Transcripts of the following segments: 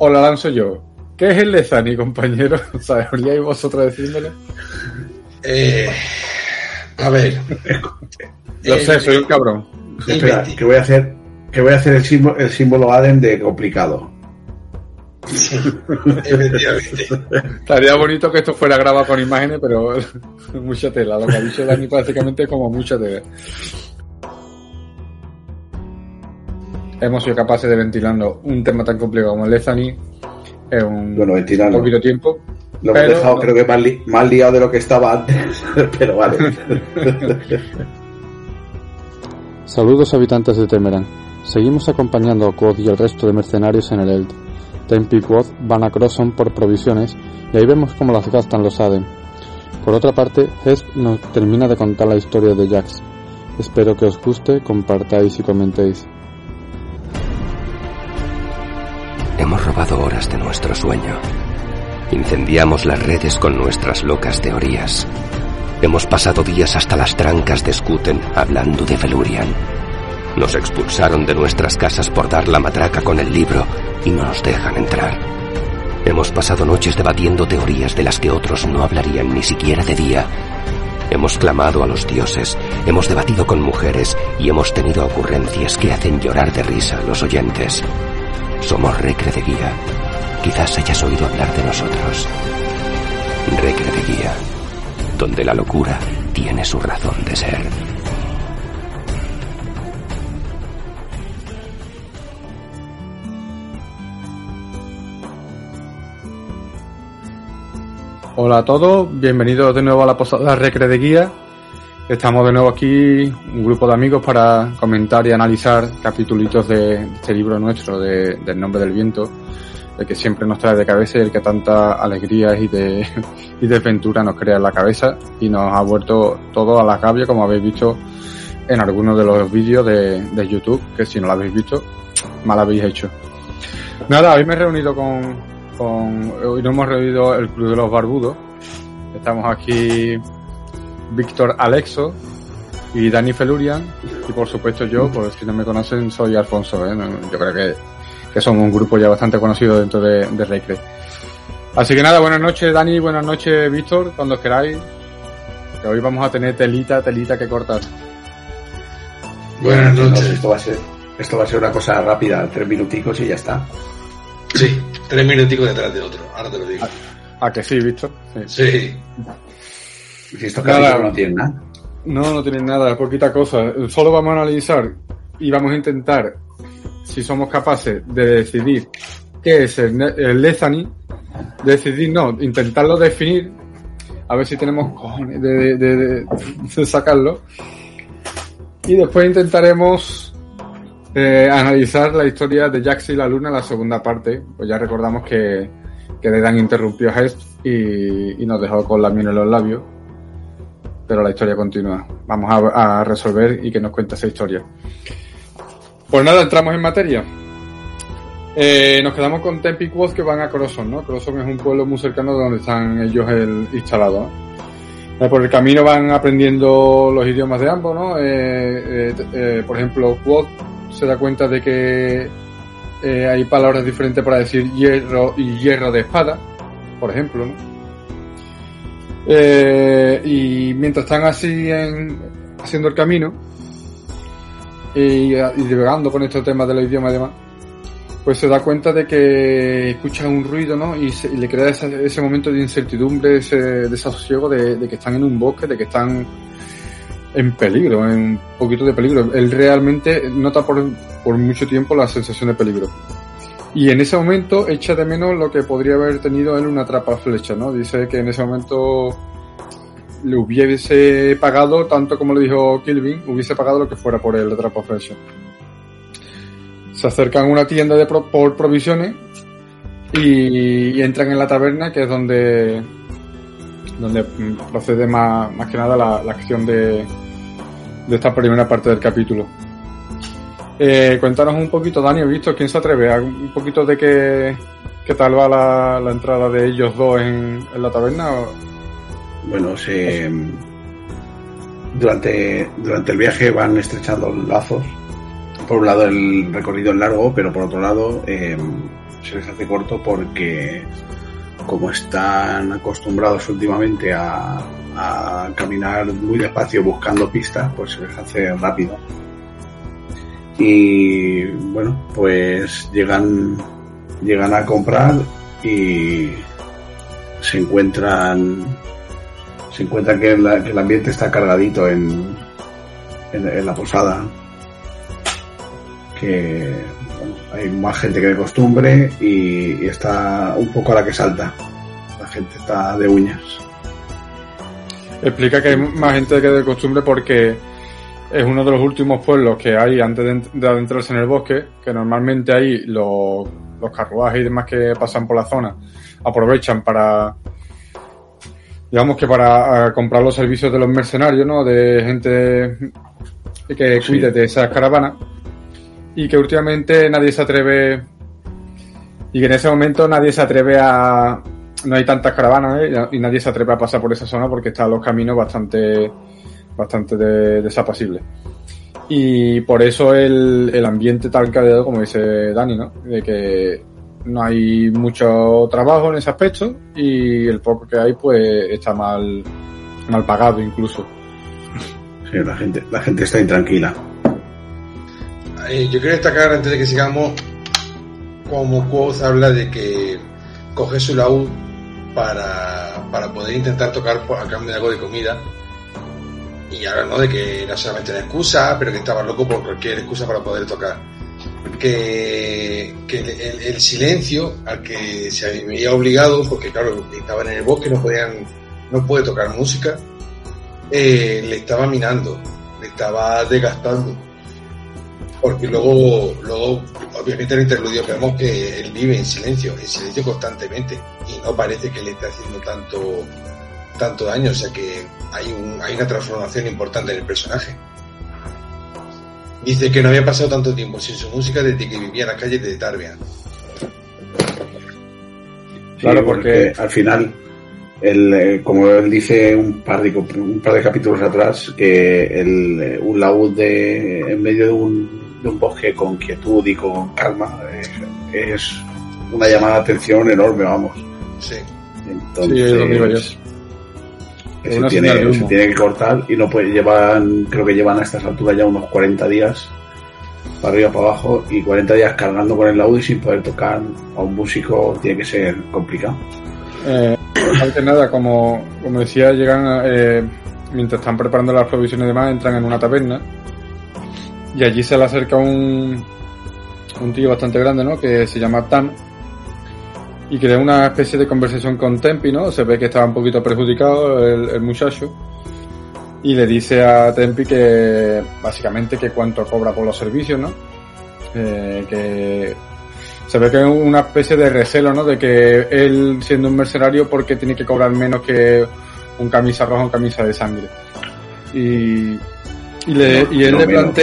o la lanzo yo. ¿Qué es el Lezani, compañero? ¿Sabríais vosotros decírmelo? Eh, a ver. Lo sé, soy un cabrón. Espera, que voy a hacer, que voy a hacer el símbolo, el símbolo Aden de complicado. Efectivamente. Estaría bonito que esto fuera grabado con imágenes, pero mucha tela. Lo que ha dicho Dani prácticamente es como mucha tela. Hemos sido capaces de ventilando un tema tan complicado como el Lezani en un Bueno, ventilando. poquito tiempo. Lo hemos dejado creo que más, li- más liado de lo que estaba antes, pero vale. Saludos habitantes de Temeran. Seguimos acompañando a Quoth y el resto de mercenarios en el Eld. Tempi y Quoth van a Crosson por provisiones y ahí vemos cómo las gastan los Aden. Por otra parte, Hesp nos termina de contar la historia de Jax. Espero que os guste, compartáis y comentéis. Hemos robado horas de nuestro sueño. Incendiamos las redes con nuestras locas teorías. Hemos pasado días hasta las trancas de Skuten hablando de Felurian. Nos expulsaron de nuestras casas por dar la matraca con el libro y no nos dejan entrar. Hemos pasado noches debatiendo teorías de las que otros no hablarían ni siquiera de día. Hemos clamado a los dioses, hemos debatido con mujeres y hemos tenido ocurrencias que hacen llorar de risa a los oyentes. Somos Recre de Guía. Quizás hayas oído hablar de nosotros. Recre de Guía, donde la locura tiene su razón de ser. Hola a todos, bienvenidos de nuevo a la posada Recre de Guía. Estamos de nuevo aquí, un grupo de amigos para comentar y analizar capítulos de este libro nuestro, de, del nombre del viento, el que siempre nos trae de cabeza y el que tanta alegría y de y desventura nos crea en la cabeza y nos ha vuelto todo a la cabia, como habéis visto en algunos de los vídeos de, de YouTube, que si no lo habéis visto, mal habéis hecho. Nada, hoy me he reunido con, con hoy nos hemos reunido el Club de los Barbudos. Estamos aquí Víctor Alexo y Dani Felurian y por supuesto yo, por si no me conocen, soy Alfonso. ¿eh? Yo creo que, que somos un grupo ya bastante conocido dentro de, de Recre. Así que nada, buenas noches Dani, buenas noches Víctor, cuando os queráis. Que hoy vamos a tener telita, telita que cortar. Buenas No, noches. esto va a ser, esto va a ser una cosa rápida, tres minuticos y ya está. Sí, tres minuticos detrás de otro, ahora te lo digo. ¿A que sí, Víctor? Sí. Sí, Si estos capítulos no tienen nada. No, no tienen nada, poquita cosa. Solo vamos a analizar y vamos a intentar, si somos capaces de decidir qué es el, el decidir, no, intentarlo definir, a ver si tenemos cojones de, de- de- de sacarlo. Y después intentaremos eh, analizar la historia de Jax y la Luna, la segunda parte. Pues ya recordamos que, que Dedan interrumpió a Hest y, y nos dejó con la miel en los labios pero la historia continúa. Vamos a, resolver y que nos cuente esa historia. Pues nada, entramos en materia. Eh, nos quedamos con Tempi y Quoth que van a Crosson, ¿no? Crosson es un pueblo muy cercano de donde están ellos el, instalados. Eh, por el camino van aprendiendo los idiomas de ambos, ¿no? Eh, por ejemplo, Quoth se da cuenta de que hay palabras diferentes para decir hierro y hierro de espada, por ejemplo, ¿no? Eh, y mientras están así en, haciendo el camino y, y divagando con estos temas de los idiomas y demás, pues se da cuenta de que escucha un ruido, ¿no? Y, se- y le crea ese, ese momento de incertidumbre, ese desasosiego de, que están en un bosque, de que están en peligro, en un poquito de peligro. Él realmente nota por mucho tiempo la sensación de peligro. Y en ese momento echa de menos lo que podría haber tenido él una trapa flecha, ¿no? Dice que en ese momento le hubiese pagado, tanto como le dijo Kilvin, hubiese pagado lo que fuera por el trapa flecha. Se acercan a una tienda de pro- por provisiones y, entran en la taberna, que es donde donde procede más, que nada la, la acción de esta primera parte del capítulo. Eh, cuéntanos un poquito, Dani, visto, ¿quién se atreve? ¿A Un poquito de qué, qué tal va la, la entrada de ellos dos en, la taberna. o- Bueno, durante, durante el viaje van estrechando lazos por un lado el recorrido es largo, pero por otro lado eh, se les hace corto porque como están acostumbrados últimamente a, a caminar muy despacio buscando pistas, pues se les hace rápido. Y bueno, pues llegan, llegan a comprar y se encuentran se encuentran que, el ambiente está cargadito en, en, la posada. Que hay más gente que de costumbre y está un poco a la que salta. La gente está de uñas. Explica que hay más gente que de costumbre porque es uno de los últimos pueblos que hay antes de, de adentrarse en el bosque, que normalmente ahí los, los carruajes y demás que pasan por la zona aprovechan para, digamos que para eh, comprar los servicios de los mercenarios, ¿no? De gente que Sí. cuide de esas caravanas y que últimamente nadie se atreve y que en ese momento nadie se atreve a no hay tantas caravanas ¿eh? y nadie se atreve a pasar por esa zona porque están los caminos bastante bastante de- desapacibles y por eso el, el ambiente tal caldeado como dice Dani ¿no? de que no hay mucho trabajo en ese aspecto y el poco que hay pues está mal mal pagado incluso. Sí, la gente la gente está intranquila. Eh, yo quiero destacar antes de que sigamos como Quoth habla de que coge su laúd para, para poder intentar tocar por- a cambio de algo de comida y habla ¿no? de que era solamente una excusa pero que estaba loco por cualquier excusa para poder tocar que, que el, silencio al que se veía obligado porque claro estaban en el bosque no podían no puede tocar música eh, le estaba minando le estaba desgastando porque luego, luego obviamente en el interludio vemos que él vive en silencio, en silencio constantemente, y no parece que le esté haciendo tanto, tanto daño, o sea que hay, un, hay una transformación importante en el personaje. Dice que no había pasado tanto tiempo sin su música desde que vivía en las calles de Tarbia. Claro, porque- al final, el, eh, como él dice un par de, un par de capítulos atrás, que el, eh, un laúd de, en medio de un, de un bosque con quietud y con calma eh, es una llamada de atención enorme, vamos. Sí. Entonces, Sí, que se, tiene, se que cortar y no puede llevan, creo que llevan a estas alturas ya unos 40 días para arriba para abajo y 40 días cargando con el y sin poder tocar a un músico tiene que ser complicado. Eh, antes nada, como, como decía, llegan, a- eh, mientras están preparando las provisiones y demás, entran en una taberna y allí se le acerca un, un tío bastante grande, ¿no? Que se llama Tam y crea una especie de conversación con Tempi, ¿no? Se ve que estaba un poquito perjudicado el, el muchacho y le dice a Tempi que básicamente que cuánto cobra por los servicios, ¿no? Eh, que se ve que es una especie de recelo, ¿no? De que él, siendo un mercenario, porque tiene que cobrar menos que un camisa roja o un camisa de sangre. Y, y, le, No, y él no le menos.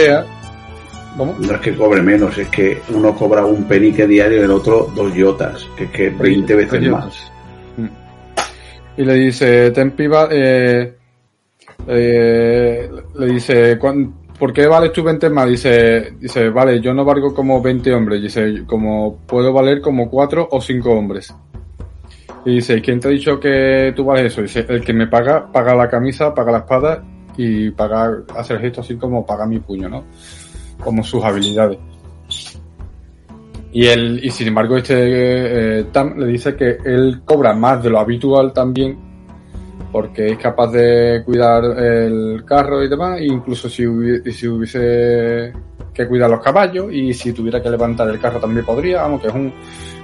¿Cómo? No es que cobre menos, es que uno cobra un penique diario y el otro dos yotas, que es que 20 veces más. Mm. Y le dice, Tempi va, eh, eh, le dice, "¿Cuán- ¿por qué vales tú 20 más? Dice, dice, vale, yo no valgo como 20 hombres. Dice, como puedo valer como 4 o 5 hombres. Y dice, ¿quién te ha dicho que tú vales eso? Dice, el que me paga, paga la camisa, paga la espada y paga, hace el gesto así como paga mi puño, ¿no? Como sus habilidades. Y él, y sin embargo, este eh, Tam le dice que él cobra más de lo habitual también, porque es capaz de cuidar el carro y demás, e incluso si, hubi- y si hubiese que cuidar los caballos, y si tuviera que levantar el carro también podría, vamos, que es un,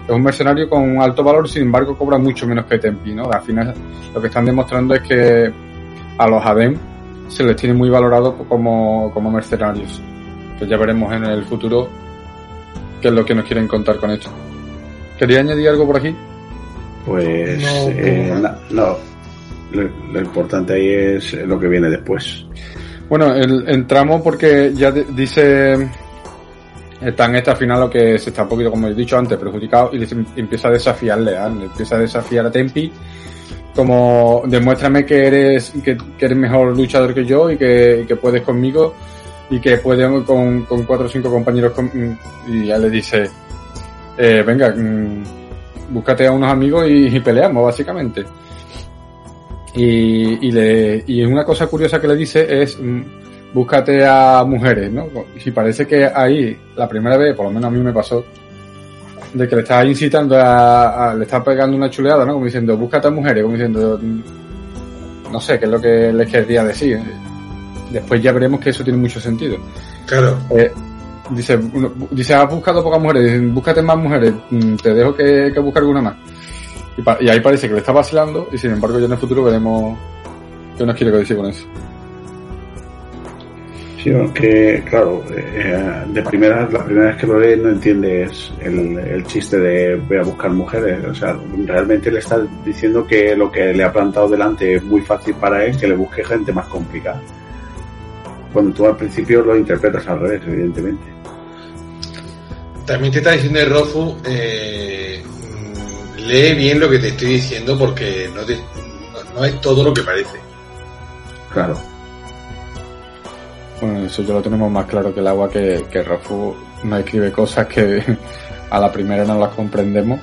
es un mercenario con un alto valor, sin embargo cobra mucho menos que Tempi, ¿no? Al final lo que están demostrando es que a los Adem se les tiene muy valorado como, como mercenarios. Que ya veremos en el futuro qué es lo que nos quieren contar con esto. ¿Quería añadir algo por aquí? Pues No, eh, no. Lo, lo importante ahí es lo que viene después. Bueno, el- entramos porque ya de- dice está en esta final lo que se está un poquito, como he dicho antes, perjudicado y le em- empieza a desafiarle. Le empieza a desafiar a Tempi como demuéstrame que eres que, que eres mejor luchador que yo y que, que puedes conmigo y que puede con, con cuatro o cinco compañeros con- y ya le dice, eh, venga, mm, búscate a unos amigos y, peleamos, básicamente. Y, y, le, y una cosa curiosa que le dice es, mm, búscate a mujeres, ¿no? Y parece que ahí, la primera vez, por lo menos a mí me pasó, de que le estaba incitando a, le estaba pegando una chuleada, ¿no? Como diciendo, búscate a mujeres, como diciendo, mm, no sé qué es lo que les querría decir. Después ya veremos que eso tiene mucho sentido. Claro, Eh, dice, uno- dice, has buscado pocas mujeres, búscate más mujeres, mm, te dejo que, que busque alguna más. Y, pa- y ahí parece que le está vacilando y sin embargo ya en el futuro veremos qué nos quiere decir con eso. Sí, que claro, eh, de primera, la primera vez que lo lees no entiendes el, el chiste de voy a buscar mujeres. O sea, realmente le está diciendo que lo que le ha plantado delante es muy fácil para él, que le busque gente más complicada. Cuando tú al principio lo interpretas al revés, evidentemente. también te está diciendo el Rofu, eh, mm, lee bien lo que te estoy diciendo porque no, te- no, no es todo lo que parece. Claro. Bueno, eso ya lo tenemos más claro que el agua que, que Rofu nos escribe cosas que a la primera no las comprendemos.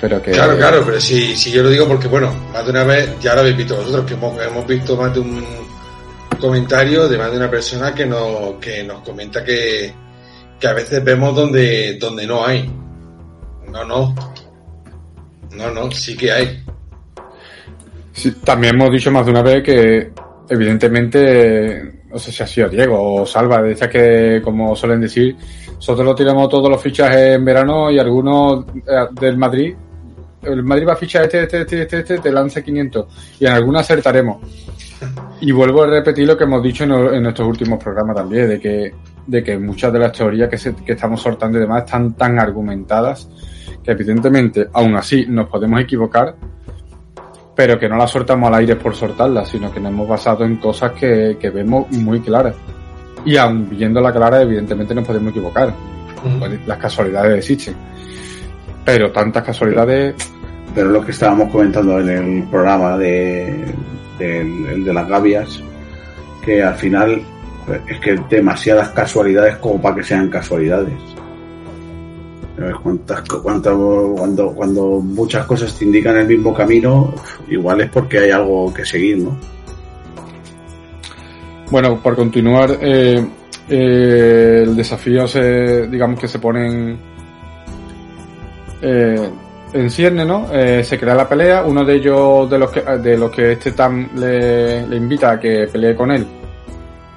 Pero que Claro, claro, pero si, si yo lo digo porque, bueno, más de una vez ya lo habéis visto vosotros, que hemos, hemos visto más de un comentario de más de una persona que nos, que nos comenta que, que a veces vemos donde, donde no hay. No, no. No, no, sí que hay. También hemos dicho más de una vez que, evidentemente, no sé si ha sido Diego o Salva, de esas que, como suelen decir, nosotros lo tiramos todos los fichajes en verano y algunos eh, del Madrid, el Madrid va a fichar este, este, este, este, este, te lanza 500 y en algunos acertaremos. Y vuelvo a repetir lo que hemos dicho en, en nuestros últimos programas también, de que, de que muchas de las teorías que, se- que estamos soltando y demás están tan argumentadas que evidentemente, aún así, nos podemos equivocar, pero que no las soltamos al aire por soltarlas, sino que nos hemos basado en cosas que, que vemos muy claras. Y aun viéndola clara, evidentemente nos podemos equivocar. Pues las casualidades existen. Pero tantas casualidades, Pero lo que estábamos comentando en el programa de, de, el de las gavias, que al final es que demasiadas casualidades como para que sean casualidades. Cuántas, cuánto- cuando, cuando muchas cosas te indican el mismo camino, igual es porque hay algo que seguir, ¿no? bueno, por continuar, eh, eh, el desafío se, digamos que se pone en, eh, en cierne, ¿no? Eh, se crea la pelea, uno de ellos, de los que, de los que este Tam le, le invita a que pelee con él,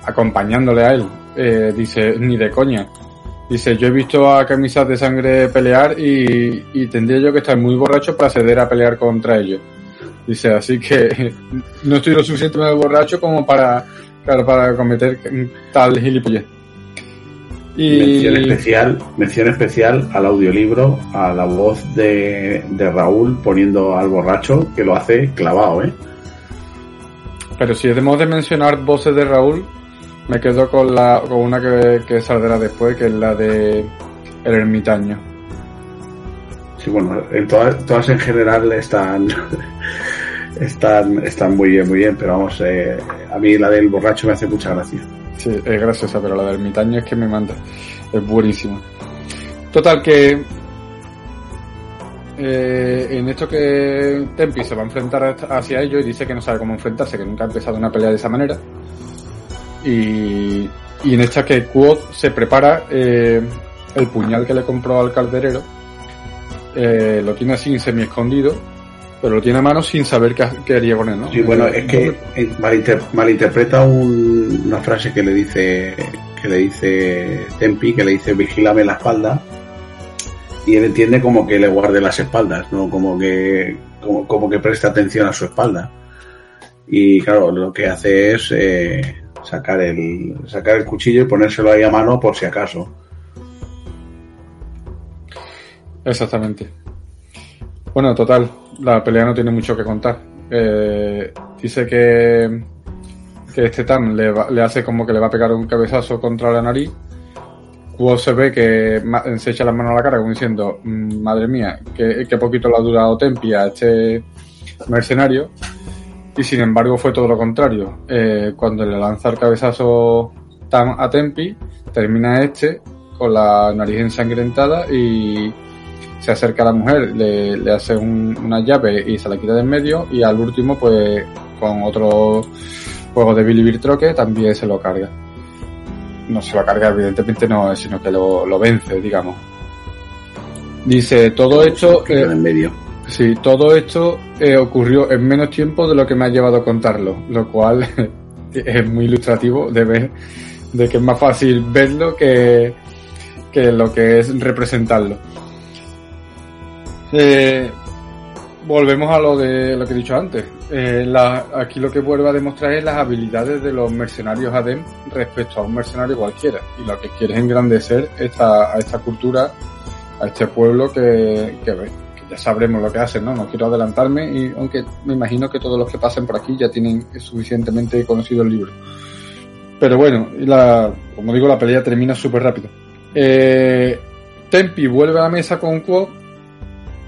acompañándole a él, eh, dice, ni de coña. Dice, yo he visto a camisas de sangre pelear y, y tendría yo que estar muy borracho para acceder a pelear contra ellos. Dice, así que no estoy lo suficientemente borracho como para, claro, para cometer tal gilipollez. Mención Y, especial, mención especial al audiolibro, a la voz de, de Raúl poniendo al borracho, que lo hace clavado, ¿eh? pero si hemos de mencionar voces de Raúl, me quedo con la, con una que, que saldrá después, que es la de El Ermitaño. Sí, bueno, en todas, todas en general están, están, están muy bien, muy bien, pero vamos, eh, a mí la del borracho me hace mucha gracia. Sí, es graciosa, pero la del ermitaño es que me manda. Es buenísima. Total, que eh, en esto que Tempi se va a enfrentar hacia ellos y dice que no sabe cómo enfrentarse, que nunca ha empezado una pelea de esa manera. Y, y en esta que Quod se prepara eh, el puñal que le compró al calderero, eh, lo tiene así semi escondido, pero lo tiene a mano sin saber qué, qué haría con él, ¿no? Sí, bueno, es que eh, malinter- malinterpreta un- una frase que le dice que le dice Tempi, que le dice vigílame la espalda, y él entiende como que le guarde las espaldas, no como que como, como que preste atención a su espalda. Y claro, lo que hace es eh, sacar el sacar el cuchillo y ponérselo ahí a mano por si acaso. Exactamente. Bueno, total, la pelea no tiene mucho que contar. Eh, dice que, que este Tan le, va- le hace como que le va a pegar un cabezazo contra la nariz. Kuo se ve que se echa las manos a la cara como diciendo, "Mm, madre mía, que, que poquito le ha durado Tempi a este mercenario. Y sin embargo fue todo lo contrario. Eh, cuando le lanza el cabezazo matan a Tempi, termina este con la nariz ensangrentada y se acerca a la mujer, le, le hace un- una llave y se la quita de en medio y al último pues con otro juego de Billy Birtroque también se lo carga. No se lo carga evidentemente no, sino que lo, lo vence, digamos. Dice, todo esto... Eh, en medio. Sí, todo esto eh, ocurrió en menos tiempo de lo que me ha llevado a contarlo, lo cual es muy ilustrativo de ver de que es más fácil verlo que, que lo que es representarlo. Eh, volvemos a lo de lo que he dicho antes. Eh, aquí lo que vuelve a demostrar es las habilidades de los mercenarios Adem respecto a un mercenario cualquiera. Y lo que quiere es engrandecer esta, a esta cultura, a este pueblo que ya sabremos lo que hacen, ¿no? No quiero adelantarme, y aunque me imagino que todos los que pasen por aquí ya tienen suficientemente conocido el libro. Pero bueno, y la, como digo, la pelea termina súper rápido. Eh, Tempi vuelve a la mesa con Quo,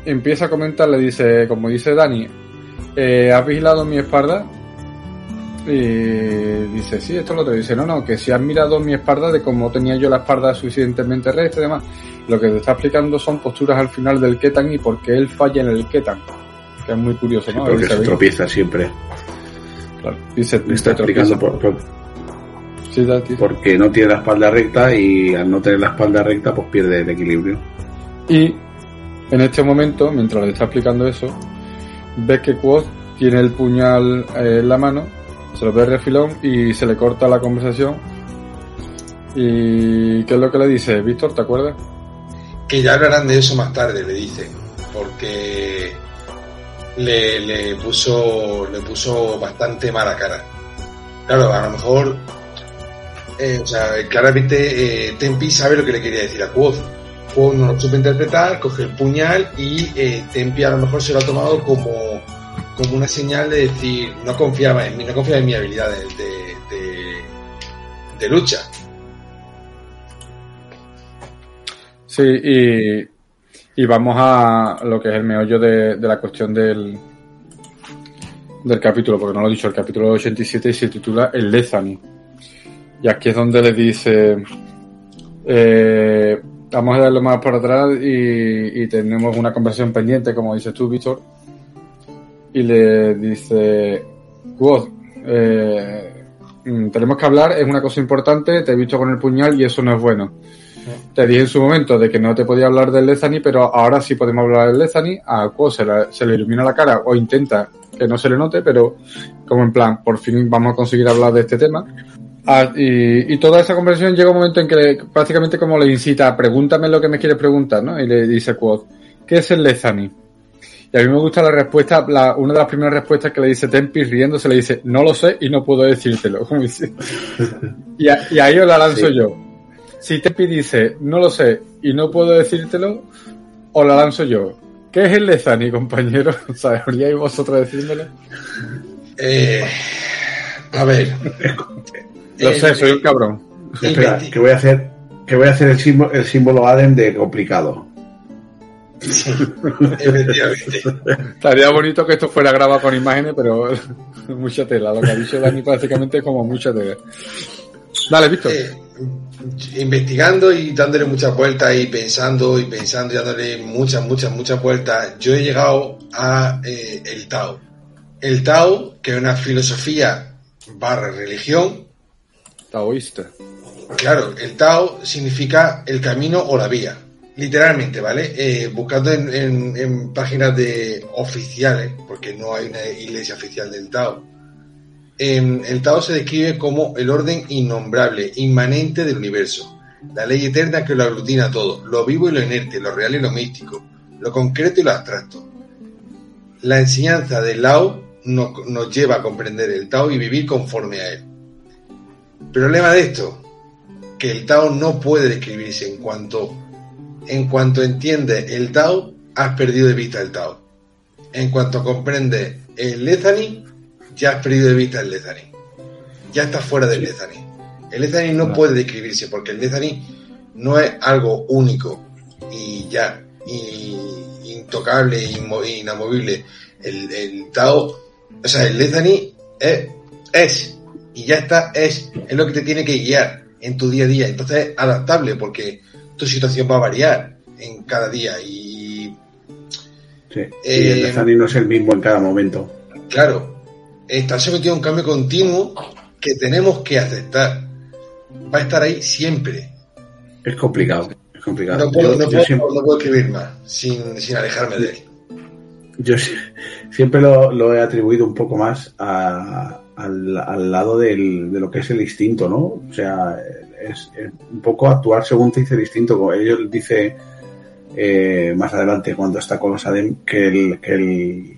empieza a comentar, le dice, como dice Dani, eh, ¿has vigilado mi espalda? Y dice, sí, esto lo otro. Dice, no, no, que si has mirado mi espalda de cómo tenía yo la espalda suficientemente recta y demás, lo que te está explicando son posturas al final del Ketan y por qué él falla en el Ketan. Que es muy curioso, ¿no? porque se tropieza siempre. Claro. Dice, Me está explicando por, por- Sí, da- dice. porque no tiene la espalda recta y al no tener la espalda recta pues pierde el equilibrio. Y en este momento, mientras le está explicando eso, ves que Quoth tiene el puñal eh, en la mano, se lo ve refilón y se le corta la conversación. ¿Y qué es lo que le dice? Víctor, ¿te acuerdas? Que ya hablarán de eso más tarde, le dice. Porque le, le puso le puso bastante mala cara. Claro, a lo mejor, eh, o sea, claramente eh, Tempi sabe lo que le quería decir a Quoth. Quoth no lo supo interpretar, coge el puñal y eh, Tempi a lo mejor se lo ha tomado como, como una señal de decir, no confiaba en mí, no confiaba en mi habilidad de, de, lucha. Sí, y, y vamos a lo que es el meollo de, de la cuestión del, del capítulo, porque no lo he dicho, el capítulo 87 y se titula El Lezani. Y aquí es donde le dice, eh, vamos a darle más para atrás y, y tenemos una conversación pendiente, como dices tú, Víctor. Y le dice, Woz, eh, mm, tenemos que hablar, es una cosa importante, te he visto con el puñal y eso no es bueno. Te dije en su momento de que no te podía hablar del Lezani, pero ahora sí podemos hablar del Lezani. A Quo se, la- se le ilumina la cara o intenta que no se le note, pero como en plan, por fin vamos a conseguir hablar de este tema. Ah, y, y toda esa conversación llega un momento en que prácticamente como le incita, pregúntame lo que me quieres preguntar, ¿no? Y le dice Quoth, ¿qué es el Lezani? Y a mí me gusta la respuesta, la, una de las primeras respuestas que le dice Tempi riéndose, le dice, no lo sé y no puedo decírtelo. Y, a- y ahí os la lanzo Sí. yo. Si Tempi dice, no lo sé y no puedo decírtelo, os la lanzo yo. ¿Qué es el Lezani, compañero? ¿Sabríais vosotros decírmelo? Eh, a ver. Lo Eh, sé, soy un cabrón. Espera, que voy a hacer, que voy a hacer el símbolo, el símbolo Adem de complicado. Efectivamente. Estaría bonito que esto fuera grabado con imágenes, pero mucha tela. Lo que ha dicho Dani prácticamente es como mucha tela. Dale, Víctor. Eh, investigando y dándole muchas vueltas y pensando y pensando y dándole muchas, muchas, muchas vueltas, yo he llegado a eh, el Tao. El Tao, que es una filosofía barra religión, Taoísta. Claro, el Tao significa el camino o la vía, literalmente, ¿vale? Eh, buscando en, páginas de oficiales, porque no hay una iglesia oficial del Tao. em, el Tao se describe como el orden innombrable, inmanente del universo, la ley eterna que lo aglutina todo, lo vivo y lo inerte, lo real y lo místico, lo concreto y lo abstracto. La enseñanza del nos, nos lleva a comprender el Tao y vivir conforme a él. Problema de esto, que el Tao no puede describirse en cuanto en cuanto entiende el Tao, has perdido de vista el Tao. En cuanto comprende el Lezani, ya has perdido de vista el Lezani. Ya estás fuera del Lezani. El Lezani no puede describirse porque el Lezani no es algo único y ya, y intocable, inamovible. El, el Tao, o sea, el Lezani es, es, y ya está, es, es lo que te tiene que guiar en tu día a día. Entonces es adaptable porque tu situación va a variar en cada día y... Sí, y el Eh, Lezani no es el mismo en cada momento. Claro, está sometido a un cambio continuo que tenemos que aceptar. Va a estar ahí siempre. Es complicado. Es complicado. No puedo, Yo- no puedo- siempre- no puedo escribir más sin, sin alejarme de él. Yo si- siempre lo, lo he atribuido un poco más a- al, al lado del- de lo que es el instinto, ¿no? O sea, es, un poco actuar según te dice el instinto. Como ellos dice eh, más adelante cuando está con los Adem que el que el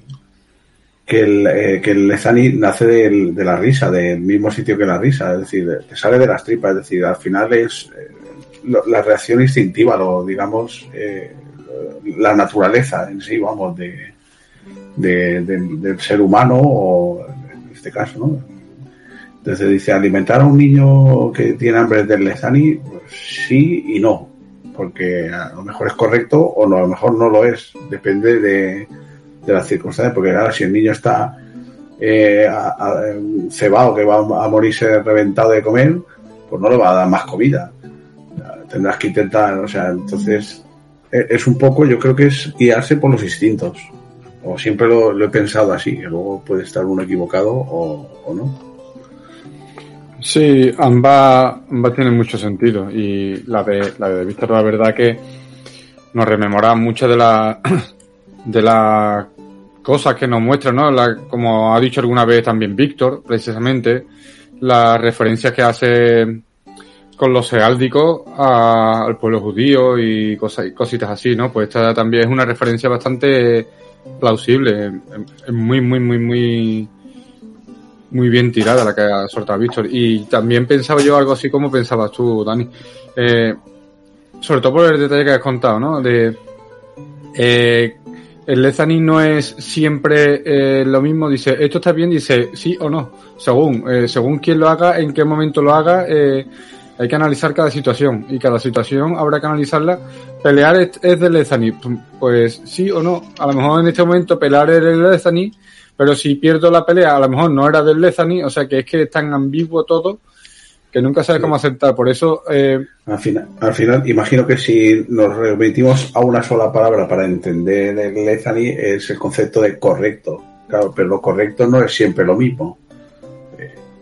que el, eh, que el Lezani nace de la risa, del mismo sitio que la risa, es decir, que sale de las tripas, es decir, al final es eh, lo- la reacción instintiva, lo digamos, eh, la naturaleza en sí, vamos, de, de- de- del ser humano o este caso, ¿no? Entonces dice, alimentar a un niño que tiene hambre del Lezani, pues sí y no, porque a lo mejor es correcto o no, a lo mejor no lo es, depende de, de las circunstancias, porque claro, si el niño está eh, cebado, que va a morirse reventado de comer, pues no le va a dar más comida. Tendrás que intentar, o sea, entonces e- es un poco, yo creo que es guiarse por los instintos. O siempre lo, he pensado así, que luego puede estar uno equivocado o, o no. Sí, ambas, ambas tienen mucho sentido y la de, la de Víctor, la verdad que nos rememora muchas de las de las cosas que nos muestra, ¿no? La- como ha dicho alguna vez también Víctor, precisamente, las referencias que hace con los seáldicos a- al pueblo judío y cosas, y cositas así, ¿no? Pues esta también es una referencia bastante plausible, es- es muy, muy, muy, muy muy bien tirada la que ha soltado Víctor. Y también pensaba yo algo así como pensabas tú, Dani. Eh, sobre todo por el detalle que has contado, ¿no? De eh, el Lezani no es siempre eh, lo mismo, dice, esto está bien, dice sí o no, según, eh, según quién lo haga, en qué momento lo haga, eh, hay que analizar cada situación y cada situación habrá que analizarla. Pelear es, es del Lezani, pues sí o no, a lo mejor en este momento pelear es del Lezani, pero si pierdo la pelea, a lo mejor no era del Lezani, o sea que es que es tan ambiguo todo que nunca sabes cómo aceptar. Por eso, eh, Al final, al final, imagino que si nos remitimos a una sola palabra para entender el Lezani es el concepto de correcto. Claro, pero lo correcto no es siempre lo mismo.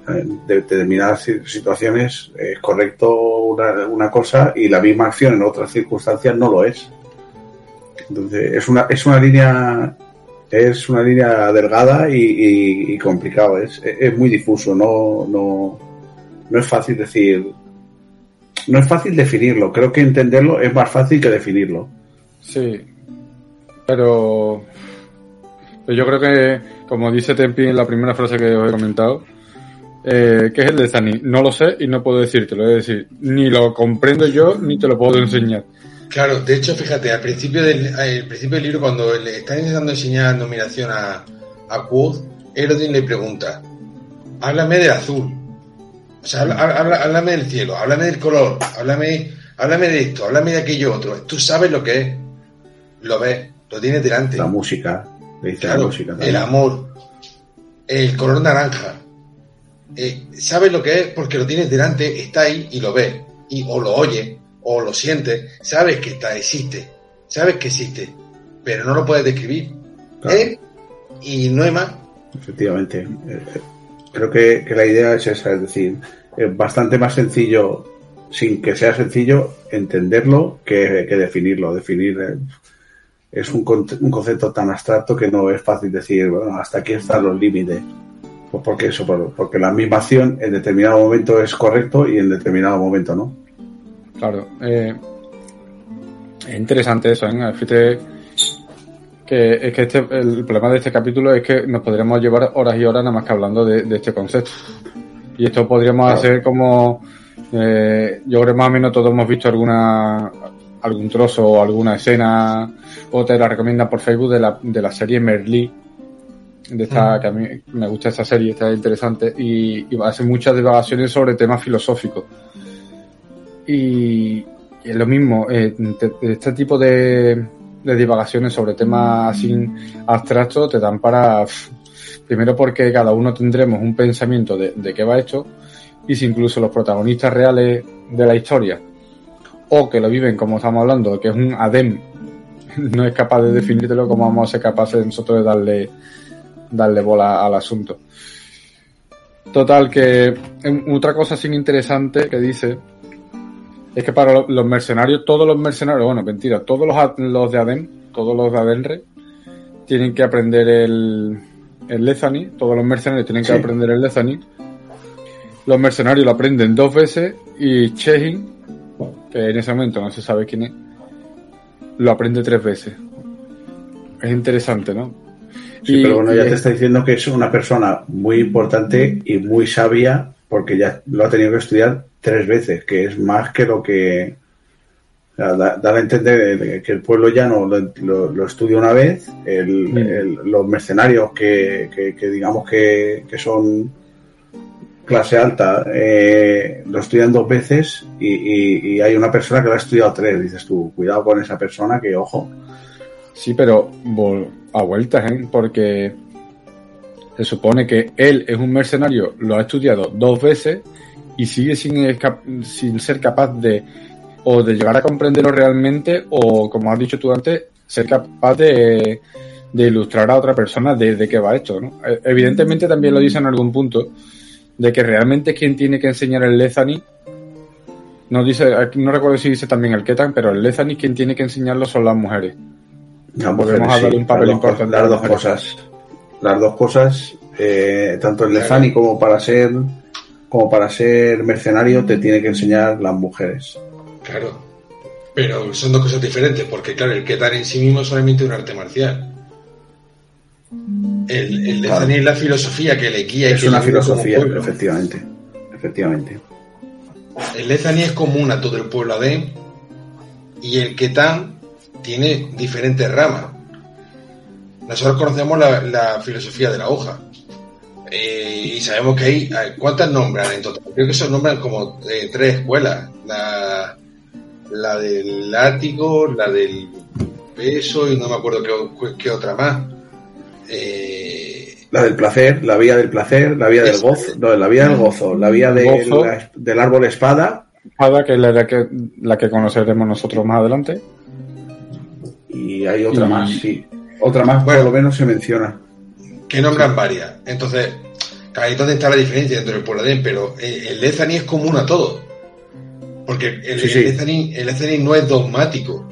En determinadas si- situaciones es correcto una, una cosa y la misma acción en otras circunstancias no lo es. Entonces, es una, es una línea es una línea delgada y, y, y complicado. Es, es muy difuso. No, no, no es fácil decir no es fácil definirlo. Creo que entenderlo es más fácil que definirlo. sí. Pero yo creo que, como dice Tempi en la primera frase que os he comentado, eh, ¿qué es el Lezani? No lo sé y no puedo decírtelo. Es decir, ni lo comprendo yo ni te lo puedo enseñar. Claro, de hecho, fíjate, al principio del, al principio del libro, cuando le están intentando enseñar nominación a, a Quoth, Erodin le pregunta, háblame del azul. O sea, habla- habla- háblame del cielo, háblame del color, háblame, háblame de esto, háblame de aquello otro. Tú sabes lo que es, lo ves, lo tienes delante. La música, le dice la Claro, música el amor, el color naranja. Eh, sabes lo que es porque lo tienes delante, está ahí y lo ves, y, o lo oyes, o lo sientes, sabes que está, existe, sabes que existe, pero no lo puedes describir. Claro. ¿Eh? Y no hay más. Efectivamente. Eh, Creo que, que la idea es esa, es decir, es bastante más sencillo, sin que sea sencillo, entenderlo que, que definirlo. Definir eh, es un, un concepto tan abstracto que no es fácil decir, bueno, hasta aquí están los límites. Pues porque eso, por- porque la misma acción en determinado momento es correcto y en determinado momento no. Claro. Eh, es interesante eso, ¿eh? Fíjate que es que este, el problema de este capítulo es que nos podríamos llevar horas y horas nada más que hablando de, de este concepto. Y esto podríamos Claro. hacer como, eh, yo creo más o menos todos hemos visto alguna algún trozo o alguna escena o te la recomiendan por Facebook de la, de la serie Merlí de esta, que a mí me gusta esta serie, está interesante y, y hace muchas divagaciones sobre temas filosóficos. Y, y es lo mismo, eh, te- este tipo de, de divagaciones sobre temas así abstractos te dan para, primero porque cada uno tendremos un pensamiento de, de qué va esto y si incluso los protagonistas reales de la historia, o que lo viven como estamos hablando, que es un ADEM, no es capaz de definírtelo como vamos a ser capaces nosotros de darle, darle bola al asunto. Total, que otra cosa sin interesante que dice es que para los mercenarios, todos los mercenarios, bueno, mentira, todos los, los de ADEM, todos los de Adenre, tienen que aprender el, el Lezani, todos los mercenarios tienen que aprender el Lezani. Los mercenarios lo aprenden dos veces y Chehin, que en ese momento no se sabe quién es, lo aprende tres veces. Es interesante, ¿no? Sí, pero bueno, ya te está diciendo que es una persona muy importante y muy sabia porque ya lo ha tenido que estudiar tres veces, que es más que lo que da, a entender que el pueblo llano lo, lo, estudia una vez, mm. los mercenarios que, digamos que, son clase alta eh, lo estudian dos veces y, hay una persona que lo ha estudiado tres. Dices tú, cuidado con esa persona que, ojo. Sí, pero a vueltas, ¿eh? porque se supone que él es un mercenario, lo ha estudiado dos veces y sigue sin, sin ser capaz de o de llegar a comprenderlo realmente o, como has dicho tú antes, ser capaz de, ilustrar a otra persona de, qué va esto. ¿no? E, evidentemente también lo dice en algún punto de que realmente quien tiene que enseñar el Lezani no dice, no recuerdo si dice también el Ketan, pero el Lezani quien tiene que enseñarlo son las mujeres. Las Volvemos a darle un papel importante. Las dos cosas. Las dos cosas, eh, tanto el Lezani como para ser como para ser mercenario te tiene que enseñar las mujeres. Claro. Pero son dos cosas diferentes, porque claro, el Ketan en sí mismo es solamente un arte marcial. El, el es la filosofía que le guía. Es una filosofía, efectivamente. Efectivamente. El Lezani es común a todo el pueblo de y el Ketan tiene diferentes ramas. Nosotros conocemos la, filosofía de la hoja. Eh, y sabemos que hay. ¿Cuántas nombran en total? Creo que son nombran como eh, tres escuelas. La, la del látigo, la del peso y no me acuerdo qué, otra más. Eh, la del placer, la vía del placer, la vía del gozo, no, la vía del gozo, la vía del árbol espada. Espada, que es la que, la que conoceremos nosotros más adelante. Y hay otra más, sí. Otra más, por lo menos se menciona. Que nombran varias. Entonces, ahí donde está la diferencia dentro del pueblo de pero eh, el Lezani es común a todos. Porque el, el, no es dogmático,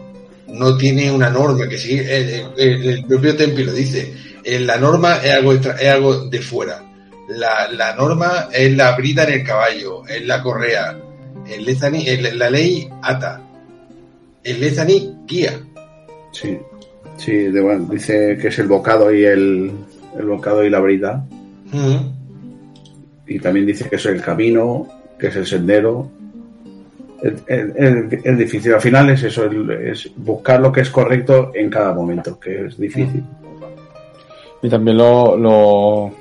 no tiene una norma que sigue. El, propio Tempi lo dice. La norma es algo, es algo de fuera. La, norma es la brida en el caballo, es la correa. El Lezani, la ley ata. El Lezani guía. Sí, sí, dice que es el bocado y el, el bocado y la brida. Y también dice que es el camino, que es el sendero, es, difícil. Al final es eso, es buscar lo que es correcto en cada momento, que es difícil. Y también lo, lo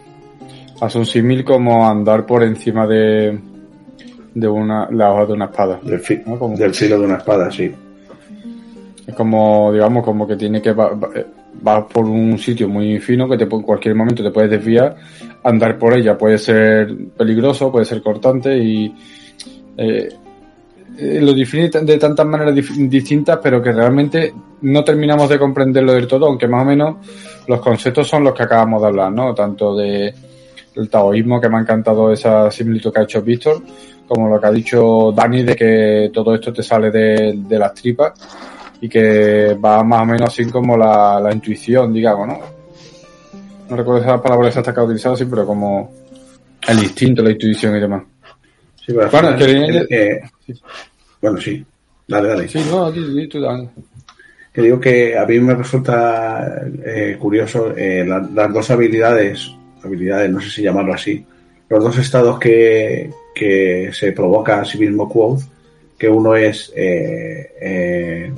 hace un símil como andar por encima de, de una, la hoja de una espada. Del, del filo de una espada, sí. Es como, digamos, como que tiene que va, va, por un sitio muy fino que te, en cualquier momento te puedes desviar. Andar por ella puede ser peligroso, puede ser cortante y eh, eh, lo define de tantas maneras distintas, pero que realmente no terminamos de comprenderlo del todo, aunque más o menos los conceptos son los que acabamos de hablar, ¿no? Tanto de el taoísmo, que me ha encantado esa similitud que ha hecho Víctor, como lo que ha dicho Dani de que todo esto te sale de, las tripas y que va más o menos así como la, intuición, digamos, ¿no? No recuerdo esa palabra exacta que ha utilizado, sí, pero como el instinto, la intuición y demás. Sí, bueno, que, bueno, sí. Dale, dale. Sí, no, aquí, tú dale. Que digo que a mí me resulta eh, curioso eh, las dos habilidades, habilidades, no sé si llamarlo así, los dos estados que, que se provoca a sí mismo Quoth, que uno es eh,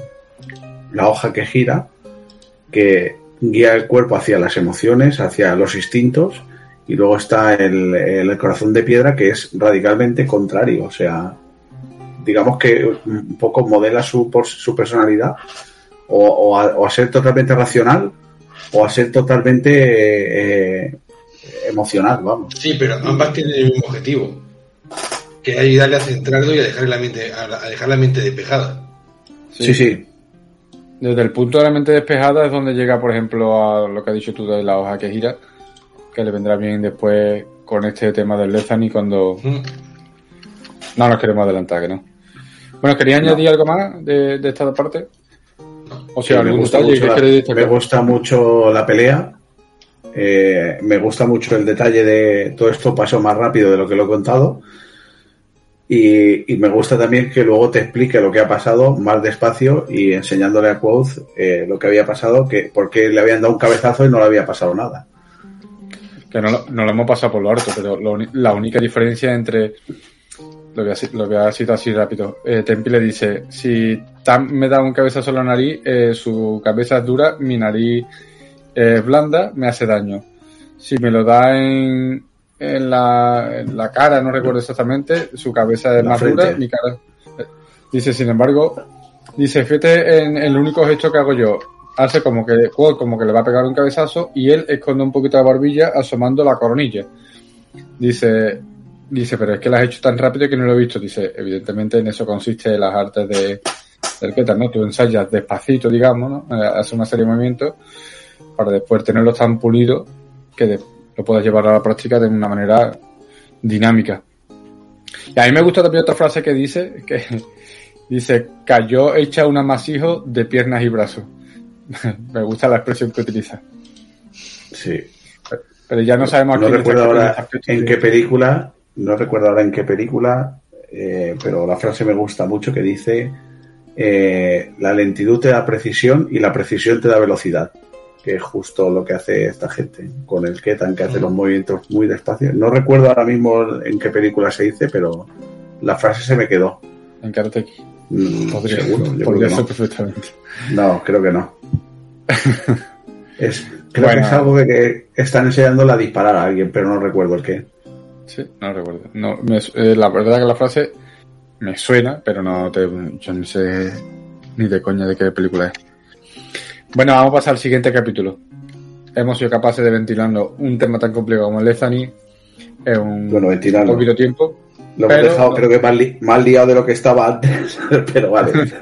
la hoja que gira, que guía el cuerpo hacia las emociones, hacia los instintos, y luego está el, el corazón de piedra, que es radicalmente contrario, o sea, digamos que un poco modela su, su personalidad o, a, ser totalmente racional o a ser totalmente eh, emocional, vamos. Sí, pero ambas tienen el mismo objetivo. que ayudarle a centrarlo y a dejar la mente, a dejar la mente despejada. Sí, sí. Desde el punto de la mente despejada es donde llega, por ejemplo, a lo que has dicho tú de la hoja que gira, que le vendrá bien después con este tema del Lezani cuando... Mm. No nos queremos adelantar, que no. Bueno, ¿quería añadir algo más de, de esta parte? O sea, me, algún gusta detalle mucho que la, me gusta mucho la pelea. Eh, me gusta mucho el detalle de todo esto pasó más rápido de lo que lo he contado. Y, me gusta también que luego te explique lo que ha pasado más despacio y enseñándole a Quoth eh, lo que había pasado, que por qué le habían dado un cabezazo y no le había pasado nada. Que no, lo- no lo hemos pasado por lo harto, pero la única diferencia entre lo voy a, lo así rápido. Eh, Tempi le dice, si Tam me da un cabezazo en la nariz, eh, su cabeza es dura, mi nariz es blanda, me hace daño. Si me lo da en, en, la, en la cara, no recuerdo exactamente, su cabeza es La más frente. dura, mi cara... eh, Dice, sin embargo, dice, fíjate en el único gesto que hago yo. Hace como que, como que le va a pegar un cabezazo y él esconde un poquito la barbilla asomando la coronilla. Dice, dice, pero es que lo has hecho tan rápido que no lo he visto. Dice, evidentemente en eso consiste las artes de, Keter, ¿no? Tú ensayas despacito, digamos, ¿no? Eh, Haces una serie de movimientos para después tenerlos tan pulidos que de- lo puedas llevar a la práctica de una manera dinámica. Y a mí me gusta también otra frase que dice, que dice, cayó hecha un amasijo de piernas y brazos. me gusta la expresión que utiliza. Sí. Pero ya no sabemos a No quién recuerdo ahora en qué película, no recuerdo ahora en qué película, eh, pero la frase me gusta mucho que dice eh, la lentitud te da precisión y la precisión te da velocidad, que es justo lo que hace esta gente con el Ketan, que hace los movimientos muy despacio. No recuerdo ahora mismo en qué película se dice, pero la frase se me quedó. En Karate. Mm, Podría, seguro, yo creo podría que no. perfectamente. No, creo que no. Es, creo Bueno. que es algo de que están enseñándola a disparar a alguien, pero no recuerdo el qué. Sí, no recuerdo. No, me eh, la verdad que la frase me suena, pero no te, yo no sé ni de coña de qué película es. Bueno, vamos a pasar al siguiente capítulo. Hemos sido capaces de ventilarnos un tema tan complicado como el Lezani en un Bueno, ventilarlo. poquito tiempo. Lo hemos dejado, creo que más, li- más liado de lo que estaba antes, pero vale.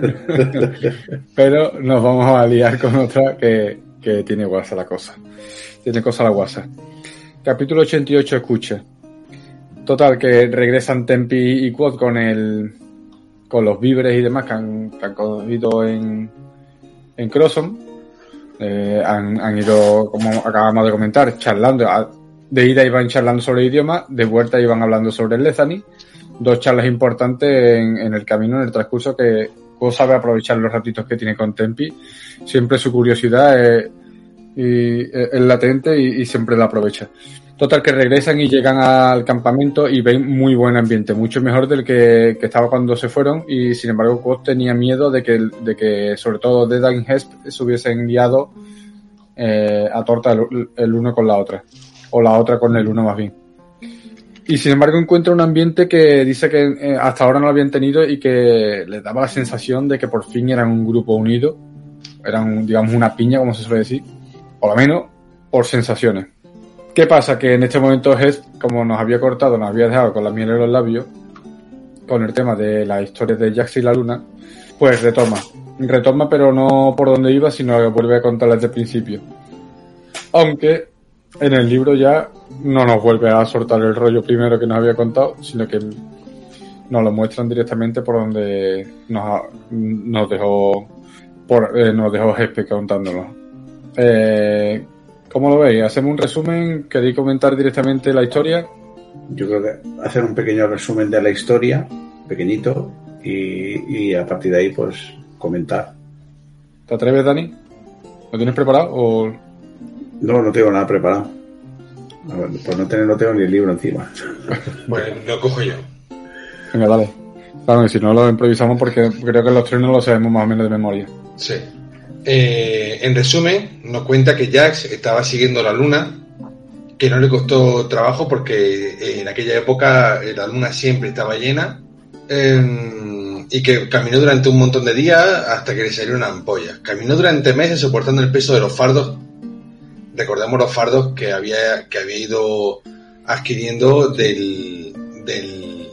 Pero nos vamos a liar con otra que, que tiene guasa la cosa. Tiene cosa la guasa. Capítulo 88, escucha. Total, que regresan Tempi y Quad con el con los víveres y demás que han, que han cogido en, en Crosson. Eh, han, han ido, como acabamos de comentar, charlando. A- De ida iban charlando sobre el idioma, de vuelta iban hablando sobre el Lezani. Dos charlas importantes en, en el camino, en el transcurso, que Quad sabe aprovechar los ratitos que tiene con Tempi. Siempre su curiosidad es, y, es latente y, y siempre la aprovecha. Total, que regresan y llegan al campamento y ven muy buen ambiente, mucho mejor del que, que estaba cuando se fueron y sin embargo Quoth tenía miedo de que, de que sobre todo Dedan y Hesp se hubiesen liado eh, a torta el, el uno con la otra, o la otra con el uno más bien. Y sin embargo encuentra un ambiente que dice que eh, hasta ahora no lo habían tenido y que les daba la sensación de que por fin eran un grupo unido, eran digamos una piña como se suele decir, por lo menos por sensaciones. ¿Qué pasa? Que en este momento Hess, como nos había cortado, nos había dejado con la miel en los labios, con el tema de la historia de Jax y la luna, pues retoma. Retoma, pero no por donde iba, sino que vuelve a contar desde el principio. Aunque en el libro ya no nos vuelve a soltar el rollo primero que nos había contado, sino que nos lo muestran directamente por donde nos, dejó por, eh, nos dejó Hespe contándolo. Eh, ¿Cómo lo veis? ¿Hacemos un resumen? ¿Queréis comentar directamente la historia? Yo creo que hacer un pequeño resumen de la historia, pequeñito, y, y a partir de ahí, pues, comentar. ¿Te atreves, Dani? ¿Lo tienes preparado? O... No, no tengo nada preparado. A ver, por no tener, no tengo ni el libro encima. Bueno, lo cojo yo. Venga, dale. Claro, que si no lo improvisamos porque creo que los tres no lo sabemos más o menos de memoria. Sí. Eh, en resumen, nos cuenta que Jax estaba siguiendo la luna, que no le costó trabajo porque eh, en aquella época eh, la luna siempre estaba llena, eh, y que caminó durante un montón de días hasta que le salió una ampolla. Caminó durante meses soportando el peso de los fardos. Recordemos los fardos que había, que había ido adquiriendo del, del,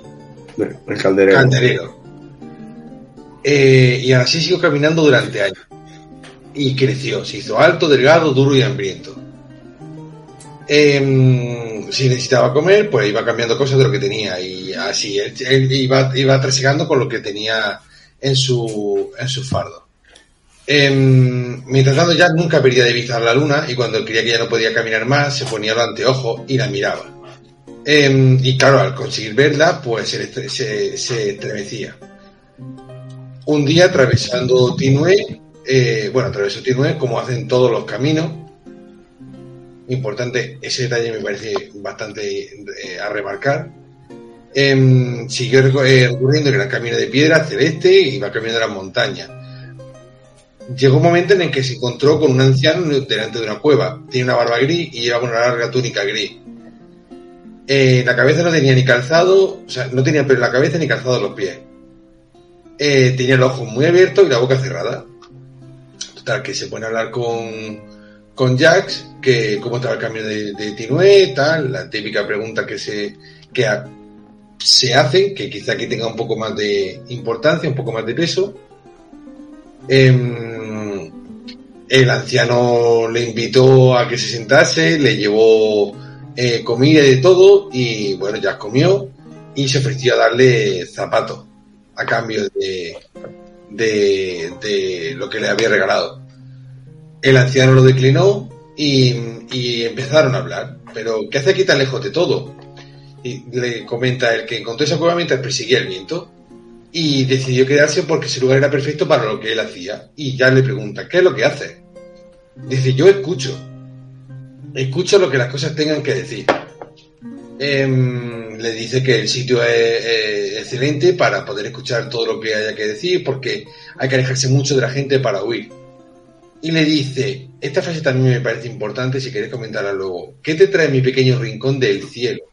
El calderero. Calderero. Eh, y así siguió caminando durante años. Y creció, se hizo alto, delgado, duro y hambriento. Em, si necesitaba comer, pues iba cambiando cosas de lo que tenía. Y así, él, iba, iba trasigando con lo que tenía en su, en su fardo. Em, mientras tanto, ya nunca perdía de vista a la luna y cuando creía que ya no podía caminar más, se ponía los anteojos y la miraba. Em, y claro, al conseguir verla, pues se, se, se estremecía. Un día atravesando Tinue, eh, bueno, atravesó Tinue como hacen todos los caminos. Importante, ese detalle me parece bastante eh, a remarcar. Em, siguió eh, recorriendo el gran camino de piedra celeste y iba caminando las montañas. Llegó un momento en el que se encontró con un anciano delante de una cueva. Tiene una barba gris y llevaba una larga túnica gris. Eh, la cabeza no tenía ni calzado, o sea, no tenía pelo la cabeza ni calzado los pies. Eh, tenía los ojos muy abiertos y la boca cerrada. Total, que se pone a hablar con, con Jax, que cómo estaba el camino de, de Tinue, tal, la típica pregunta que se, que se hacen, que quizá aquí tenga un poco más de importancia, un poco más de peso. Em, el anciano le invitó a que se sentase, le llevó eh, comida y de todo, y bueno, ya comió y se ofreció a darle zapatos a cambio de, de, de, lo que le había regalado. El anciano lo declinó y, y empezaron a hablar. Pero, ¿qué hace aquí tan lejos de todo? Y le comenta el que encontró esa cueva mientras perseguía el viento y decidió quedarse porque ese lugar era perfecto para lo que él hacía. Y ya le pregunta, ¿qué es lo que hace? Dice, yo escucho. Escucho lo que las cosas tengan que decir. Eh, le dice que el sitio es, excelente para poder escuchar todo lo que haya que decir porque hay que alejarse mucho de la gente para huir. Y le dice, esta frase también me parece importante si quieres comentarla luego. ¿Qué te trae mi pequeño rincón del cielo?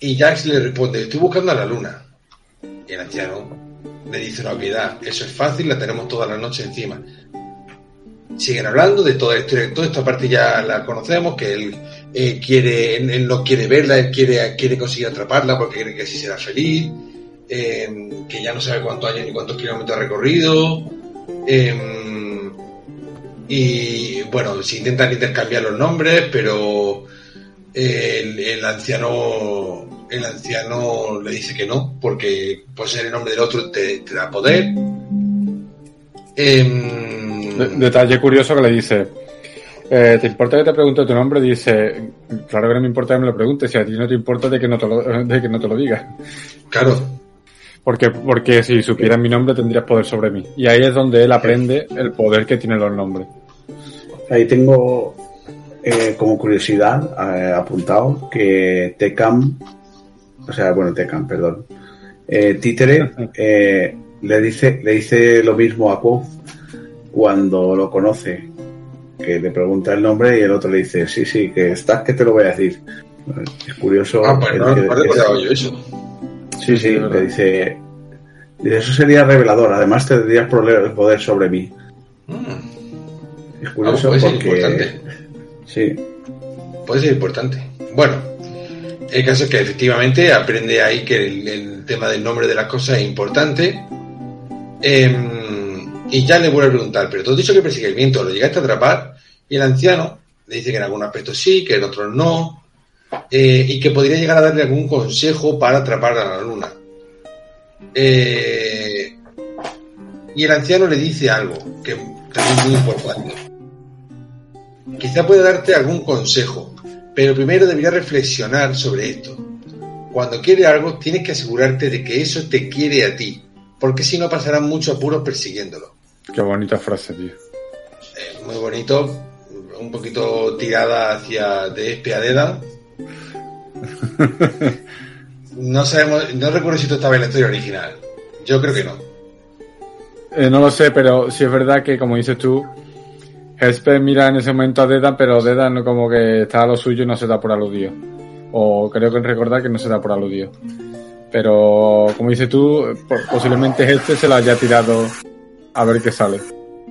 Y Jax le responde, estoy buscando a la luna. Y el anciano le dice una obviedad, eso es fácil, la tenemos toda la noche encima. Siguen hablando de toda esta, toda esta parte ya la conocemos, que él eh, quiere, él, no quiere verla, él quiere, quiere conseguir atraparla porque cree que así será feliz, eh, que ya no sabe cuántos años ni cuántos kilómetros ha recorrido. Eh, y bueno, se intentan intercambiar los nombres, pero el, el, anciano el anciano le dice que no, porque por ser el nombre del otro te, te da poder. Eh, Detalle curioso que le dice, eh, ¿te importa que te pregunte tu nombre? Dice, claro que no me importa que me lo preguntes, si a ti no te importa de que no te lo, de que no te lo diga. Claro. Porque, porque si supieras mi nombre tendrías poder sobre mí. Y ahí es donde él aprende el poder que tienen los nombres. Ahí tengo eh, como curiosidad eh, apuntado que Tecam, o sea, bueno, Tecam, perdón, eh, Títere le dice le dice lo mismo a Quoth cuando lo conoce, que le pregunta el nombre y el otro le dice, sí, sí, que estás que te lo voy a decir. Es curioso. Ah, pues no, no recordaba yo eso. Sí, sí, le dice, dice, eso sería revelador, además tendrías poder sobre mí. Mm. Es curioso Ah, pues porque... importante. Sí, Puede ser importante. Bueno, el caso es que efectivamente aprende ahí que el, el tema del nombre de las cosas es importante. Em, y ya le vuelve a preguntar, pero tú has dicho que persigue el viento, ¿lo llegaste a atrapar? Y el anciano le dice que en algún aspecto sí, que en otros no, eh, y que podría llegar a darle algún consejo para atrapar a la luna. Eh, y el anciano le dice algo que también es muy importante. Quizá pueda darte algún consejo, pero primero deberías reflexionar sobre esto. Cuando quiere algo, tienes que asegurarte de que eso te quiere a ti, porque si no pasarán muchos apuros persiguiéndolo. Qué bonita frase, tío. Eh, muy bonito, un poquito tirada hacia de espiadeda. No sabemos, no recuerdo si esto estaba en la historia original. Yo creo que no. Eh, no lo sé, pero sí es verdad que, como dices tú, Hesper mira en ese momento a Dedan, pero Dedan no como que está a lo suyo y no se da por aludido. O creo que recordar que no se da por aludido. Pero, como dices tú, posiblemente este se lo haya tirado a ver qué sale.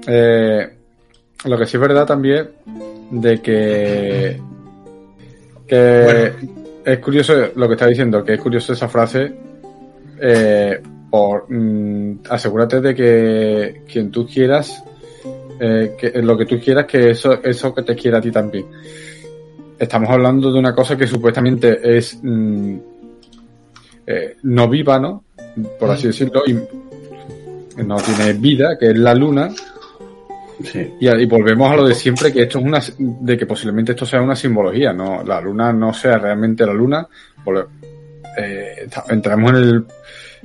Eh, lo que sí es verdad también de que, que Bueno. es curioso lo que está diciendo, que es curioso esa frase eh, por mm, asegúrate de que quien tú quieras, eh, que lo que tú quieras, que eso, eso que te quiera a ti también. Estamos hablando de una cosa que supuestamente es mm, eh, no viva, ¿no? Por así decirlo, y no tiene vida, que es la luna, Sí. y, y volvemos a lo de siempre, que esto es una, de que posiblemente esto sea una simbología, no, la luna no sea realmente la luna, eh, entramos en el,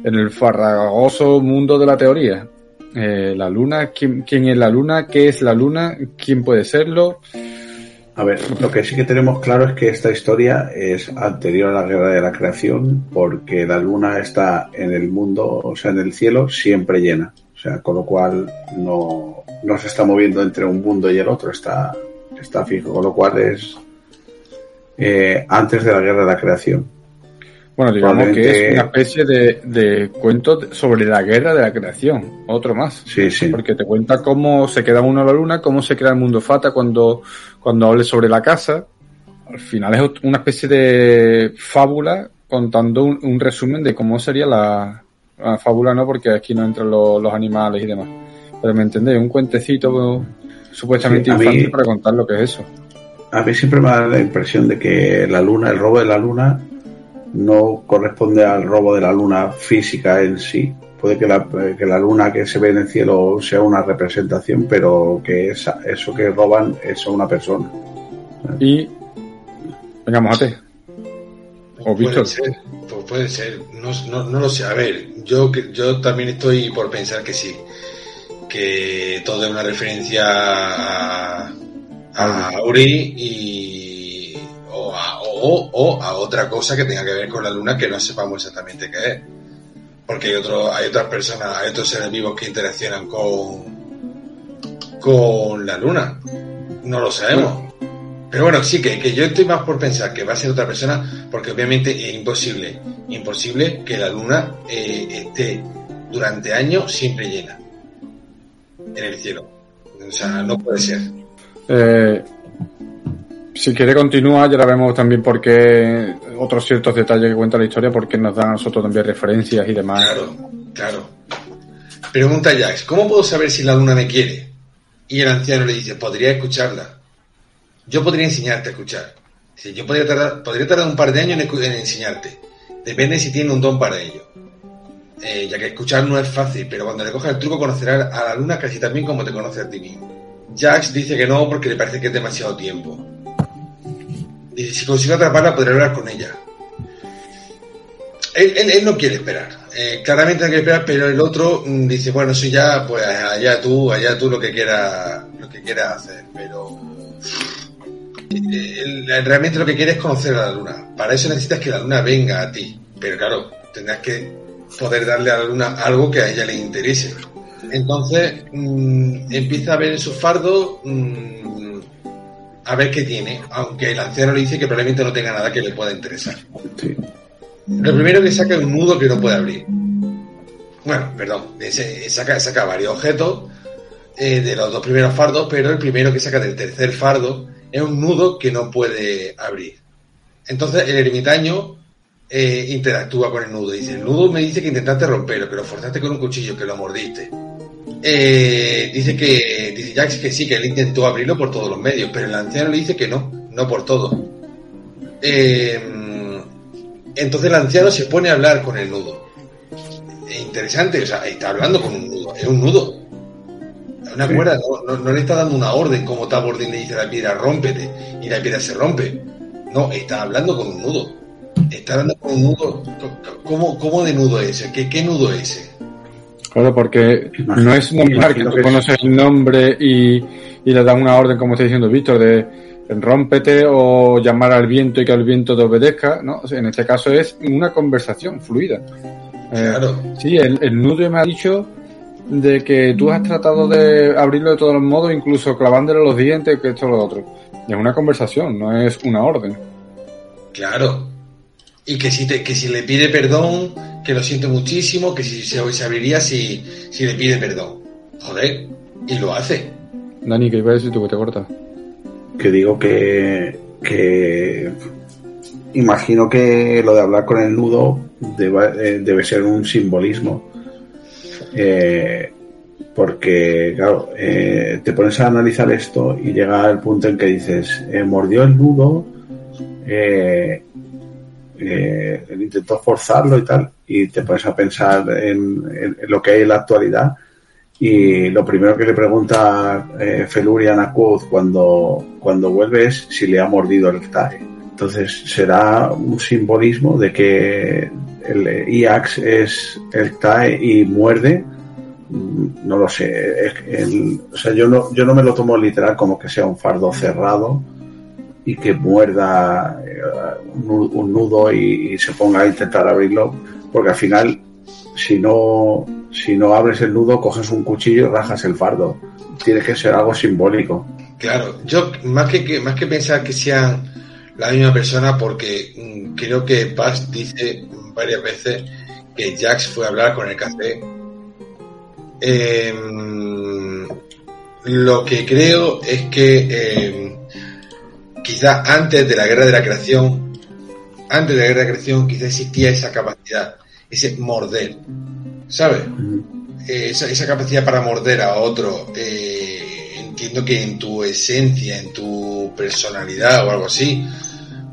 en el farragoso mundo de la teoría. Eh, la luna, ¿quién, quién es la luna? ¿Qué es la luna? ¿Quién puede serlo? A ver, lo que sí que tenemos claro es que esta historia es anterior a la guerra de la creación, porque la luna está en el mundo, o sea, en el cielo, siempre llena. O sea, con lo cual no, no se está moviendo entre un mundo y el otro, está, está fijo, con lo cual es eh, antes de la guerra de la creación. Bueno, digamos que es una especie de, de cuento sobre la guerra de la creación, otro más. Sí, sí. Porque te cuenta cómo se queda uno a la luna, cómo se crea el mundo fata cuando, cuando hable sobre la casa. Al final es una especie de fábula contando un, un resumen de cómo sería la, la fábula, no, porque aquí no entran los, los animales y demás. Pero me entendéis, un cuentecito supuestamente Sí, a mí- infantil para contar lo que es eso. A mí siempre me da la impresión de que la luna, el robo de la luna, no corresponde al robo de la luna física en sí. Puede que la, que la luna que se ve en el cielo sea una representación, pero que esa- eso que roban es una persona. Y, venga, mojate. O Puede Víctor. pues puede ser, no, no, no lo sé. A ver, yo, que- yo también estoy por pensar que sí, que todo es una referencia a, a Auri y, o, a, o- o a otra cosa que tenga que ver con la luna que no sepamos exactamente qué es. Porque hay, otras personas, hay otros seres vivos que interaccionan con, con la luna. No lo sabemos. Pero bueno, sí, que, que yo estoy más por pensar que va a ser otra persona, porque obviamente es imposible, imposible que la luna eh, esté durante años siempre llena en el cielo. O sea, no puede ser. Eh, si quiere continúa, ya la vemos también porque otros ciertos detalles que cuenta la historia, porque nos dan a nosotros también referencias y demás. Claro, claro. Pregunta Jax, ¿cómo puedo saber si la luna me quiere? Y el anciano le dice, podría escucharla. Yo podría enseñarte a escuchar. Dice, yo podría tardar, podría tardar un par de años en, enseñarte. Depende si tiene un don para ello. Eh, ya que escuchar no es fácil, pero cuando le cojas el truco conocerás a la luna casi tan bien como te conoce a ti mismo. Jax dice que no porque le parece que es demasiado tiempo. Si consigo atraparla podré hablar con ella. Él, él- no quiere esperar. Eh, claramente no quiere esperar, pero el otro mm, dice, bueno, eso ya, pues allá tú, allá tú lo que quieras, lo que quieras hacer. Pero eh, él realmente lo que quiere es conocer a la luna. Para eso necesitas que la luna venga a ti. Pero claro, tendrás que poder darle a la luna algo que a ella le interese. Entonces mm, empieza a ver en su fardo mm, a ver qué tiene, aunque el anciano le dice que probablemente no tenga nada que le pueda interesar. Sí. Lo primero que saca es un nudo que no puede abrir. Bueno, perdón, saca, saca varios objetos eh, de los dos primeros fardos, pero el primero que saca del tercer fardo es un nudo que no puede abrir. Entonces el ermitaño eh, interactúa con el nudo. Dice, el nudo me dice que intentaste romperlo, que lo forzaste con un cuchillo, que lo mordiste. Eh, dice que dice Jax que sí, que él intentó abrirlo por todos los medios, pero el anciano le dice que no, no por todo. Eh, entonces el anciano se pone a hablar con el nudo. Es interesante, o sea, está hablando con un nudo, es un nudo. Una Sí. cuerda, no, no- no le está dando una orden como Tabordín le dice a la piedra, rómpete, y la piedra se rompe. No, está hablando con un nudo. Está hablando con un nudo. ¿Cómo, cómo de nudo es ese? ¿Qué, qué nudo es ese? Claro, porque no es normal que tú conoces el nombre y, y le das una orden, como está diciendo Víctor, de rómpete o llamar al viento y que el viento te obedezca, ¿no? O sea, en este caso es una conversación fluida. Eh, Claro. Sí, el, el nudo me ha dicho de que tú has tratado de abrirlo de todos los modos, incluso clavándole los dientes, que esto lo otro. Es una conversación, no es una orden. Claro. Y que si, te, que si le pide perdón, que lo siente muchísimo, que si se, se abriría si, si le pide perdón. Joder, y lo hace. Dani, que iba a decir tú que te cortas. que digo que, que imagino que lo de hablar con el nudo debe, eh, debe ser un simbolismo. Eh, porque, claro, eh, te pones a analizar esto y llega el punto en que dices, eh, mordió el nudo, eh, eh, intentó forzarlo y tal, y te pones a pensar en, lo que hay en la actualidad. Y lo primero que le pregunta eh, Felurian a Quoth cuando, cuando vuelve es si le ha mordido el TAE. Entonces será un simbolismo de que el IAX es el TAE y muerde. Mm, No lo sé. o sea, yo no, yo no me lo tomo literal como que sea un fardo cerrado que muerda eh, un, nu- un nudo y, se ponga a intentar abrirlo, porque al final, si no, si no abres el nudo, coges un cuchillo y rajas el fardo. Tiene que ser algo simbólico. Claro, yo más que, que- más que pensar que sean la misma persona, porque mm, creo que Paz dice varias veces que Jax fue a hablar con el café. Em, lo que creo es que em, quizás antes de la guerra de la creación, antes de la guerra de la creación, quizás existía esa capacidad, ese morder, ¿sabes? eh, esa, esa capacidad para morder a otro, eh, entiendo que en tu esencia, en tu personalidad o algo así,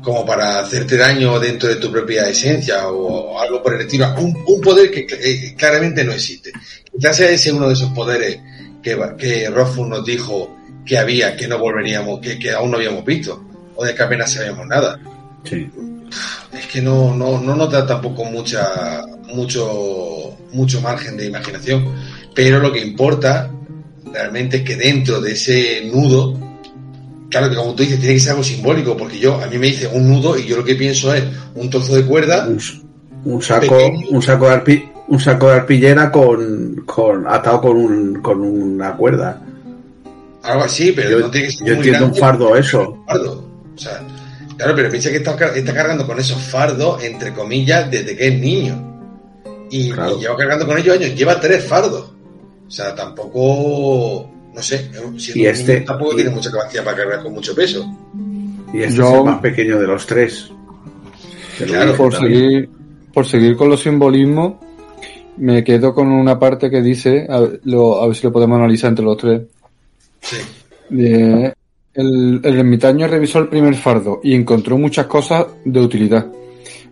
como para hacerte daño dentro de tu propia esencia o, o algo por el estilo, un, un poder que eh, claramente no existe. Quizás sea ese uno de esos poderes que, que Rothfuss nos dijo que había, que no volveríamos, que, que aún no habíamos visto, o de que apenas sabíamos nada Sí. es que no, no, no nos da tampoco mucha, mucho, mucho margen de imaginación. Pero lo que importa realmente es que dentro de ese nudo, claro que como tú dices, tiene que ser algo simbólico, porque yo, a mí me dice un nudo y yo lo que pienso es un trozo de cuerda, Un, un saco, Pequeño. un saco de arpi- un saco de arpillera con, con atado con un, con una cuerda. Algo así, pero Yo, no tiene que ser yo muy entiendo un fardo eso. fardo. O sea, claro, pero piensa que está, está cargando con esos fardos, entre comillas, desde que es niño. Y, Claro. y lleva cargando con ellos años, lleva tres fardos. O sea, tampoco, no sé, siendo Y un este- niño tampoco y- tiene mucha capacidad para cargar con mucho peso. Y este Yo- es el más pequeño de los tres. Claro, por seguir, por seguir con los simbolismos, me quedo con una parte que dice, a, ver- lo- a ver si lo podemos analizar entre los tres. De- el, ermitaño revisó el primer fardo y encontró muchas cosas de utilidad.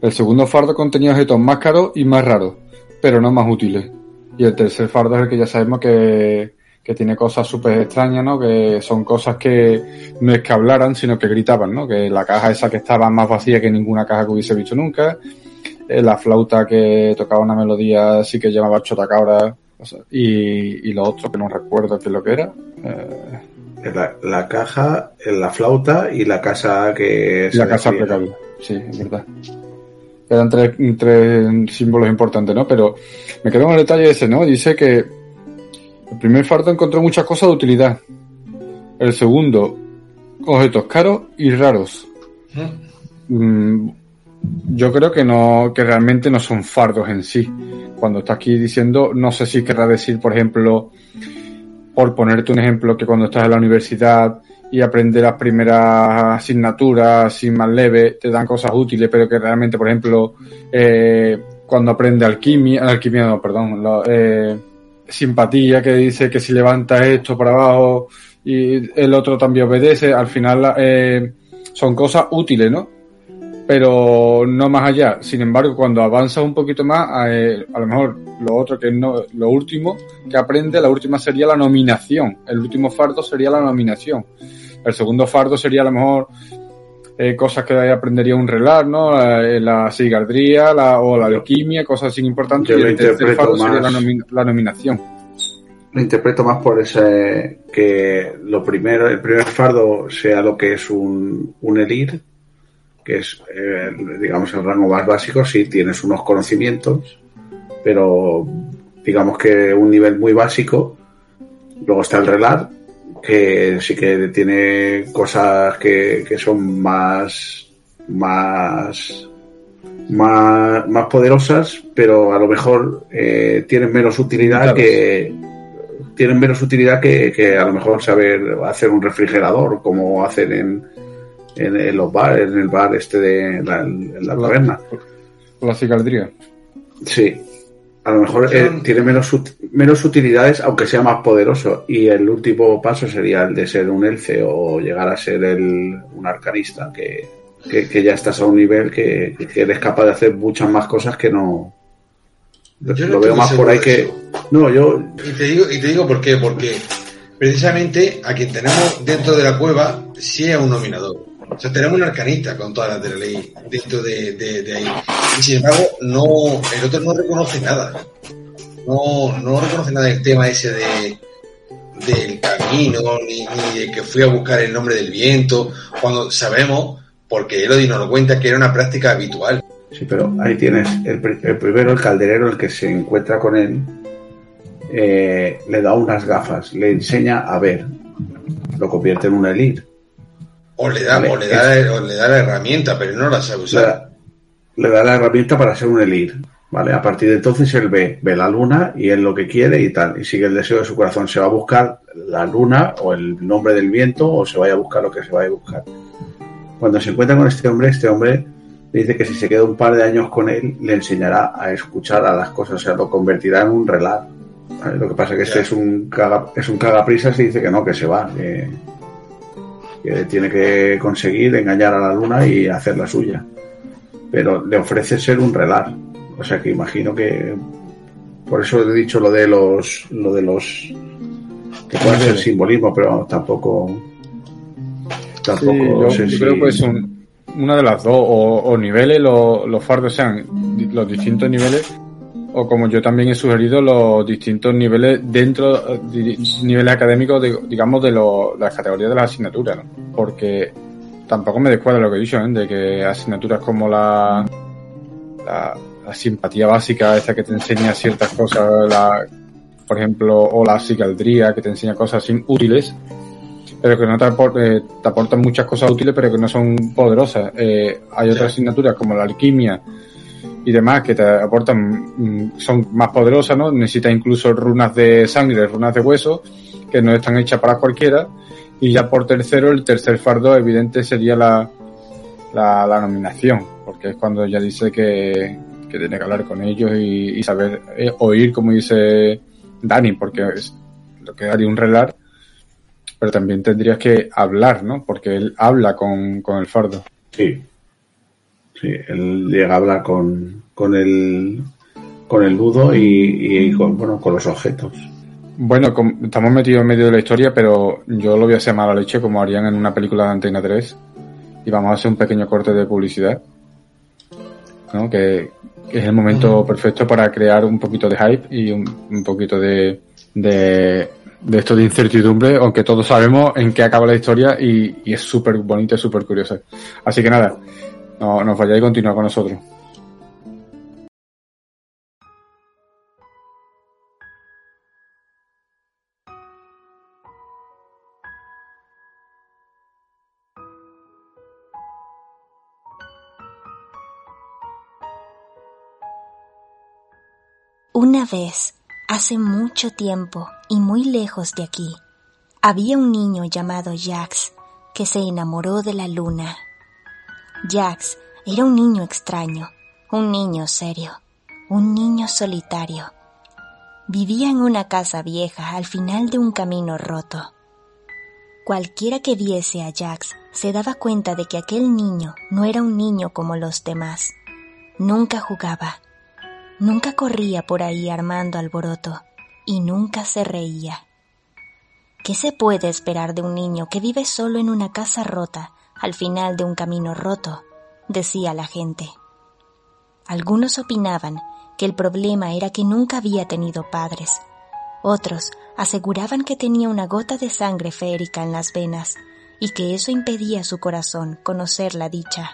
El segundo fardo contenía objetos más caros y más raros, pero no más útiles. Y el tercer fardo es el que ya sabemos que, que tiene cosas súper extrañas, ¿no? Que son cosas que no es que hablaran, sino que gritaban, ¿no? Que la caja esa que estaba más vacía que ninguna caja que hubiese visto nunca. eh, la flauta que tocaba una melodía así que llamaba chotacabra. o y, y lo otro que no recuerdo qué es lo que era. Eh, La, la caja, la flauta y la casa que la se casa precaria. Sí, es verdad. Eran tres, tres símbolos importantes, ¿no? Pero me quedo con el detalle ese, ¿no? Dice que el primer fardo encontró muchas cosas de utilidad. El segundo, objetos caros y raros. Mm, yo creo que no, que realmente no son fardos en sí. Cuando está aquí diciendo, no sé si querrá decir, por ejemplo, por ponerte un ejemplo, que cuando estás en la universidad y aprendes las primeras asignaturas así más leves, te dan cosas útiles, pero que realmente, por ejemplo, eh, cuando aprende alquimia, alquimia no, perdón, eh, simpatía, que dice que si levantas esto para abajo y el otro también obedece, al final eh, son cosas útiles, ¿no? Pero no más allá. Sin embargo, cuando avanzas un poquito más, a lo mejor lo otro que no, lo último que aprende, la última sería la nominación. El último fardo sería la nominación. El segundo fardo sería a lo mejor eh, cosas que aprendería un relar, ¿no? La, la sigardría la, o la alquimia, cosas así importantes. Yo y el tercer fardo sería la, nomi- la nominación. Lo interpreto más por ese que lo primero, el primer fardo sea lo que es un, un elir, que es, eh, digamos, el rango más básico, sí, tienes unos conocimientos, pero digamos que un nivel muy básico. Luego está el relar, que sí que tiene cosas que, que son más, más, más, más poderosas, pero a lo mejor eh, tienen menos utilidad que tienen menos utilidad que, que a lo mejor saber hacer un refrigerador como hacen en, en, los bares, en el bar este de la, en la taberna. La cicaldría. Sí. A lo mejor eh, tiene menos, menos utilidades, aunque sea más poderoso. Y el último paso sería el de ser un elce o llegar a ser el, un arcanista, que, que, ya estás a un nivel que, que, eres capaz de hacer muchas más cosas que no. Yo lo veo más por ahí que. No, yo. Y te, digo, y te digo por qué. Porque precisamente a quien tenemos dentro de la cueva sí es un nominador. O sea, tenemos un arcanista con todas las de la ley dentro de, de, ahí. Y sin embargo, no, el otro no reconoce nada. No, no reconoce nada del tema ese de del camino, ni, de que fui a buscar el nombre del viento, cuando sabemos, porque Elodie nos lo cuenta, que era una práctica habitual. Sí, pero ahí tienes el, primero, el calderero, el que se encuentra con él, eh, le da unas gafas, le enseña a ver, lo convierte en un elir o le da, o le da, le da la herramienta, pero no la sabe usar. Le da, la herramienta para ser un elir. ¿Vale? A partir de entonces él ve, ve la luna y es lo que quiere y tal. Y sigue el deseo de su corazón. Se va a buscar la luna o el nombre del viento o se vaya a buscar lo que se vaya a buscar. Cuando se encuentra con este hombre, este hombre dice que si se queda un par de años con él, le enseñará a escuchar a las cosas, o sea, lo convertirá en un relato. Lo que pasa es que este es un, caga, es un cagaprisas y dice que no, que se va, que, que tiene que conseguir engañar a la luna y hacer la suya. Pero le ofrece ser un relar. O sea que imagino que por eso he dicho lo de los lo de los que puede ser simbolismo, pero tampoco tampoco yo, creo que es una de las dos o, niveles los, los fardos sean los distintos niveles o como yo también he sugerido, los distintos niveles dentro, niveles académicos, digamos, de, las categorías de las asignaturas, Porque tampoco me descuadra lo que he dicho, ¿eh? de que asignaturas como la, la, simpatía básica, esa que te enseña ciertas cosas, la, por ejemplo, o la psicaldría, que te enseña cosas útiles, pero que no te, eh, te, aportan muchas cosas útiles, pero que no son poderosas. Eh, hay otras asignaturas como la alquimia, y demás que te aportan, mm, son más poderosas, ¿no? Necesitas incluso runas de sangre, runas de hueso, que no están hechas para cualquiera. Y ya por tercero, el tercer fardo evidente sería la, la, nominación, porque es cuando ya dice que, que tiene que hablar con ellos y, saber eh, oír, como dice Dani, porque es lo que haría un relar, pero también tendrías que hablar, ¿no? Porque él habla con, con el fardo. Sí, Sí, él llega a hablar con, con el con el nudo y, con, bueno, con los objetos. Bueno, estamos metidos en medio de la historia, pero yo lo voy a hacer mala leche como harían en una película de Antena 3 y vamos a hacer un pequeño corte de publicidad, ¿no? que, es el momento perfecto para crear un poquito de hype y un, poquito de, de, de, esto de incertidumbre, aunque todos sabemos en qué acaba la historia y, y es súper bonito y súper curioso. Así que nada, no, no vayáis y continúa con nosotros. Una vez, hace mucho tiempo y muy lejos de aquí, había un niño llamado Jax que se enamoró de la luna Jax era un niño extraño, un niño serio, un niño solitario. Vivía en una casa vieja al final de un camino roto. Cualquiera que viese a Jax se daba cuenta de que aquel niño no era un niño como los demás. Nunca jugaba, nunca corría por ahí armando alboroto y nunca se reía. ¿Qué se puede esperar de un niño que vive solo en una casa rota al final de un camino roto, decía la gente. Algunos opinaban que el problema era que nunca había tenido padres. Otros aseguraban que tenía una gota de sangre férica en las venas y que eso impedía a su corazón conocer la dicha.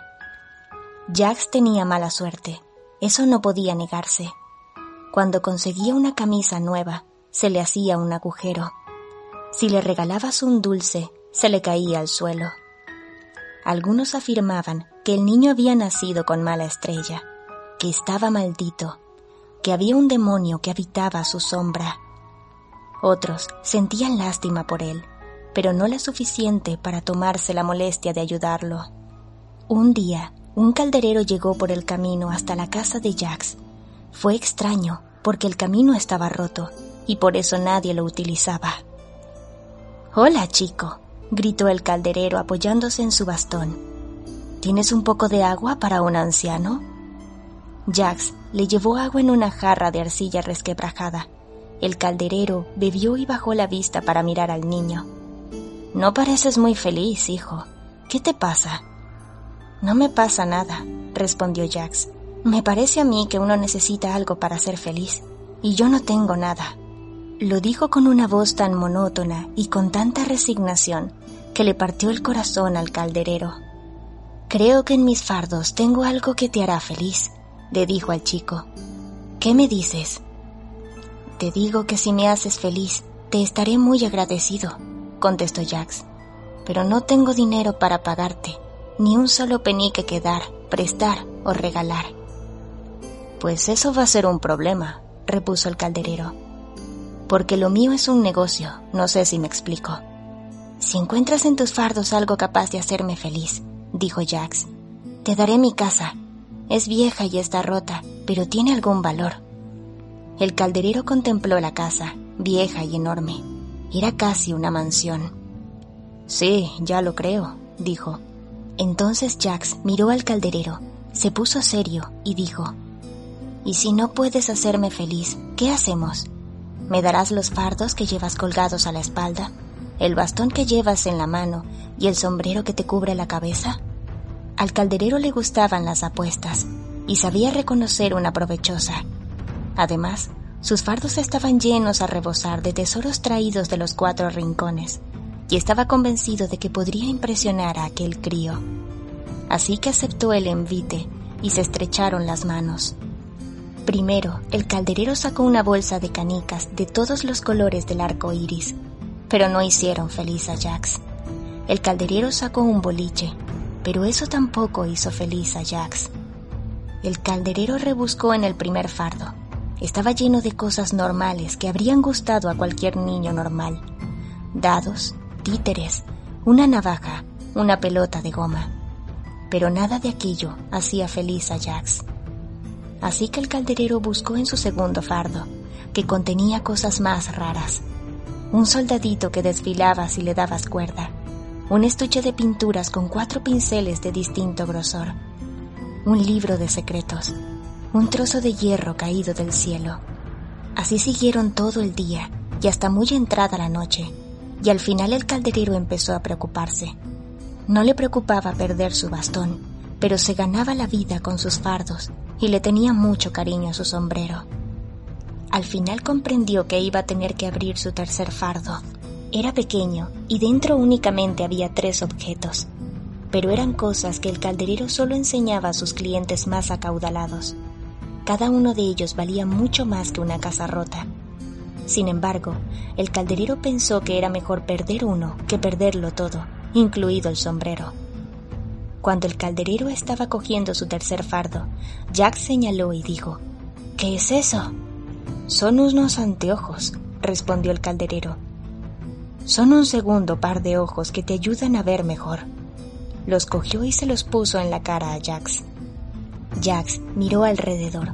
Jax tenía mala suerte, eso no podía negarse. Cuando conseguía una camisa nueva, se le hacía un agujero. Si le regalabas un dulce, se le caía al suelo. Algunos afirmaban que el niño había nacido con mala estrella, que estaba maldito, que había un demonio que habitaba su sombra. Otros sentían lástima por él, pero no la suficiente para tomarse la molestia de ayudarlo. Un día, un calderero llegó por el camino hasta la casa de Jax. Fue extraño, porque el camino estaba roto, y por eso nadie lo utilizaba. Hola, chico, gritó el calderero apoyándose en su bastón. ¿Tienes un poco de agua para un anciano? Jax le llevó agua en una jarra de arcilla resquebrajada. El calderero bebió y bajó la vista para mirar al niño. No pareces muy feliz, hijo. ¿Qué te pasa? No me pasa nada, respondió Jax. Me parece a mí que uno necesita algo para ser feliz, y yo no tengo nada. Lo dijo con una voz tan monótona y con tanta resignación que le partió el corazón al calderero. Creo que en mis fardos tengo algo que te hará feliz, le dijo al chico. ¿Qué me dices? Te digo que si me haces feliz, te estaré muy agradecido, contestó Jax. Pero no tengo dinero para pagarte, ni un solo penique que dar, prestar o regalar. Pues eso va a ser un problema, repuso el calderero. Porque lo mío es un negocio, no sé si me explico. Si encuentras en tus fardos algo capaz de hacerme feliz, dijo Jax, te daré mi casa. Es vieja y está rota, pero tiene algún valor. El calderero contempló la casa, vieja y enorme. Era casi una mansión. Sí, ya lo creo, dijo. Entonces Jax miró al calderero, se puso serio y dijo, ¿Y si no puedes hacerme feliz, qué hacemos? ¿Me darás los fardos que llevas colgados a la espalda, el bastón que llevas en la mano y el sombrero que te cubre la cabeza? Al calderero le gustaban las apuestas y sabía reconocer una provechosa. Además, sus fardos estaban llenos a rebosar de tesoros traídos de los cuatro rincones, y estaba convencido de que podría impresionar a aquel crío. Así que aceptó el envite y se estrecharon las manos. Primero, el calderero sacó una bolsa de canicas de todos los colores del arco iris, pero no hicieron feliz a Jax. El calderero sacó un boliche, pero eso tampoco hizo feliz a Jax. El calderero rebuscó en el primer fardo. Estaba lleno de cosas normales que habrían gustado a cualquier niño normal. Dados, títeres, una navaja, una pelota de goma. Pero nada de aquello hacía feliz a Jax. Así que el calderero buscó en su segundo fardo, que contenía cosas más raras. Un soldadito que desfilaba si le dabas cuerda. Un estuche de pinturas con cuatro pinceles de distinto grosor un libro de secretos, un trozo de hierro caído del cielo. Así siguieron todo el día y hasta muy entrada la noche, y al final el calderero empezó a preocuparse. No le preocupaba perder su bastón, pero se ganaba la vida con sus fardos y le tenía mucho cariño a su sombrero. Al final comprendió que iba a tener que abrir su tercer fardo. Era pequeño y dentro únicamente había tres objetos, pero eran cosas que el calderero solo enseñaba a sus clientes más acaudalados. Cada uno de ellos valía mucho más que una casa rota. Sin embargo, el calderero pensó que era mejor perder uno que perderlo todo, incluido el sombrero. Cuando el calderero estaba cogiendo su tercer fardo, Jack señaló y dijo, ¿Qué es eso? Son unos anteojos, respondió el calderero. Son un segundo par de ojos que te ayudan a ver mejor los cogió y se los puso en la cara a Jax. Jax miró alrededor.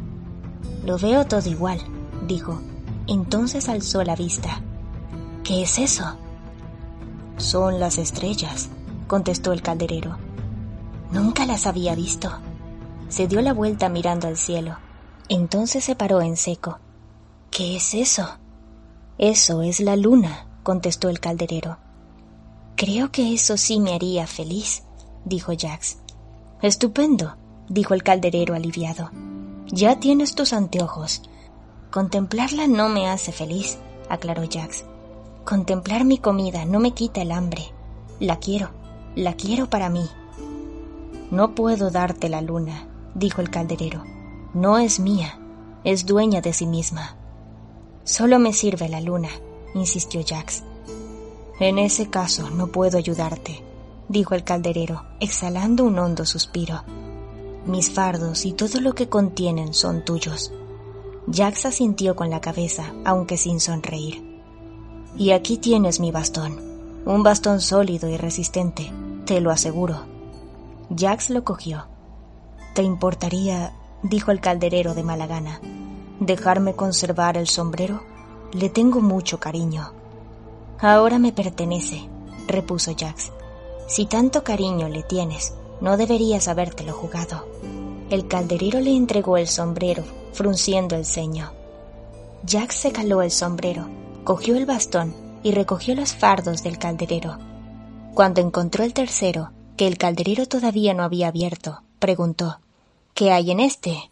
Lo veo todo igual, dijo. Entonces alzó la vista. ¿Qué es eso? Son las estrellas, contestó el calderero. Nunca las había visto. Se dio la vuelta mirando al cielo. Entonces se paró en seco. ¿Qué es eso? Eso es la luna, contestó el calderero. Creo que eso sí me haría feliz dijo Jax. Estupendo, dijo el calderero aliviado. Ya tienes tus anteojos. Contemplarla no me hace feliz, aclaró Jax. Contemplar mi comida no me quita el hambre. La quiero, la quiero para mí. No puedo darte la luna, dijo el calderero. No es mía, es dueña de sí misma. Solo me sirve la luna, insistió Jax. En ese caso no puedo ayudarte, dijo el calderero, exhalando un hondo suspiro. Mis fardos y todo lo que contienen son tuyos. Jax asintió con la cabeza, aunque sin sonreír. Y aquí tienes mi bastón, Un bastón sólido y resistente, te lo aseguro. Jax lo cogió. ¿Te importaría, dijo el calderero de mala gana, dejarme conservar el sombrero? Le tengo mucho cariño. Ahora me pertenece, repuso Jax. Si tanto cariño le tienes, no deberías habértelo jugado. El calderero le entregó el sombrero, frunciendo el ceño. Jack se caló el sombrero, cogió el bastón y recogió los fardos del calderero. Cuando encontró el tercero, que el calderero todavía no había abierto, preguntó ¿Qué hay en este?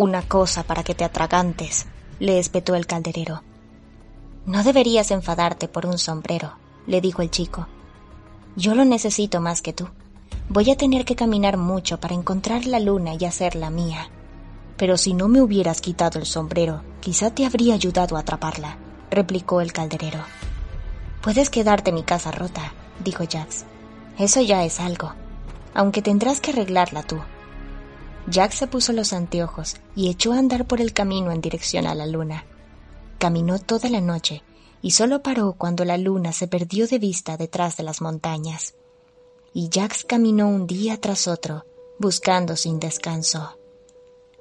Una cosa para que te atragantes, le espetó el calderero. No deberías enfadarte por un sombrero, le dijo el chico. Yo lo necesito más que tú. Voy a tener que caminar mucho para encontrar la luna y hacerla mía. Pero si no me hubieras quitado el sombrero, quizá te habría ayudado a atraparla, replicó el calderero. Puedes quedarte en mi casa rota, dijo Jax. Eso ya es algo, aunque tendrás que arreglarla tú. Jack se puso los anteojos y echó a andar por el camino en dirección a la luna. Caminó toda la noche y solo paró cuando la luna se perdió de vista detrás de las montañas y Jax caminó un día tras otro, buscando sin descanso.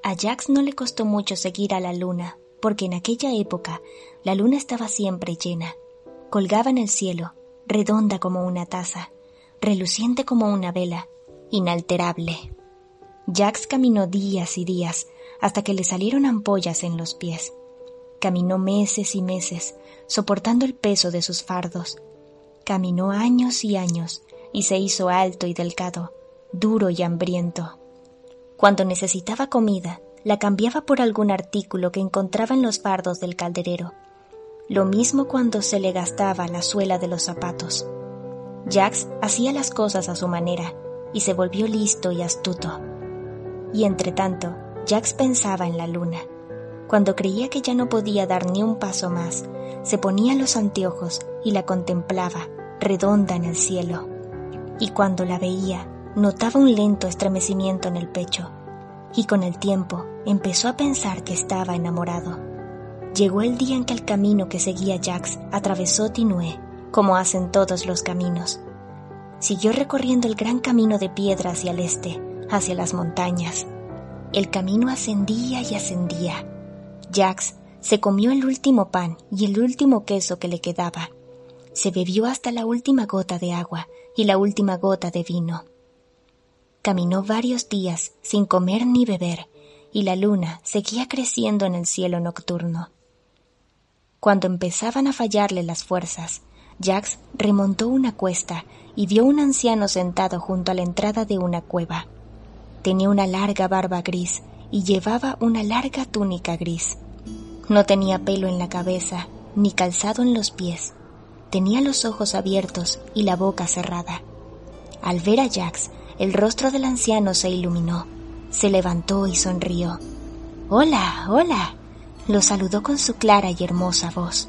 A Jax no le costó mucho seguir a la luna, porque en aquella época la luna estaba siempre llena. Colgaba en el cielo, redonda como una taza, reluciente como una vela, inalterable. Jax caminó días y días hasta que le salieron ampollas en los pies. Caminó meses y meses, soportando el peso de sus fardos. Caminó años y años y se hizo alto y delgado, duro y hambriento. Cuando necesitaba comida, la cambiaba por algún artículo que encontraba en los fardos del calderero. Lo mismo cuando se le gastaba la suela de los zapatos. Jax hacía las cosas a su manera y se volvió listo y astuto. Y entre tanto, Jax pensaba en la luna. Cuando creía que ya no podía dar ni un paso más, se ponía los anteojos y la contemplaba, redonda en el cielo y cuando la veía notaba un lento estremecimiento en el pecho, y con el tiempo empezó a pensar que estaba enamorado. Llegó el día en que el camino que seguía Jax atravesó Tinué, como hacen todos los caminos. Siguió recorriendo el gran camino de piedra hacia el este, hacia las montañas. El camino ascendía y ascendía. Jax se comió el último pan y el último queso que le quedaba. Se bebió hasta la última gota de agua y la última gota de vino. Caminó varios días sin comer ni beber, y la luna seguía creciendo en el cielo nocturno. Cuando empezaban a fallarle las fuerzas, Jax remontó una cuesta y vio un anciano sentado junto a la entrada de una cueva. Tenía una larga barba gris y llevaba una larga túnica gris. No tenía pelo en la cabeza ni calzado en los pies. Tenía los ojos abiertos y la boca cerrada. Al ver a Jax, el rostro del anciano se iluminó. Se levantó y sonrió. Hola, hola. Lo saludó con su clara y hermosa voz.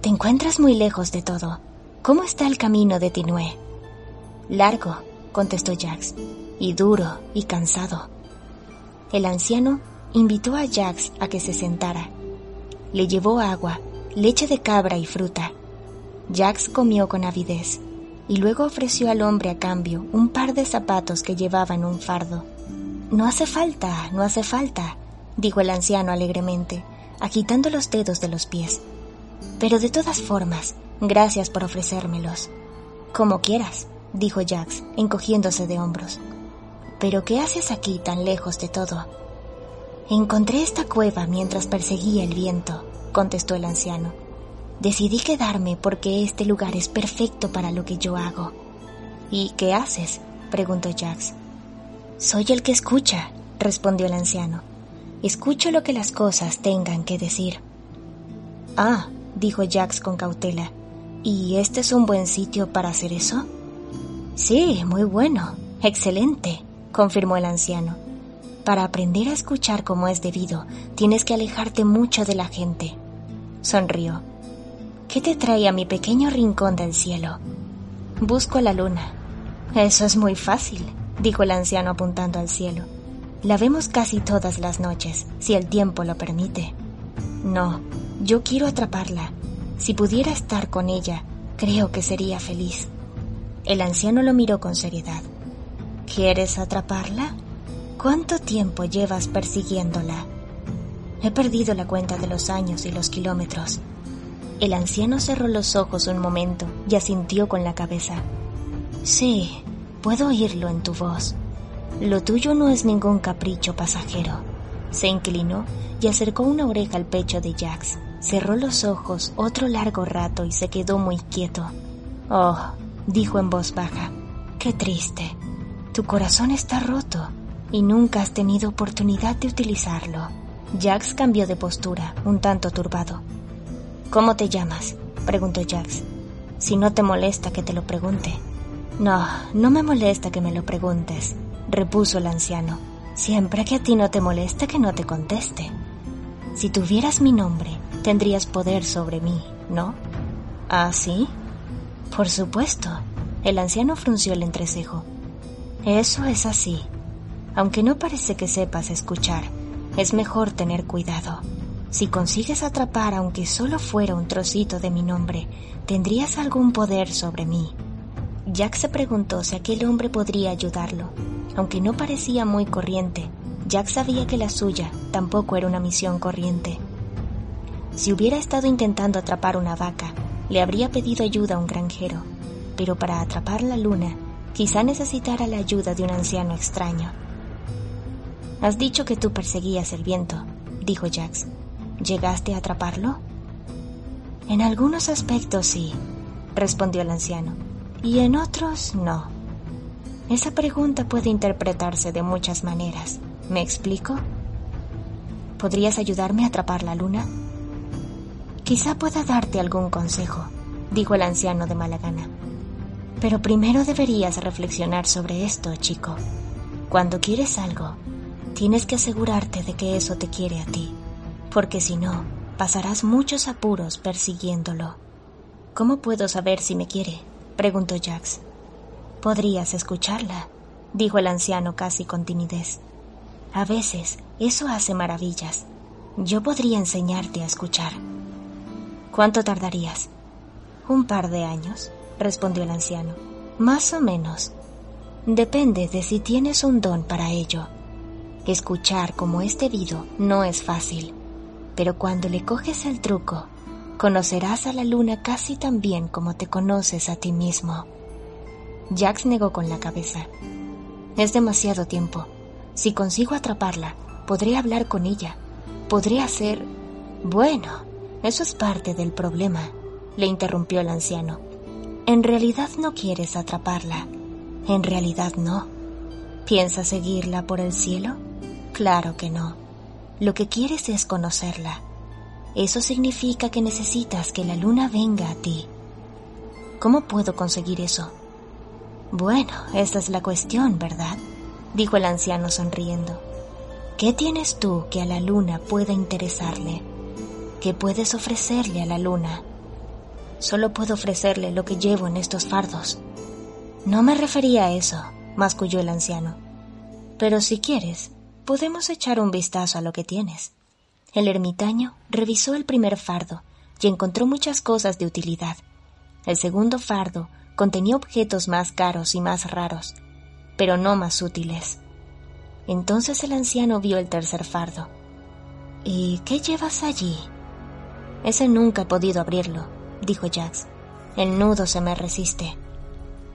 Te encuentras muy lejos de todo. ¿Cómo está el camino de Tinué? Largo, contestó Jax, y duro y cansado. El anciano invitó a Jax a que se sentara. Le llevó agua, leche de cabra y fruta. Jax comió con avidez y luego ofreció al hombre a cambio un par de zapatos que llevaba en un fardo. No hace falta, no hace falta, dijo el anciano alegremente, agitando los dedos de los pies. Pero de todas formas, gracias por ofrecérmelos. Como quieras, dijo Jax, encogiéndose de hombros. Pero ¿qué haces aquí tan lejos de todo? Encontré esta cueva mientras perseguía el viento, contestó el anciano. Decidí quedarme porque este lugar es perfecto para lo que yo hago. ¿Y qué haces? preguntó Jax. Soy el que escucha, respondió el anciano. Escucho lo que las cosas tengan que decir. Ah, dijo Jax con cautela. ¿Y este es un buen sitio para hacer eso? Sí, muy bueno. Excelente, confirmó el anciano. Para aprender a escuchar como es debido, tienes que alejarte mucho de la gente. Sonrió. ¿Qué te trae a mi pequeño rincón del cielo? Busco la luna. Eso es muy fácil, dijo el anciano apuntando al cielo. La vemos casi todas las noches, si el tiempo lo permite. No, yo quiero atraparla. Si pudiera estar con ella, Creo que sería feliz. El anciano lo miró con seriedad. ¿Quieres atraparla? ¿Cuánto tiempo llevas persiguiéndola? He perdido la cuenta de los años y los kilómetros. El anciano cerró los ojos un momento y asintió con la cabeza. Sí, puedo oírlo en tu voz. Lo tuyo no es ningún capricho pasajero. Se inclinó y acercó una oreja al pecho de Jax. Cerró los ojos otro largo rato y se quedó muy quieto. Oh, dijo en voz baja, qué triste. Tu corazón está roto y nunca has tenido oportunidad de utilizarlo. Jax cambió de postura, un tanto turbado. ¿Cómo te llamas? preguntó Jax. Si no te molesta que te lo pregunte. No, no me molesta que me lo preguntes, repuso el anciano. Siempre que a ti no te molesta que no te conteste. Si tuvieras mi nombre, tendrías poder sobre mí, ¿no? ¿Ah, sí? Por supuesto. El anciano frunció el entrecejo. Eso es así. Aunque no parece que sepas escuchar, es mejor tener cuidado. Si consigues atrapar aunque solo fuera un trocito de mi nombre, tendrías algún poder sobre mí. Jack se preguntó si aquel hombre podría ayudarlo. Aunque no parecía muy corriente, Jack sabía que la suya tampoco era una misión corriente. Si hubiera estado intentando atrapar una vaca, le habría pedido ayuda a un granjero, pero para atrapar la luna, quizá necesitara la ayuda de un anciano extraño. Has dicho que tú perseguías el viento, dijo Jax. ¿Llegaste a atraparlo? En algunos aspectos sí, respondió el anciano, y en otros no. Esa pregunta puede interpretarse de muchas maneras. ¿Me explico? ¿Podrías ayudarme a atrapar la luna? Quizá pueda darte algún consejo, dijo el anciano de mala gana. Pero primero deberías reflexionar sobre esto, chico. Cuando quieres algo, Tienes que asegurarte de que eso te quiere a ti, porque si no, pasarás muchos apuros persiguiéndolo. ¿Cómo puedo saber si me quiere? preguntó Jax. Podrías escucharla, dijo el anciano casi con timidez. A veces eso hace maravillas. Yo podría enseñarte a escuchar. ¿Cuánto tardarías? Un par de años, respondió el anciano. Más o menos. Depende de si tienes un don para ello. Escuchar como es debido no es fácil, pero cuando le coges el truco, conocerás a la luna casi tan bien como te conoces a ti mismo. Jax negó con la cabeza. Es demasiado tiempo. Si consigo atraparla, podré hablar con ella. Podré hacer... Bueno, eso es parte del problema, le interrumpió el anciano. En realidad no quieres atraparla. En realidad no. ¿Piensas seguirla por el cielo? Claro que no. Lo que quieres es conocerla. Eso significa que necesitas que la luna venga a ti. ¿Cómo puedo conseguir eso? Bueno, esa es la cuestión, ¿verdad? dijo el anciano sonriendo. ¿Qué tienes tú que a la luna pueda interesarle? ¿Qué puedes ofrecerle a la luna? Solo puedo ofrecerle lo que llevo en estos fardos. No me refería a eso, masculló el anciano. Pero si quieres, podemos echar un vistazo a lo que tienes. El ermitaño revisó el primer fardo y encontró muchas cosas de utilidad. El segundo fardo contenía objetos más caros y más raros, pero no más útiles. Entonces el anciano vio el tercer fardo. ¿Y qué llevas allí? Ese nunca he podido abrirlo, dijo Jax. El nudo se me resiste.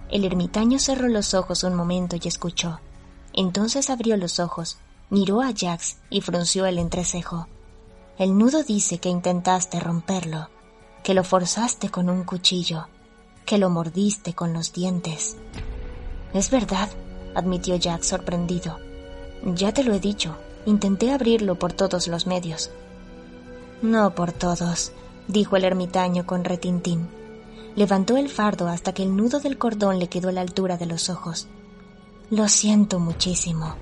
El ermitaño cerró los ojos un momento y escuchó. Entonces abrió los ojos Miró a Jax y frunció el entrecejo. El nudo dice que intentaste romperlo, que lo forzaste con un cuchillo, que lo mordiste con los dientes. Es verdad, admitió Jack sorprendido. Ya te lo he dicho, intenté abrirlo por todos los medios. No por todos, dijo el ermitaño con retintín. Levantó el fardo hasta que el nudo del cordón le quedó a la altura de los ojos. Lo siento muchísimo,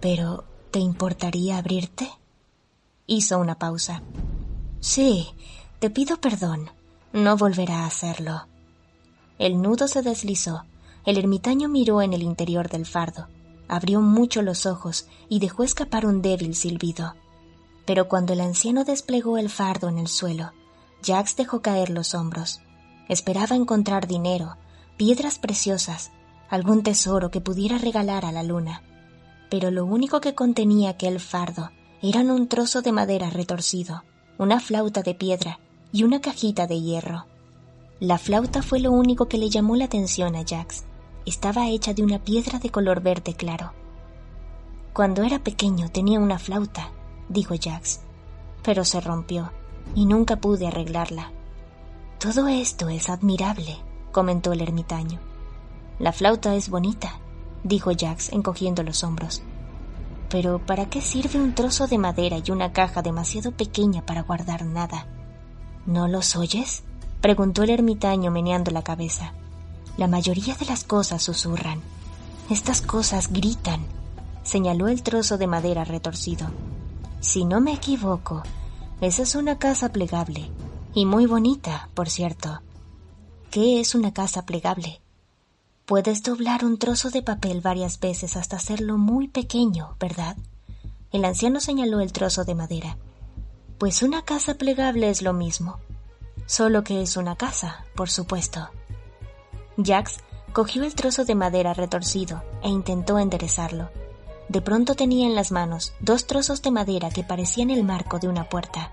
pero ¿Te importaría abrirte? Hizo una pausa. Sí, te pido perdón. No volverá a hacerlo. El nudo se deslizó. El ermitaño miró en el interior del fardo, abrió mucho los ojos y dejó escapar un débil silbido. Pero cuando el anciano desplegó el fardo en el suelo, Jax dejó caer los hombros. Esperaba encontrar dinero, piedras preciosas, algún tesoro que pudiera regalar a la luna. Pero lo único que contenía aquel fardo eran un trozo de madera retorcido, una flauta de piedra y una cajita de hierro. La flauta fue lo único que le llamó la atención a Jax. Estaba hecha de una piedra de color verde claro. Cuando era pequeño tenía una flauta, dijo Jax, pero se rompió y nunca pude arreglarla. Todo esto es admirable, comentó el ermitaño. La flauta es bonita, dijo Jax encogiendo los hombros. Pero ¿para qué sirve un trozo de madera y una caja demasiado pequeña para guardar nada? ¿No los oyes? preguntó el ermitaño meneando la cabeza. La mayoría de las cosas susurran. Estas cosas gritan, señaló el trozo de madera retorcido. Si no me equivoco, esa es una casa plegable, y muy bonita, por cierto. ¿Qué es una casa plegable? Puedes doblar un trozo de papel varias veces hasta hacerlo muy pequeño, ¿verdad? El anciano señaló el trozo de madera. Pues una casa plegable es lo mismo, solo que es una casa, por supuesto. Jax cogió el trozo de madera retorcido e intentó enderezarlo. De pronto tenía en las manos dos trozos de madera que parecían el marco de una puerta.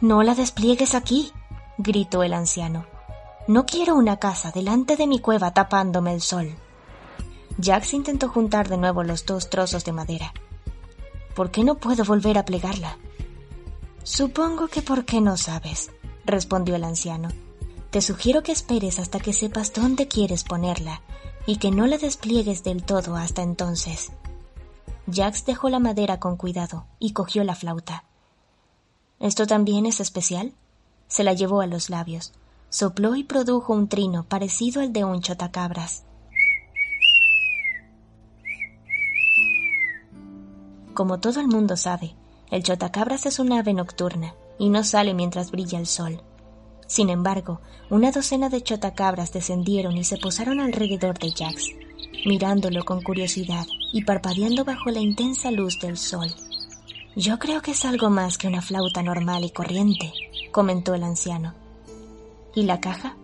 No la despliegues aquí, gritó el anciano. No quiero una casa delante de mi cueva tapándome el sol. Jax intentó juntar de nuevo los dos trozos de madera. ¿Por qué no puedo volver a plegarla? Supongo que porque no sabes, respondió el anciano. Te sugiero que esperes hasta que sepas dónde quieres ponerla y que no la despliegues del todo hasta entonces. Jax dejó la madera con cuidado y cogió la flauta. ¿Esto también es especial? Se la llevó a los labios, sopló y produjo un trino parecido al de un chotacabras. Como todo el mundo sabe, el chotacabras es un ave nocturna y no sale mientras brilla el sol. Sin embargo, una docena de chotacabras descendieron y se posaron alrededor de Jax, mirándolo con curiosidad y parpadeando bajo la intensa luz del sol. Yo creo que es algo más que una flauta normal y corriente, comentó el anciano. ¿Y la caja?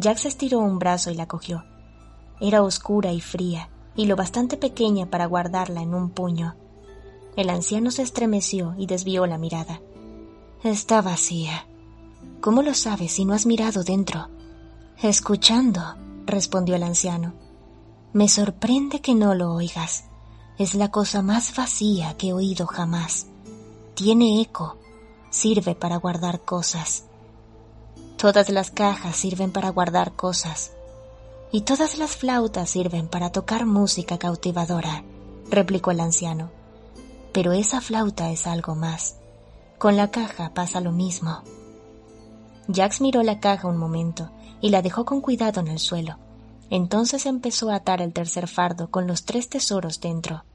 Jax estiró un brazo y la cogió. Era oscura y fría, y lo bastante pequeña para guardarla en un puño. El anciano se estremeció y desvió la mirada. Está vacía. ¿Cómo lo sabes si no has mirado dentro? Escuchando, respondió el anciano. Me sorprende que no lo oigas. Es la cosa más vacía que he oído jamás. Tiene eco. Sirve para guardar cosas. Todas las cajas sirven para guardar cosas. Y todas las flautas sirven para tocar música cautivadora, replicó el anciano. Pero esa flauta es algo más. Con la caja pasa lo mismo. Jax miró la caja un momento y la dejó con cuidado en el suelo. Entonces empezó a atar el tercer fardo con los tres tesoros dentro.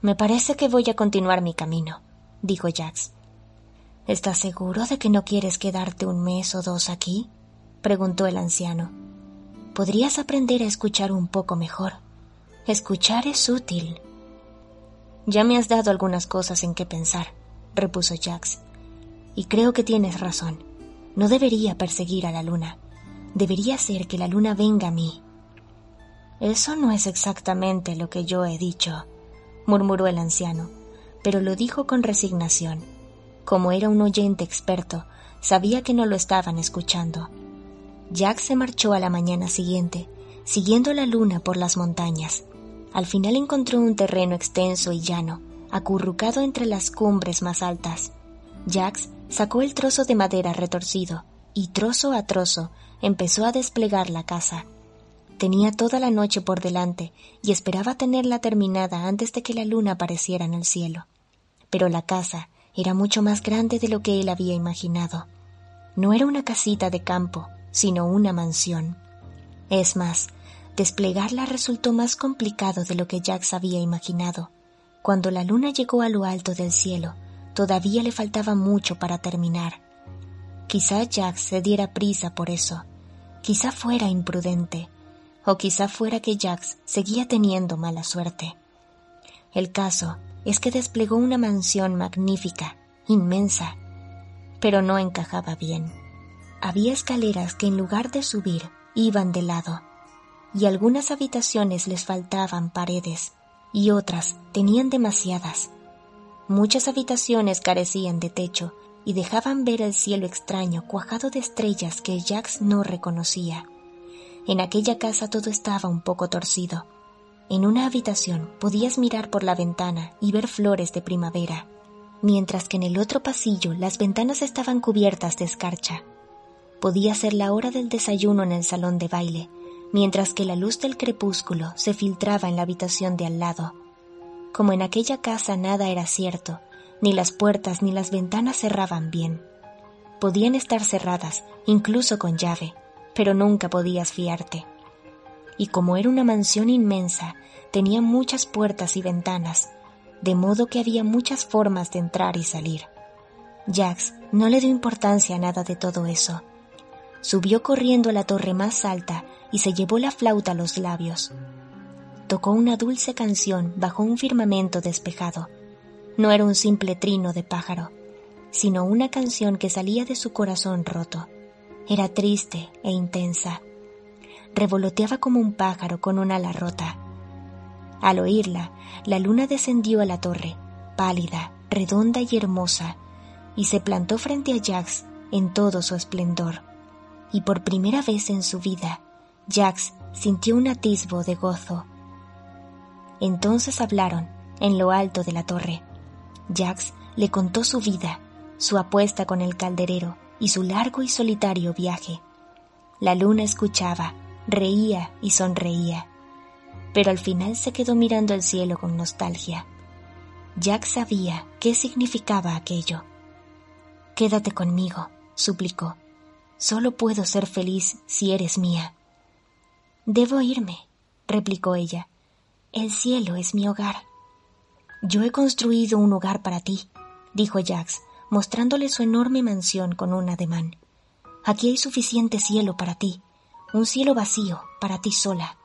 Me parece que voy a continuar mi camino, dijo Jax. ¿Estás seguro de que no quieres quedarte un mes o dos aquí? preguntó el anciano. Podrías aprender a escuchar un poco mejor. Escuchar es útil. Ya me has dado algunas cosas en que pensar, repuso Jax. Y creo que tienes razón. No debería perseguir a la luna debería ser que la luna venga a mí. Eso no es exactamente lo que yo he dicho, murmuró el anciano, pero lo dijo con resignación. Como era un oyente experto, sabía que no lo estaban escuchando. Jack se marchó a la mañana siguiente, siguiendo la luna por las montañas. Al final encontró un terreno extenso y llano, acurrucado entre las cumbres más altas. Jax sacó el trozo de madera retorcido y trozo a trozo empezó a desplegar la casa. Tenía toda la noche por delante y esperaba tenerla terminada antes de que la luna apareciera en el cielo. Pero la casa era mucho más grande de lo que él había imaginado. No era una casita de campo, sino una mansión. Es más, desplegarla resultó más complicado de lo que Jax había imaginado. Cuando la luna llegó a lo alto del cielo, todavía le faltaba mucho para terminar. Quizá Jax se diera prisa por eso, Quizá fuera imprudente, o quizá fuera que Jax seguía teniendo mala suerte. El caso es que desplegó una mansión magnífica, inmensa, pero no encajaba bien. había escaleras que en lugar de subir iban de lado, y algunas habitaciones les faltaban paredes, y otras tenían demasiadas. Muchas habitaciones carecían de techo y dejaban ver el cielo extraño cuajado de estrellas que Jax no reconocía. En aquella casa todo estaba un poco torcido. En una habitación podías mirar por la ventana y ver flores de primavera, mientras que en el otro pasillo las ventanas estaban cubiertas de escarcha. Podía ser la hora del desayuno en el salón de baile, mientras que la luz del crepúsculo se filtraba en la habitación de al lado. Como en aquella casa nada era cierto, ni las puertas ni las ventanas cerraban bien. Podían estar cerradas, incluso con llave, pero nunca podías fiarte. Y como era una mansión inmensa, tenía muchas puertas y ventanas, de modo que había muchas formas de entrar y salir. Jax no le dio importancia a nada de todo eso. Subió corriendo a la torre más alta y se llevó la flauta a los labios. Tocó una dulce canción bajo un firmamento despejado no era un simple trino de pájaro, sino una canción que salía de su corazón roto. Era triste e intensa. Revoloteaba como un pájaro con un ala rota. Al oírla, la luna descendió a la torre, pálida, redonda y hermosa, y se plantó frente a Jax en todo su esplendor. Y por primera vez en su vida, Jax sintió un atisbo de gozo. Entonces hablaron en lo alto de la torre. Jax le contó su vida, su apuesta con el calderero y su largo y solitario viaje. La luna escuchaba, reía y sonreía, pero al final se quedó mirando el cielo con nostalgia. Jack sabía qué significaba aquello. Quédate conmigo, suplicó. Solo puedo ser feliz si eres mía. Debo irme, replicó ella. El cielo es mi hogar. Yo he construido un hogar para ti, dijo Jax, mostrándole su enorme mansión con un ademán. Aquí hay suficiente cielo para ti, un cielo vacío para ti sola.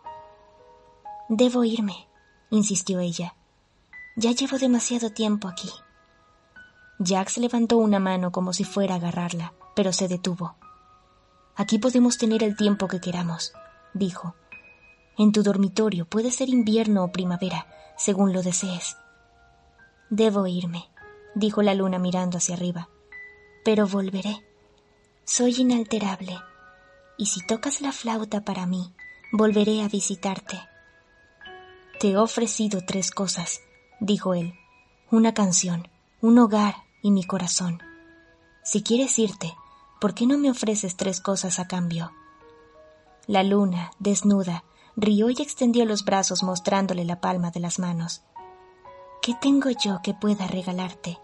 Debo irme, insistió ella. Ya llevo demasiado tiempo aquí. Jax levantó una mano como si fuera a agarrarla, pero se detuvo. Aquí podemos tener el tiempo que queramos, dijo. En tu dormitorio puede ser invierno o primavera, según lo desees. Debo irme, dijo la luna mirando hacia arriba, pero volveré. Soy inalterable, y si tocas la flauta para mí, volveré a visitarte. Te he ofrecido tres cosas, dijo él, una canción, un hogar y mi corazón. Si quieres irte, ¿por qué no me ofreces tres cosas a cambio? La luna, desnuda, rió y extendió los brazos mostrándole la palma de las manos. ¿Qué tengo yo que pueda regalarte?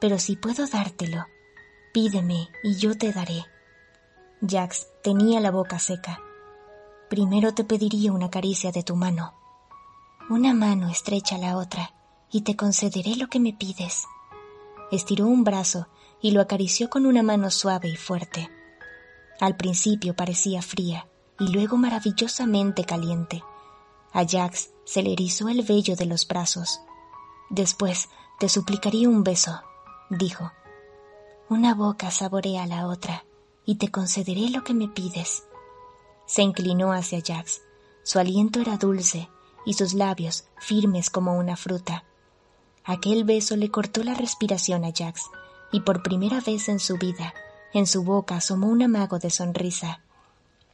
Pero si puedo dártelo, pídeme y yo te daré. Jax tenía la boca seca. Primero te pediría una caricia de tu mano. Una mano estrecha la otra, y te concederé lo que me pides. Estiró un brazo y lo acarició con una mano suave y fuerte. Al principio parecía fría y luego maravillosamente caliente. A Jax se le erizó el vello de los brazos. Después te suplicaría un beso, dijo. Una boca saborea la otra, y te concederé lo que me pides. Se inclinó hacia Jax. Su aliento era dulce y sus labios firmes como una fruta. Aquel beso le cortó la respiración a Jax, y por primera vez en su vida, en su boca asomó un amago de sonrisa.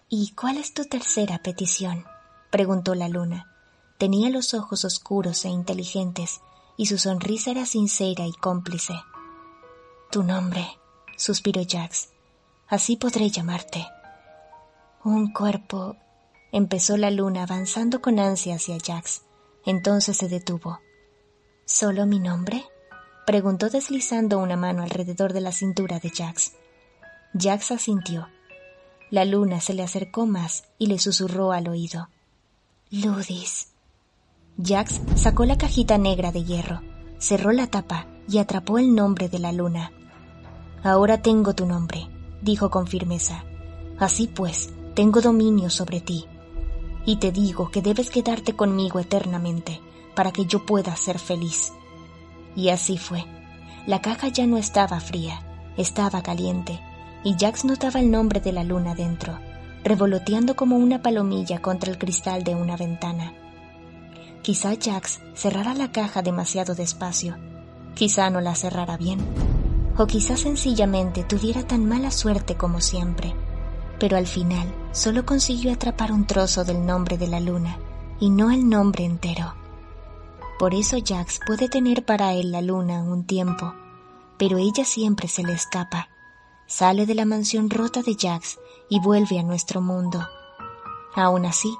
¿Y cuál es tu tercera petición? preguntó la luna. Tenía los ojos oscuros e inteligentes, y su sonrisa era sincera y cómplice. Tu nombre, suspiró Jax. Así podré llamarte. Un cuerpo. empezó la luna avanzando con ansia hacia Jax. Entonces se detuvo. ¿Solo mi nombre? preguntó deslizando una mano alrededor de la cintura de Jax. Jax asintió. La luna se le acercó más y le susurró al oído. Ludis. Jax sacó la cajita negra de hierro, cerró la tapa y atrapó el nombre de la luna. Ahora tengo tu nombre, dijo con firmeza. Así pues, tengo dominio sobre ti. Y te digo que debes quedarte conmigo eternamente, para que yo pueda ser feliz. Y así fue. La caja ya no estaba fría, estaba caliente, y Jax notaba el nombre de la luna dentro, revoloteando como una palomilla contra el cristal de una ventana. Quizá Jax cerrara la caja demasiado despacio, quizá no la cerrara bien, o quizá sencillamente tuviera tan mala suerte como siempre, pero al final solo consiguió atrapar un trozo del nombre de la luna y no el nombre entero. Por eso Jax puede tener para él la luna un tiempo, pero ella siempre se le escapa. Sale de la mansión rota de Jax y vuelve a nuestro mundo. Aún así,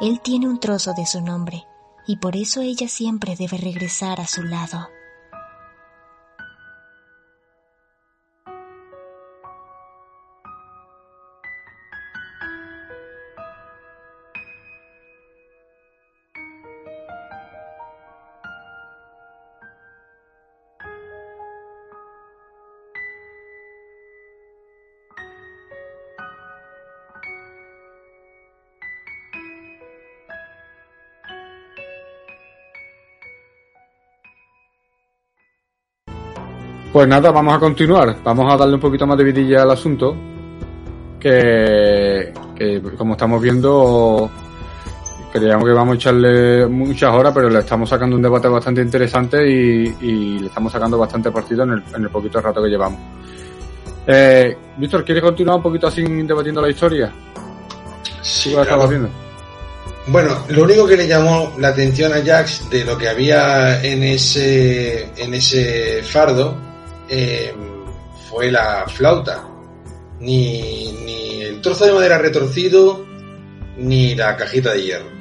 él tiene un trozo de su nombre, y por eso ella siempre debe regresar a su lado. Pues nada, vamos a continuar. Vamos a darle un poquito más de vidilla al asunto. Que, que como estamos viendo, creíamos que vamos a echarle muchas horas, pero le estamos sacando un debate bastante interesante y, y le estamos sacando bastante partido en el, en el poquito rato que llevamos. Eh, Víctor, ¿quieres continuar un poquito así debatiendo la historia? Sí, ¿Tú la claro. Bueno, lo único que le llamó la atención a Jax de lo que había en ese, en ese fardo eh, fue la flauta. Ni, ni el trozo de madera retorcido, ni la cajita de hierro.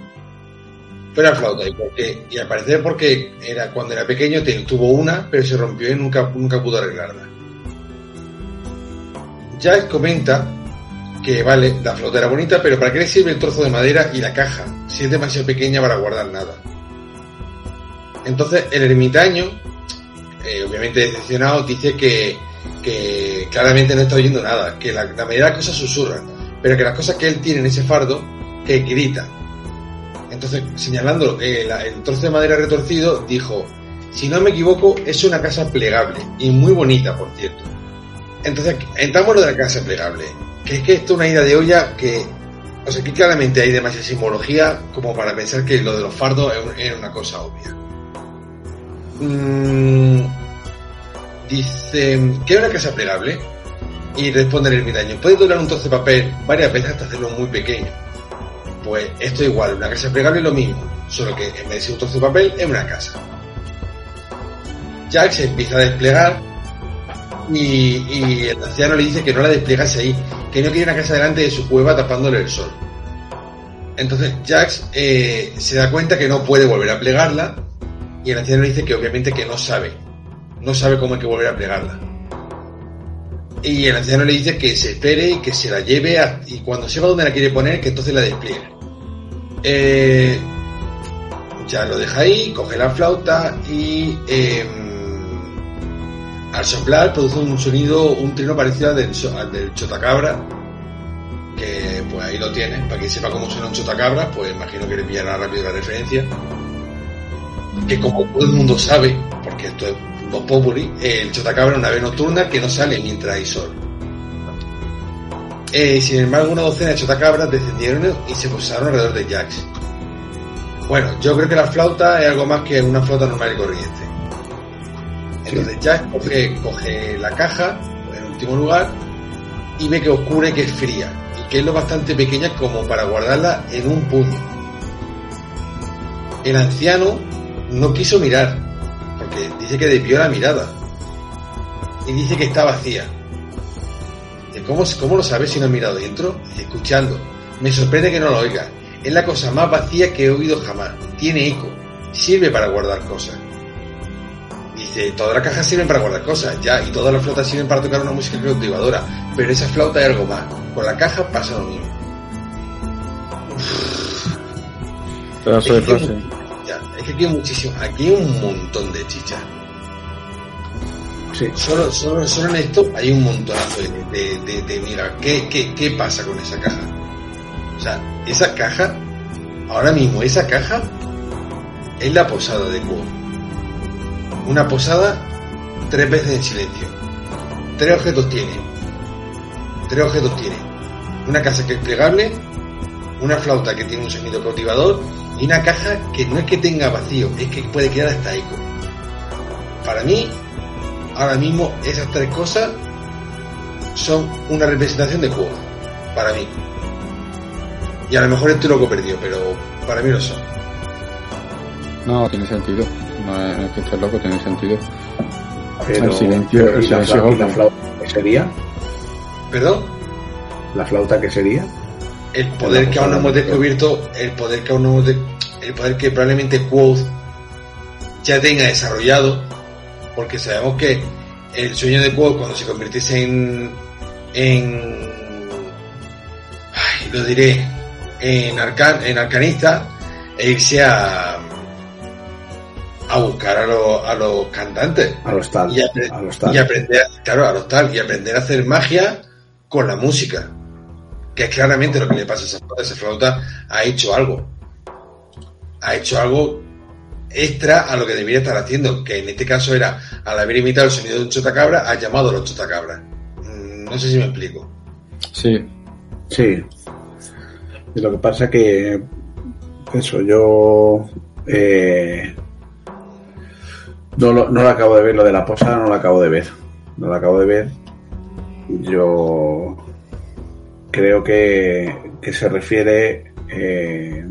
Fue la flauta. Y, porque, y al parecer porque era, cuando era pequeño tuvo una, pero se rompió y nunca, nunca pudo arreglarla. Jax comenta que vale, la flauta era bonita, pero ¿para qué le sirve el trozo de madera y la caja? Si es demasiado pequeña para guardar nada. Entonces el ermitaño, eh, obviamente decepcionado, dice que, claramente no está oyendo nada, que la, la mayoría de las cosas susurran, pero que las cosas que él tiene en ese fardo, que gritan. Entonces, señalando eh, el trozo de madera retorcido, dijo, si no me equivoco, es una casa plegable, y muy bonita, por cierto. Entonces, entramos en lo de la casa plegable que es que esto es una ida de olla que, o sea, que claramente hay demasiada simbología como para pensar que lo de los fardos es una cosa obvia. Mm, dice, ¿qué es una casa plegable? Y responde el ermitaño, puedes doblar un trozo de papel varias veces hasta hacerlo muy pequeño. Pues esto es igual, una casa plegable es lo mismo, solo que en vez de ser un trozo de papel es una casa. Jack se empieza a desplegar y, y el anciano le dice que no la desplegase ahí, que no quiere una casa delante de su cueva tapándole el sol. Entonces Jax eh, se da cuenta que no puede volver a plegarla y el anciano le dice que obviamente que no sabe, no sabe cómo hay que volver a plegarla. Y el anciano le dice que se espere y que se la lleve y cuando sepa dónde la quiere poner, que entonces la despliegue. Eh, ya lo deja ahí, coge la flauta y em, al soplar produce un sonido, un trino parecido al del, al del chotacabra, que pues ahí lo tiene, para que sepa cómo suena un chotacabra, pues imagino que le pillará rápido la referencia. Que como todo el mundo sabe, porque esto es Populi, el chotacabra es una ave nocturna que no sale mientras hay sol. Eh, sin embargo, una docena de chotacabras descendieron y se posaron alrededor de Jax. Bueno, yo creo que la flauta es algo más que una flauta normal y corriente. Entonces Jack coge, coge la caja, en último lugar, y ve que y que es fría, y que es lo bastante pequeña como para guardarla en un puño. El anciano no quiso mirar, porque dice que desvió la mirada, y dice que está vacía. Dice, ¿Cómo, ¿Cómo lo sabes si no has mirado dentro? Escuchando. Me sorprende que no lo oiga. Es la cosa más vacía que he oído jamás. Tiene eco. Sirve para guardar cosas. Dice, todas las cajas sirven para guardar cosas, ya, y todas las flautas sirven para tocar una música cautivadora, pero esa flauta es algo más. Con la caja pasa lo mismo. Pedazo de frase. Que aquí hay muchísimo, aquí hay un montón de chicha. Sí. Solo, solo, solo en esto hay un montonazo de, de, de- de- mira, ¿qué, qué, ¿qué pasa con esa caja? O sea, esa caja, ahora mismo esa caja es la posada de Kuo. Una posada tres veces en silencio. Tres objetos tiene. tres objetos tiene. Una casa que es plegable, una flauta que tiene un sonido cautivador y una caja que no es que tenga vacío, es que puede quedar hasta eco. Para mí, ahora mismo esas tres cosas son una representación de juego. Para mí. Y a lo mejor estoy loco perdido, pero para mí lo son. No, tiene sentido. No es que estés loco, tiene sentido. Pero, El silencio- el ¿y la silencio flauta- la flauta que sería? ¿Perdón? ¿La flauta que sería? El poder que aún no hemos descubierto, el poder que aún no hemos de- el poder que probablemente Quoth ya tenga desarrollado, porque sabemos que el sueño de Quoth cuando se convirtiese en en ay, lo diré en arcan, en arcanista e irse a a buscar a, los- a los cantantes A los tal. y, A los tal. y aprender, claro, a los tal, y aprender a hacer magia con la música. Que es claramente lo que le pasa a esa flauta. Esa flauta ha hecho algo. Ha hecho algo extra a lo que debería estar haciendo, que en este caso era, al haber imitado el sonido de un chotacabra, ha llamado a los chotacabras. Mm, No sé si me explico. Sí, Sí. Y lo que pasa que eso, yo eh, no, lo, no lo acabo de ver, lo de la posada no lo acabo de ver. No lo acabo de ver. Yo creo que, que se refiere eh,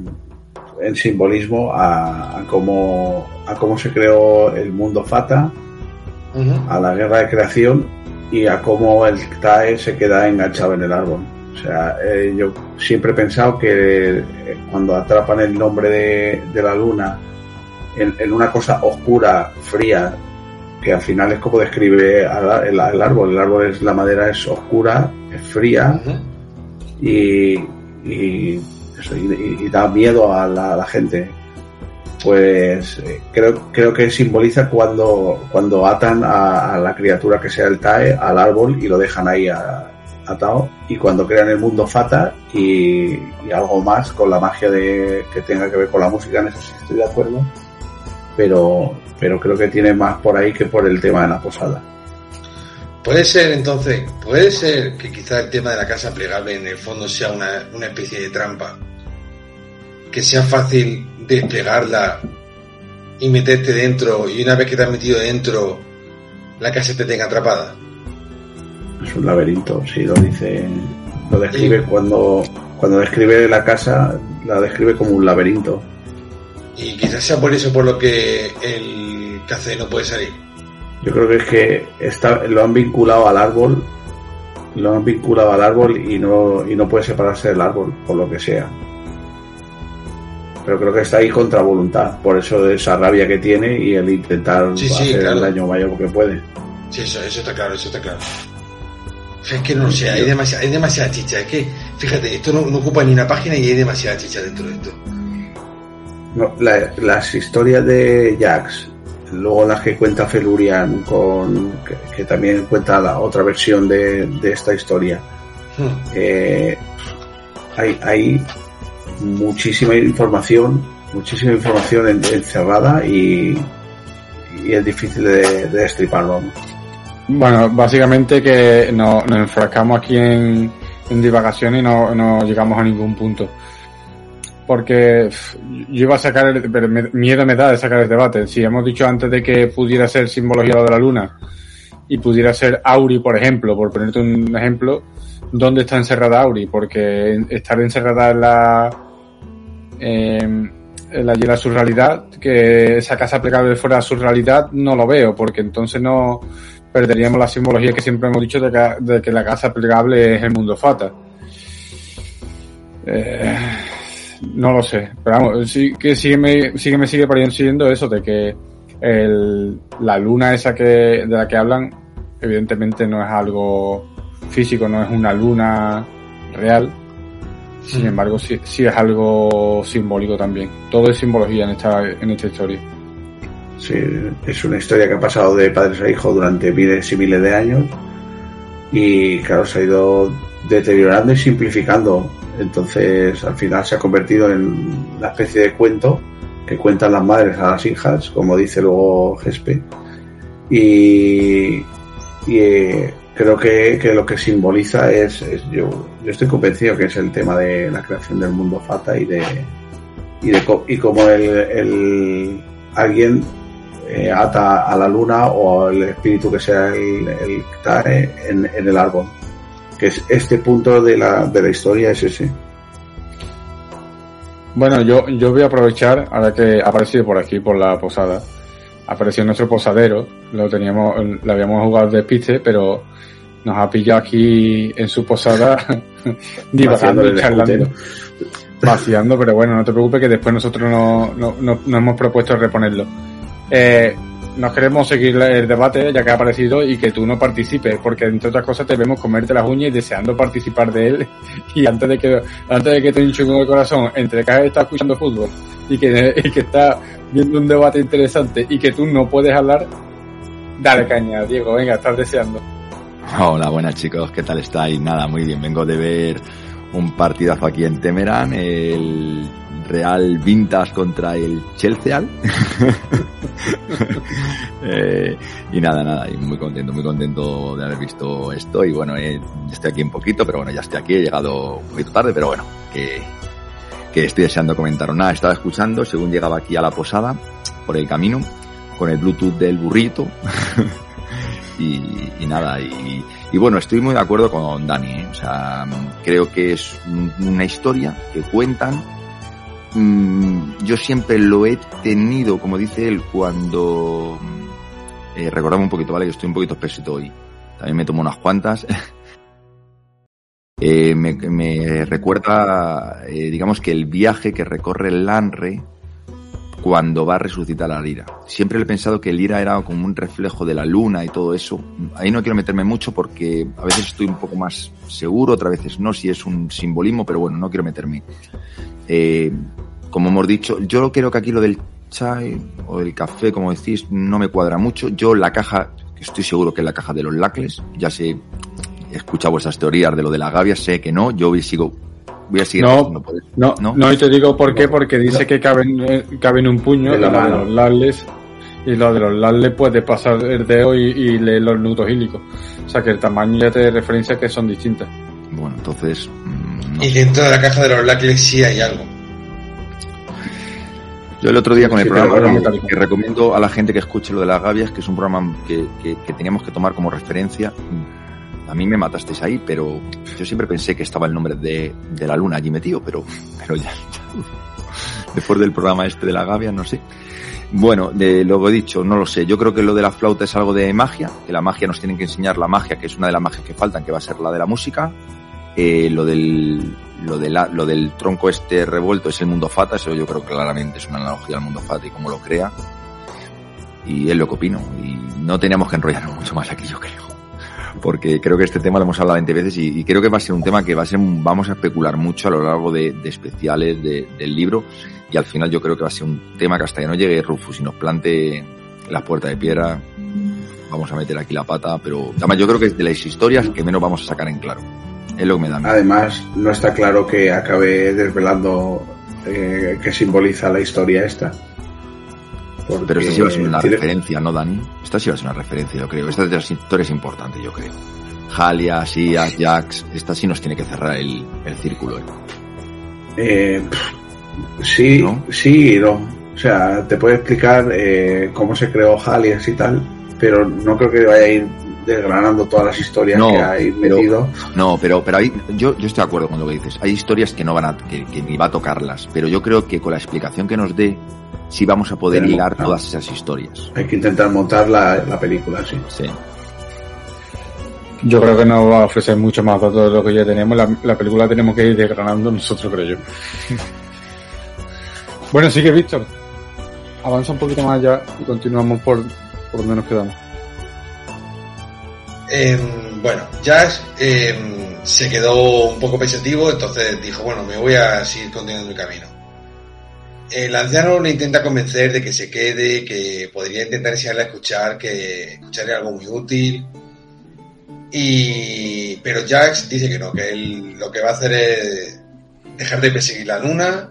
en simbolismo a, a cómo, a cómo se creó el mundo Fata, a la guerra de creación y a cómo el TAE se queda enganchado en el árbol. O sea, eh, yo siempre he pensado que eh, cuando atrapan el nombre de, de la luna en, en una cosa oscura, fría, que al final es como describe el, el árbol. El árbol es la madera es oscura, es fría. Y, y, da miedo a la, gente. Pues eh, creo, creo que simboliza cuando, cuando atan a, la criatura que sea el TAE al árbol y lo dejan ahí a- atado. Y cuando crean el mundo Fata y, y algo más con la magia de, que tenga que ver con la música, en eso sí estoy de acuerdo. Pero, pero creo que tiene más por ahí que por el tema de la posada. Puede ser entonces, puede ser que quizá el tema de la casa plegable en el fondo sea una, una especie de trampa. Que sea fácil desplegarla y meterte dentro y una vez que te has metido dentro la casa te tenga atrapada. Es un laberinto, sí, lo dice. Lo describe cuando, cuando describe la casa, la describe como un laberinto. Y quizás sea por eso por lo que el café no puede salir. Yo creo que es que está, lo han vinculado al árbol, lo han vinculado al árbol y no, y no puede separarse del árbol, por lo que sea. Pero creo que está ahí contra voluntad, por eso de esa rabia que tiene y el intentar Sí, sí, hacer claro. el daño mayor que puede. Sí, eso, eso está claro, eso está claro. Es que no sé, hay demasiada, hay demasiada chicha. Es que, fíjate, esto no, no ocupa ni una página y hay demasiada chicha dentro de esto. No, la- las historias de Jax, luego las que cuenta Felurian, con, que, que también cuenta la otra versión de, de esta historia, Hmm. eh, hay, hay muchísima información, muchísima información en- encerrada y, y es difícil de, de destriparlo. ¿no? Bueno, básicamente que no- nos enfrascamos aquí en, en divagación y no, no llegamos a ningún punto. Porque yo iba a sacar, el, pero me- miedo me da de sacar el debate. Si hemos dicho antes de que pudiera ser simbología de la luna y pudiera ser Auri, por ejemplo, por ponerte un ejemplo, ¿dónde está encerrada Auri? Porque estar encerrada en la, em, en la, en la surrealidad, que esa casa plegable fuera surrealidad, no lo veo, porque entonces no, perderíamos la simbología que siempre hemos dicho de que, de que la casa plegable es el mundo fata. Eh, no lo sé, pero vamos, sí que sí me, sí que me sigue pareciendo eso de que el, la luna esa que, de la que hablan, evidentemente no es algo físico, no es una luna real. Sin Mm. embargo, sí, sí es algo simbólico también. Todo es simbología en esta, en esta historia. Sí, es una historia que ha pasado de padres a hijos durante miles y miles de años y claro, se ha ido deteriorando y simplificando. Entonces, al final se ha convertido en una especie de cuento que cuentan las madres a las hijas, como dice luego Gespe. Y, eh, creo que, lo que simboliza es, yo, estoy convencido que es el tema de la creación del mundo Fata y de y de y como el, alguien eh, ata a la luna o el espíritu que sea el, el en, el árbol que es este punto de la, de la historia es ese. Bueno yo, yo voy a aprovechar ahora que ha aparecido por aquí por la posada apareció nuestro posadero lo teníamos lo habíamos jugado de piste pero nos ha pillado aquí en su posada divagando y charlando. vaciando pero bueno no te preocupes que después nosotros no, no, no, nos hemos propuesto reponerlo. Eh, nos queremos seguir el debate ya que ha aparecido y que tú no participes, porque entre otras cosas te vemos comerte las uñas y deseando participar de él. Y antes de que, antes de que te hinche el corazón, entre que estado escuchando fútbol y que, y que está viendo un debate interesante y que tú no puedes hablar, dale caña, Diego, venga, estás deseando. Hola, buenas chicos, ¿qué tal estáis? Nada, muy bien, vengo de ver un partidazo aquí en Temeran, el Real Vintas contra el Chelsea. eh, y nada, nada, y muy contento, muy contento de haber visto esto. Y bueno, eh, estoy aquí un poquito, pero bueno, ya estoy aquí, he llegado un poquito tarde, pero bueno, que, estoy deseando comentar. Nada, estaba escuchando según llegaba aquí a la posada, por el camino, con el Bluetooth del burrito. y, nada, y, y, bueno, estoy muy de acuerdo con Dani, ¿eh? o sea, creo que es una historia que cuentan Mm, yo siempre lo he tenido, como dice él, cuando eh, recordame un poquito, vale, que estoy un poquito espesito hoy. También me tomo unas cuantas. eh, me, me, recuerda, eh, digamos que el viaje que recorre el Lanre cuando va a resucitar a Lira. Siempre he pensado que Lira era como un reflejo de la luna y todo eso. Ahí no quiero meterme mucho porque a veces estoy un poco más seguro, otras veces no, si es un simbolismo, pero bueno, no quiero meterme. Eh, como hemos dicho, yo creo que aquí lo del chai o del café, como decís, no me cuadra mucho. Yo la caja, estoy seguro que es la caja de los lacles, ya sé, he escuchado vuestras teorías de lo de la gavia, sé que no, yo sigo voy a seguir no, no, no, no, y te digo por qué, porque dice que caben, eh, caben un puño de, la de los lales y lo de los lales puede pasar el dedo y, y leer los nudos hílicos. O sea que el tamaño ya te referencia que son distintas. Bueno, entonces... No. Y dentro de la caja de los lacles sí hay algo. Yo el otro día con el sí, programa que, que, recomiendo a la gente que escuche lo de las gavias, que es un programa que, que, que, teníamos que tomar como referencia. A mí me matasteis ahí, pero yo siempre pensé que estaba el nombre de, de la luna allí metido, pero, pero ya, después del programa este de la gavia, no sé. Bueno, de, luego he dicho, no lo sé. Yo creo que lo de la flauta es algo de magia, que la magia nos tienen que enseñar la magia, que es una de las magias que faltan, que va a ser la de la música. Eh, lo del lo, de lo del tronco este revuelto es el mundo fata, eso yo creo que claramente es una analogía al mundo fata y cómo lo crea. Y es lo que opino. Y no tenemos que enrollarnos mucho más aquí, yo creo. Porque creo que este tema lo hemos hablado 20 veces y, creo que va a ser un tema que va a ser, vamos a especular mucho a lo largo de, de especiales de, del libro. Y al final yo creo que va a ser un tema que hasta que no llegue Rufus y nos plante las puertas de piedra, vamos a meter aquí la pata, pero además yo creo que es de las historias que menos vamos a sacar en claro. Es lo que me da. Además, no está claro que acabe desvelando eh, qué simboliza la historia esta. Porque Pero esta sí va a ser una tiene... referencia, ¿no, Dani? Esta sí va a ser una referencia, yo creo. Esta de las historias importante, yo creo. Halia, Sia, Jax, esta sí nos tiene que cerrar el, el círculo. ¿eh? Eh, sí, ¿No? sí y no. O sea, te puede explicar eh, cómo se creó Halias y tal, pero no creo que vaya a ir desgranando todas las historias no, que hay metido. No, pero, pero ahí, yo, yo estoy de acuerdo con lo que dices. Hay historias que no van a, que, que ni va a tocarlas, pero yo creo que con la explicación que nos dé, sí vamos a poder hilar no. todas esas historias. Hay que intentar montar la, la película, sí. Sí. Yo creo que nos va a ofrecer mucho más datos de lo que ya tenemos. La, la película tenemos que ir desgranando nosotros, creo yo. bueno, sí que Víctor. Avanza un poquito más ya y continuamos por, por donde nos quedamos. Eh, bueno, Jax eh, se quedó un poco pensativo, entonces dijo, bueno, me voy a seguir continuando mi camino. El anciano le intenta convencer de que se quede, que podría intentar enseñarle a escuchar, que escucharía algo muy útil. Y, pero Jax dice que no, que él lo que va a hacer es dejar de perseguir la luna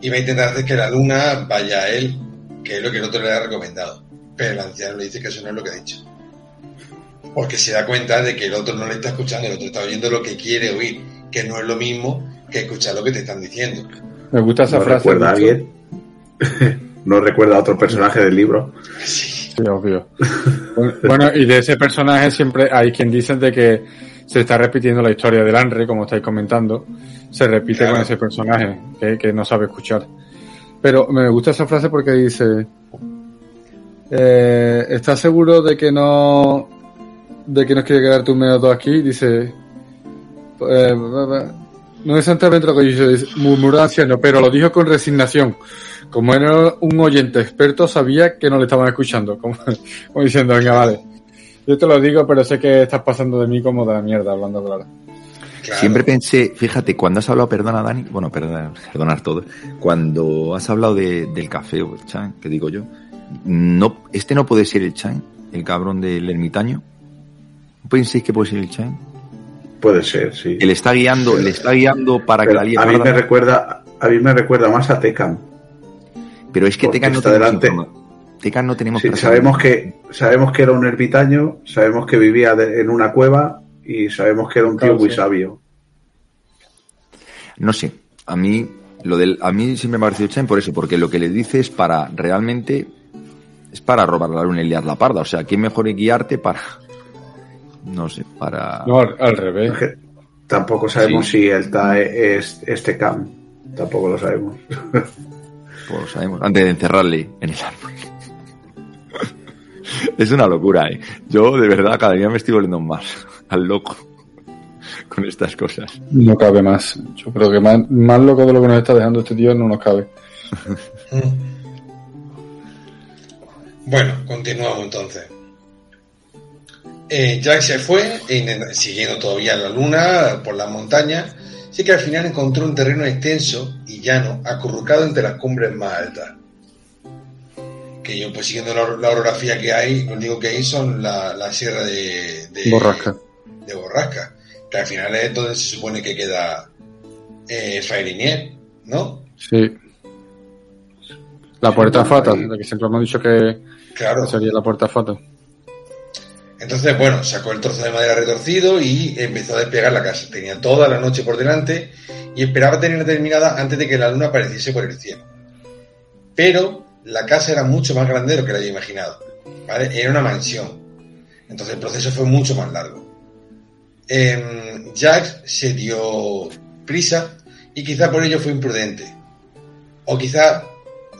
y va a intentar hacer que la luna vaya a él, que es lo que el otro le ha recomendado. Pero el anciano le dice que eso no es lo que ha dicho. Porque se da cuenta de que el otro no le está escuchando, el otro está oyendo lo que quiere oír, que no es lo mismo que escuchar lo que te están diciendo. Me gusta esa ¿No frase. recuerda a alguien? ¿No recuerda a otro personaje del libro? Sí. Obvio. bueno, y de ese personaje siempre hay quien dicen de que se está repitiendo la historia del Henry, como estáis comentando. Se repite Claro. con ese personaje que, que no sabe escuchar. Pero me gusta esa frase porque dice: eh, ¿Estás seguro de que no de que no quiere quedarte un minuto aquí? Dice: eh, No es exactamente lo que dice, murmuró anciano, pero lo dijo con resignación. Como era un oyente experto, sabía que no le estaban escuchando. Como, como diciendo, venga, vale. Yo te lo digo, pero sé que estás pasando de mí como de la mierda, hablando claro. Claro. Siempre pensé, fíjate, cuando has hablado, perdona Dani, bueno, perdona, perdonar todo, cuando has hablado de- del café o el chan, que digo yo, no, este no puede ser el chan, el cabrón del ermitaño. ¿No penséis que puede ser el chan? Puede ser, sí. Que le está guiando, le está guiando para que la líe a mí me recuerda, a mí me recuerda más a Tecan. Pero es que Tecan no no tenemos Sí, sabemos que sabemos que era un ermitaño, sabemos que vivía de- en una cueva y sabemos que era un tío Claro, muy sí. sabio. No sé, a mí lo del a mí siempre me ha parecido Chen por eso, porque lo que le dice es para realmente es para robar la luna y liar la parda, o sea, ¿quién mejor que guiarte para no sé, para No, al, al revés. Tampoco sabemos si el TAE es, es Tecan. Tampoco lo sabemos. pues lo sabemos, antes de encerrarle en el árbol. es una locura, eh. Yo de verdad cada día me estoy volviendo más al loco con estas cosas. No cabe más. Yo creo que más, más loco de lo que nos está dejando este tío no nos cabe. Bueno, continuamos entonces. Eh, Jack se fue, siguiendo todavía la luna por las montañas, así que al final encontró un terreno extenso y llano, acurrucado entre las cumbres más altas. Que yo, pues siguiendo la, la orografía que hay, lo único que hay son la, la sierra de, de Borrasca. de Borrasca, que al final es donde se supone que queda eh, Fairinier, ¿no? Sí. La puerta la que siempre hemos dicho que Claro. sería la puerta fatal. Entonces, bueno, sacó el trozo de madera retorcido y empezó a despegar la casa. Tenía toda la noche por delante y esperaba tenerla terminada antes de que la luna apareciese por el cielo. Pero la casa era mucho más grande de lo que la había imaginado. Era una mansión. Entonces el proceso fue mucho más largo. Em, Jack se dio prisa y quizá por ello fue imprudente. O quizá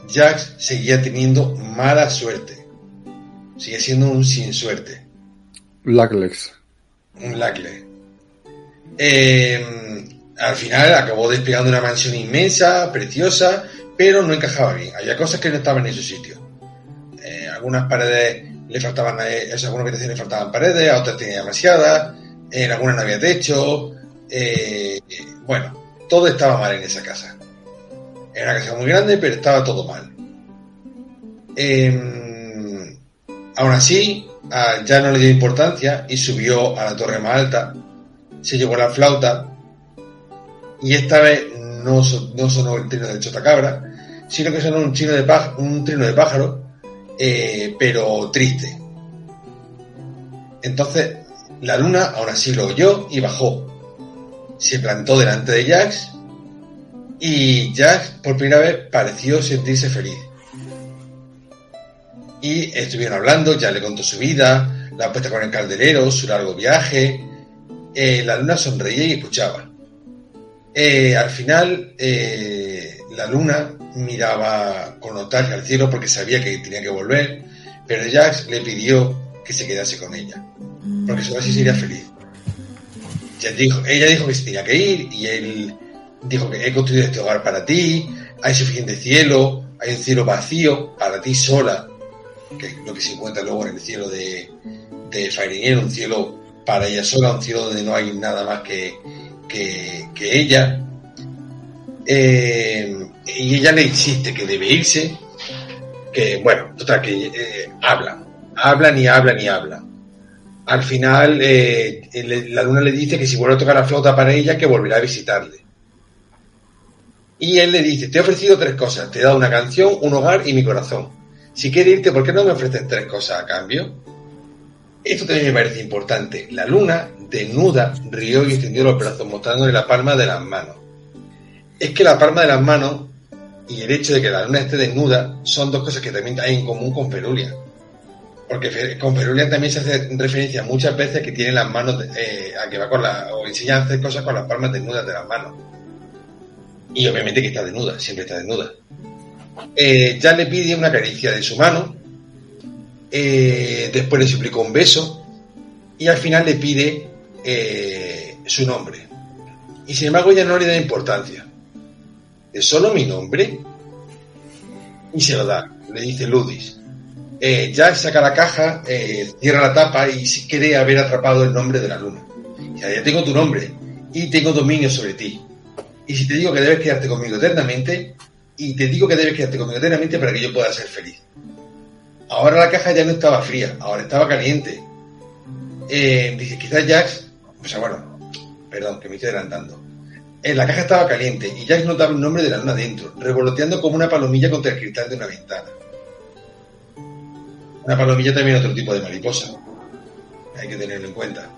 Jack seguía teniendo mala suerte. Sigue siendo un sin suerte Blacklegs. un Lacle. Eh, al final acabó desplegando una mansión inmensa, preciosa, pero no encajaba bien. Había cosas que no estaban en su sitio. Eh, algunas paredes le faltaban, eh, o algunas habitaciones le faltaban paredes, a otras tenía demasiadas, en algunas no había techo. bueno, todo estaba mal en esa casa. Era una casa muy grande, pero estaba todo mal. Eh, aún así, ya no le dio importancia y subió a la torre más alta, se llevó la flauta y esta vez no, so- no sonó el trino del chotacabra, sino que sonó un trino de pájaro, eh, pero triste. Entonces, la luna aún así lo oyó y bajó. Se plantó delante de Jax y Jax por primera vez pareció sentirse feliz. Y estuvieron hablando, ya le contó su vida, la apuesta con el calderero, su largo viaje. Eh, la luna sonreía y escuchaba. Eh, al final, eh, la luna miraba con nostalgia al cielo porque sabía que tenía que volver, pero Jax le pidió que se quedase con ella, porque solo así sería feliz. Ya dijo, ella dijo que se tenía que ir y él dijo que he construido este hogar para ti, hay suficiente cielo, hay un cielo vacío para ti sola, que lo que se encuentra luego en el cielo de, de Fairinier, un cielo para ella sola, un cielo donde no hay nada más que, que, ella. Eh, y ella le insiste que debe irse, que bueno, total, que eh, hablan, hablan y hablan y hablan. Al final, eh, la luna le dice que si vuelve a tocar la flauta para ella, que volverá a visitarle. Y él le dice, te he ofrecido tres cosas, te he dado una canción, un hogar y mi corazón. Si quieres irte, ¿por qué no me ofreces tres cosas a cambio? Esto también me parece importante. La luna, desnuda, rió y extendió los brazos, mostrándole la palma de las manos. Es que la palma de las manos y el hecho de que la luna esté desnuda son dos cosas que también hay en común con Ferulia. Porque con Ferulia también se hace referencia muchas veces que tiene las manos, eh, a que va con la, o enseña a hacer cosas con las palmas desnudas de las manos. Y obviamente que está desnuda, siempre está desnuda. Eh, ya le pide una caricia de su mano, eh, después le suplica un beso y al final le pide eh, su nombre. Y sin embargo ella no le da importancia. ¿Es solo mi nombre? Y se lo da, le dice Ludis. Eh, Jack saca la caja, cierra la tapa y quiere haber atrapado el nombre de la luna. Ya, ya tengo tu nombre y tengo dominio sobre ti. Y si te digo que debes quedarte conmigo eternamente, y te digo que debes quedarte conmigo eternamente para que yo pueda ser feliz. Ahora la caja ya no estaba fría, ahora estaba caliente. Eh, dice, quizás Jax, o sea, bueno, perdón, que me estoy adelantando. En la caja estaba caliente y Jax notaba el nombre de la luna dentro, revoloteando como una palomilla contra el cristal de una ventana. Una palomilla también otro tipo de mariposa. Hay que tenerlo en cuenta.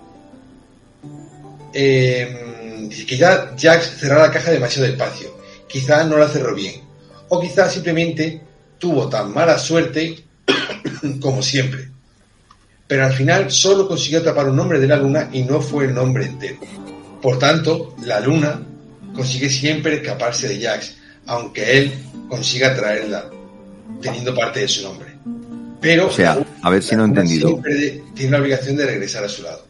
Eh, dice ya Jax cerraba la caja demasiado despacio. Quizás no la cerró bien. O quizás simplemente tuvo tan mala suerte como siempre. Pero al final solo consiguió atrapar un nombre de la luna y no fue el nombre entero. Por tanto, la luna consigue siempre escaparse de Jax, aunque él consiga traerla, teniendo parte de su nombre. Pero, o sea, a ver si no he entendido. Siempre tiene la obligación de regresar a su lado.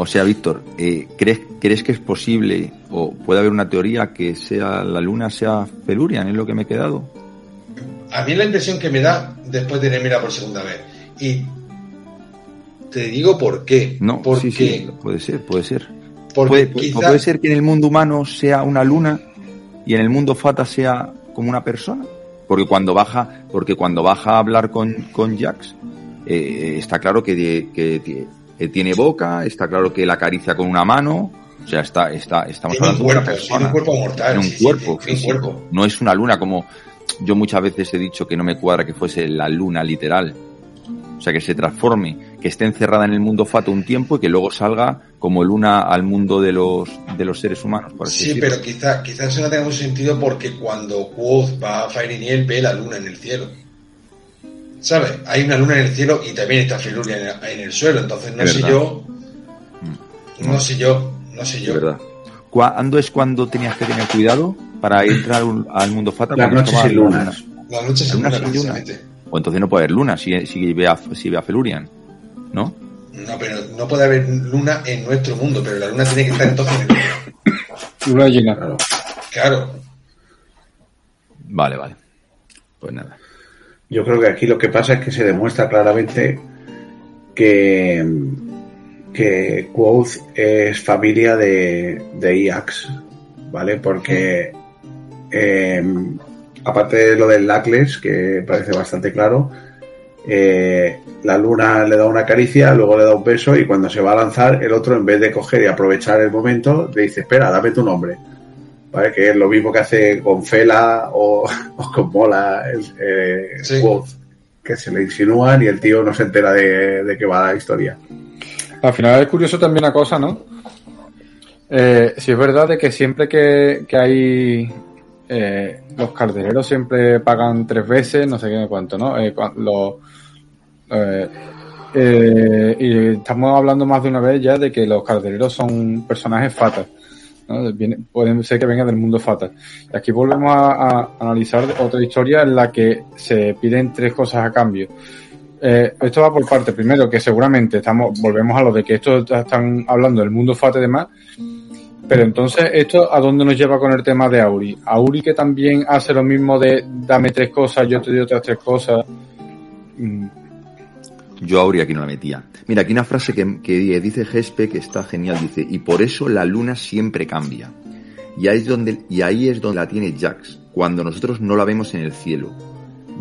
O sea, Víctor, eh, ¿crees, ¿crees que es posible o puede haber una teoría que sea la luna sea Felurian? ¿Es lo que me he quedado? A mí la impresión que me da después de mirado por segunda vez. Y te digo por qué. No, porque, sí, puede ser, puede ser. Puede, puede ser que en el mundo humano sea una luna y en el mundo Fata sea como una persona. Porque cuando baja, porque cuando baja a hablar con, con Jax, eh, está claro que, que, tiene boca, está claro que la acaricia con una mano, o sea, está, está, estamos hablando de una persona. un cuerpo mortal. un cuerpo, cuerpo. No es una luna como yo muchas veces he dicho que no me cuadra que fuese la luna literal. O sea, que se transforme, que esté encerrada en el mundo fato un tiempo y que luego salga como luna al mundo de los, de los seres humanos. Por así sí, pero quizás quizá eso no tenga mucho sentido porque cuando Quoth va a Fire ve la luna en el cielo. ¿Sabes? Hay una luna en el cielo y también está Feluria en, el suelo. Entonces no sé yo. Mm. No sé yo. No sé yo. verdad. ¿Cuándo es cuando tenías que tener cuidado? para entrar al mundo fatal. Las noches sin lunas. Las noches sin lunas, O entonces no puede haber luna si, si, ve, a, si ve a Felurian, ¿no? No, pero no puede haber luna en nuestro mundo, pero la luna tiene que estar entonces en el Luna llena. Claro. claro. Vale, vale. Pues nada. Yo creo que aquí lo que pasa es que se demuestra claramente que que Quoth es familia de, de Iax, ¿vale? Porque eh, aparte de lo del Lacles, que parece bastante claro, eh, la luna le da una caricia, luego le da un beso y cuando se va a lanzar, el otro en vez de coger y aprovechar el momento, le dice, espera, dame tu nombre. ¿Vale? Que es lo mismo que hace con Fela o, con Mola, eh, que se le insinúan y el tío no se entera de, de qué va la historia. Al final es curioso también una cosa, ¿no? Eh, si es verdad de que siempre que, que hay eh, los caldereros siempre pagan tres veces, no sé qué cuánto, ¿no? Eh, eh, eh, y estamos hablando más de una vez ya de que los caldereros son personajes fatas. ¿No? pueden ser que vengan del mundo fatal. Y aquí volvemos a, analizar otra historia en la que se piden tres cosas a cambio. Eh, esto va por parte. Primero, que seguramente estamos, volvemos a lo de que esto están hablando del mundo fat y demás. Pero entonces, ¿esto a dónde nos lleva con el tema de Auri? Auri que también hace lo mismo de dame tres cosas, yo te doy otras tres cosas. Yo Auri aquí no la metía. Mira, aquí una frase que, que dice Gespe que está genial. Dice, y por eso la luna siempre cambia. Y ahí es donde, y ahí es donde la tiene Jax, cuando nosotros no la vemos en el cielo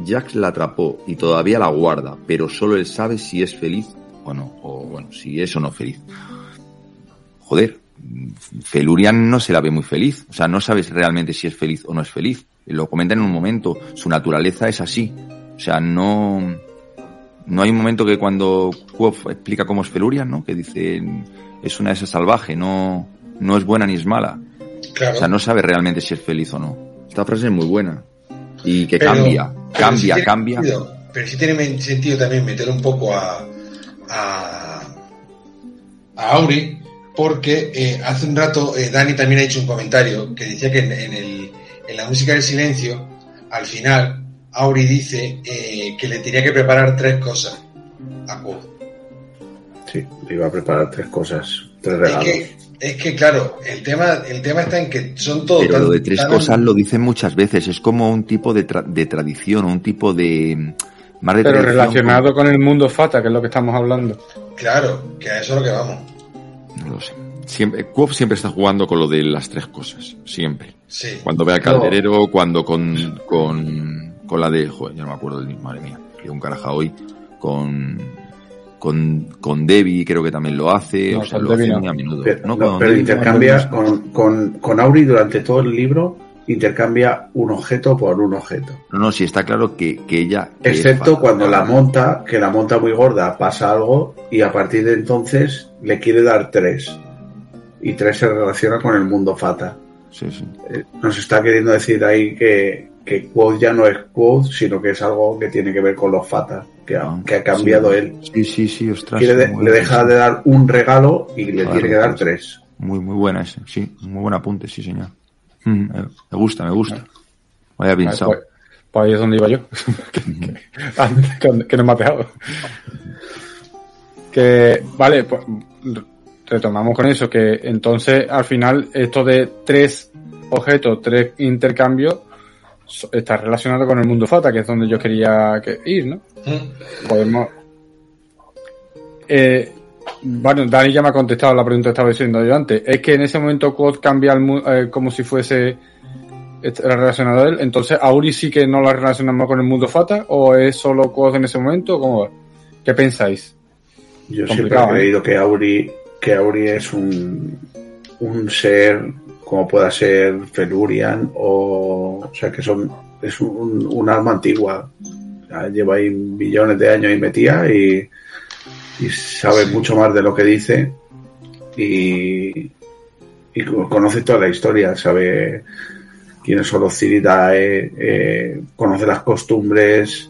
Jax la atrapó y todavía la guarda, pero solo él sabe si es feliz o no, o bueno, si es o no feliz. Joder, Felurian no se la ve muy feliz, o sea, no sabes realmente si es feliz o no es feliz. Lo comenta en un momento, su naturaleza es así, o sea, no, no hay un momento que cuando Quoth explica cómo es Felurian, ¿no? Que dice, es una esa salvaje, no, no es buena ni es mala. O sea, no sabe realmente si es feliz o no. Esta frase es muy buena. Y que cambia, cambia, cambia. pero sí tiene sentido también meter un poco a, a, a Auri, porque eh, hace un rato eh, Dani también ha hecho un comentario que decía que en, el, en la música del silencio, al final, Auri dice eh, que le tenía que preparar tres cosas a Quo. Sí, le iba a preparar tres cosas, tres regalos. Es que, claro, el tema, el tema está en que son todos. Pero lo de tres cosas lo dicen muchas veces. Es como un tipo de, de tradición, un tipo de. Más de Pero relacionado con... el mundo Fata, que es lo que estamos hablando. Claro, que a eso es lo que vamos. No lo sé. Siempre, siempre está jugando con lo de las tres cosas. Siempre. Sí. Cuando ve a Calderero, cuando con, con, con la de. Joder, ya no me acuerdo del. Madre mía, un caraja hoy. Con con, con Debbie creo que también lo hace, o sea, lo hace muy a menudo. Pero, intercambia con, con, con, Auri durante todo el libro, intercambia un objeto por un objeto. No, no, sí está claro que, que ella... Excepto cuando la monta, que la monta muy gorda, pasa algo y a partir de entonces le quiere dar tres. Y tres se relaciona con el mundo Fata. Sí, sí. Eh, nos está queriendo decir ahí que, que Quoth ya no es Quoth, sino que es algo que tiene que ver con los Fata que ha, cambiado él. Sí, sí, sí, ostras. le deja de dar un regalo y le tiene que dar tres. Muy, muy buena ese, sí, muy buen apunte, sí, señor. Mm, me gusta, me gusta. Vaya pensado. Pues, pues, ahí es donde iba yo. que, no me ha pegado. que, vale, pues retomamos con eso, que entonces al final esto de tres objetos, tres intercambios, está relacionado con el mundo Fata, que es donde yo quería ir, ¿no? Podemos. Eh, bueno, Dani ya me ha contestado la pregunta que estaba diciendo yo antes. Es que en ese momento Code cambia el, eh, como si fuese relacionado a él. Entonces, ¿Auri sí que no la relacionamos con el mundo Fata? ¿O es solo Code en ese momento? ¿Cómo ¿Qué pensáis? Yo siempre he ¿eh? creído que Auri, que Auri es un, un ser como pueda ser Felurian o, o sea que son es un, un arma antigua. Lleva ahí billones de años y metía y, y sabe mucho más de lo que dice y, y conoce toda la historia sabe quiénes son los Ciridae eh, conoce las costumbres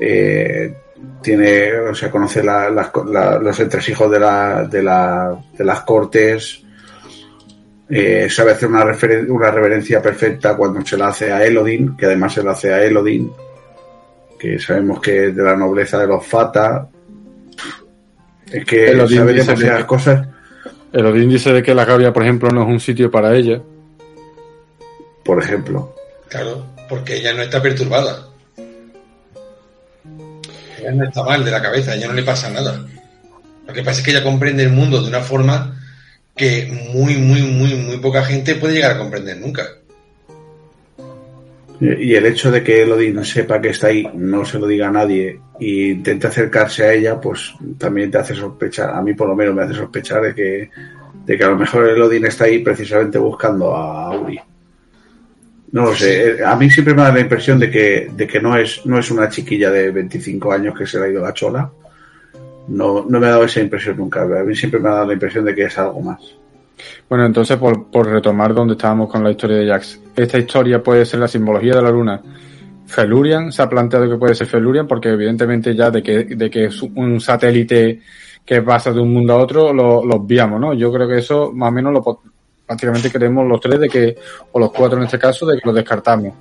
eh, tiene o sea conoce la, los entresijos de, la, de, la, de las cortes eh, sabe hacer una, una reverencia perfecta cuando se la hace a Elodin, que además se la hace a Elodin, que sabemos que es de la nobleza de los Fata. Es que Elodin sabe demasiadas cosas. Elodin dice de que la Gavia, por ejemplo, no es un sitio para ella. Por ejemplo. Claro, porque ella no está perturbada. Ella no está mal de la cabeza, a ella no le pasa nada. Lo que pasa es que ella comprende el mundo de una forma que muy, muy, muy, muy poca gente puede llegar a comprender nunca. Y el hecho de que Elodie no sepa que está ahí, no se lo diga a nadie e intente acercarse a ella, pues también te hace sospechar, a mí por lo menos me hace sospechar de que, de que a lo mejor Elodie está ahí precisamente buscando a Auri. No lo sé, a mí siempre me da la impresión de que, de que no, es, no es una chiquilla de 25 años que se le ha ido la chola, no, no me ha dado esa impresión nunca. A mí siempre me ha dado la impresión de que es algo más. Bueno, entonces, por, por retomar donde estábamos con la historia de Jax, esta historia puede ser la simbología de la luna. Felurian, se ha planteado que puede ser Felurian, porque evidentemente ya de que, de que es un satélite que pasa de un mundo a otro, lo, lo obviamos, ¿no? Yo creo que eso más o menos lo prácticamente creemos los tres de que, o los cuatro en este caso, de que lo descartamos.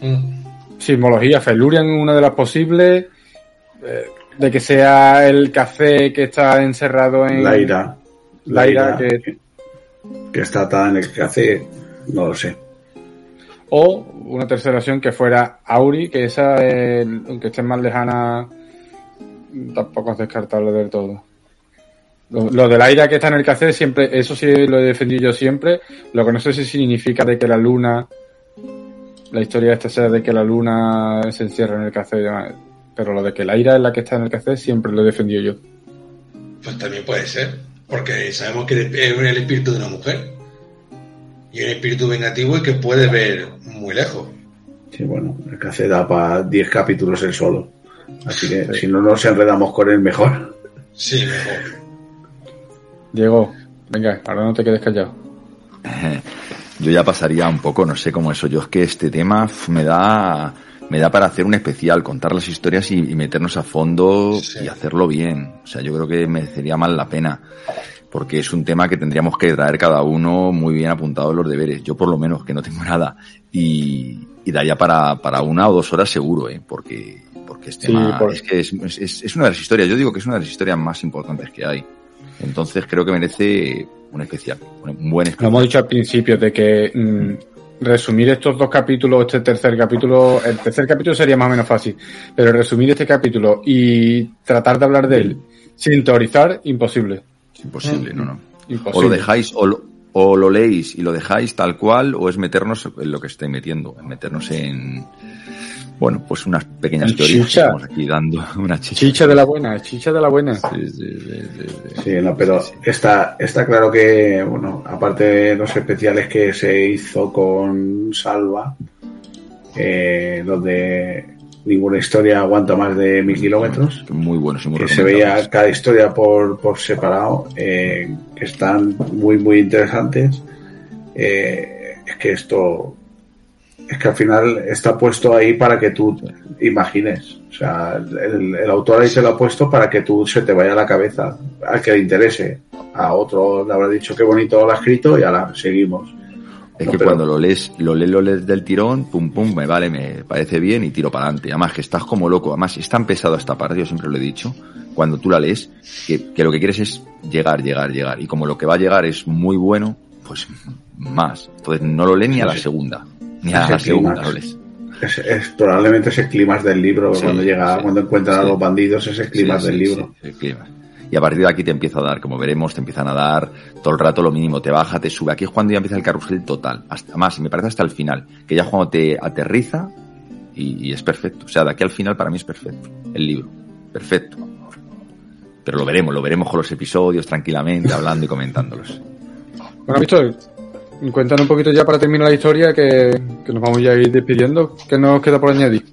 Mm. Simbología, Felurian, una de las posibles. Eh, de que sea el café que está encerrado en. La ira. La, ira, que... que está atada en el café, no lo sé. O una tercera opción que fuera Auri, que esa, aunque esté más lejana, tampoco es descartable del todo. Lo, del aire que está en el café, siempre, eso sí lo he defendido yo siempre. Lo que no sé si significa de que la luna, la historia esta sea de que la luna se encierra en el café. Pero lo de que la ira es la que está en el café siempre lo he defendido yo. Pues también puede ser, porque sabemos que es el espíritu de una mujer. Y un espíritu vengativo y que puede ver muy lejos. Sí, bueno, el café da para 10 capítulos el solo. Así que si no nos enredamos con él, mejor. Sí, mejor. Diego, venga, ahora no te quedes callado. Yo ya pasaría un poco, no sé cómo eso. Yo es que este tema me da me da para hacer un especial, contar las historias y, meternos a fondo y hacerlo bien. O sea, yo creo que merecería más la pena. Porque es un tema que tendríamos que traer cada uno muy bien apuntado en los deberes. Yo por lo menos, que no tengo nada. Y, y daría para, para una o dos horas seguro, ¿eh? Porque, porque este tema es que es, es, es, una de las historias, yo digo que es una de las historias más importantes que hay. Entonces creo que merece un especial, un buen especial. Lo hemos dicho al principio de que mm, resumir estos dos capítulos, este tercer capítulo, el tercer capítulo sería más o menos fácil, pero resumir este capítulo y tratar de hablar de él sin teorizar, imposible. imposible, no, no. O lo dejáis, o lo, o lo leéis y lo dejáis tal cual, o es meternos en lo que estáis metiendo, meternos en, bueno, pues unas pequeñas teorías chicha. aquí dando una chicha. Chicha de la buena, chicha de la buena. Sí, sí, sí, sí no, pero está, está claro que, bueno, aparte de los especiales que se hizo con Salva, eh, donde ninguna historia aguanta más de mil kilómetros. Muy bueno, muy Que se veía cada historia por, por separado, eh, que están muy, muy interesantes. Eh, es que esto es que al final está puesto ahí para que tú imagines. O sea, el, el, autor ahí se lo ha puesto para que tú se te vaya a la cabeza, al que le interese. A otro le habrá dicho qué bonito lo ha escrito y ahora seguimos. Es no, que pero... cuando lo lees, lo lees, lo lees del tirón, pum, pum, me vale, me parece bien y tiro para adelante. Además que estás como loco, además es tan pesado esta parte, yo siempre lo he dicho, cuando tú la lees, que, que lo que quieres es llegar, llegar, llegar. Y como lo que va a llegar es muy bueno, pues más. Entonces no lo lees ni a la segunda. Ni a la segunda lo lees. Es, es, probablemente ese clima del libro, sí, cuando llega, sí, cuando encuentran sí. a los bandidos, ese clima del libro. el clima. Y a partir de aquí te empieza a dar, como veremos, te empiezan a dar todo el rato lo mínimo, te baja, te sube. Aquí es cuando ya empieza el carrusel total. Hasta más, y me parece hasta el final, que ya cuando te aterriza y, y es perfecto. O sea, de aquí al final para mí es perfecto. El libro. Perfecto. Pero lo veremos, lo veremos con los episodios tranquilamente, hablando y comentándolos. Bueno, Víctor, cuéntanos un poquito ya para terminar la historia, que, nos vamos ya a ir despidiendo. ¿Qué nos queda por añadir?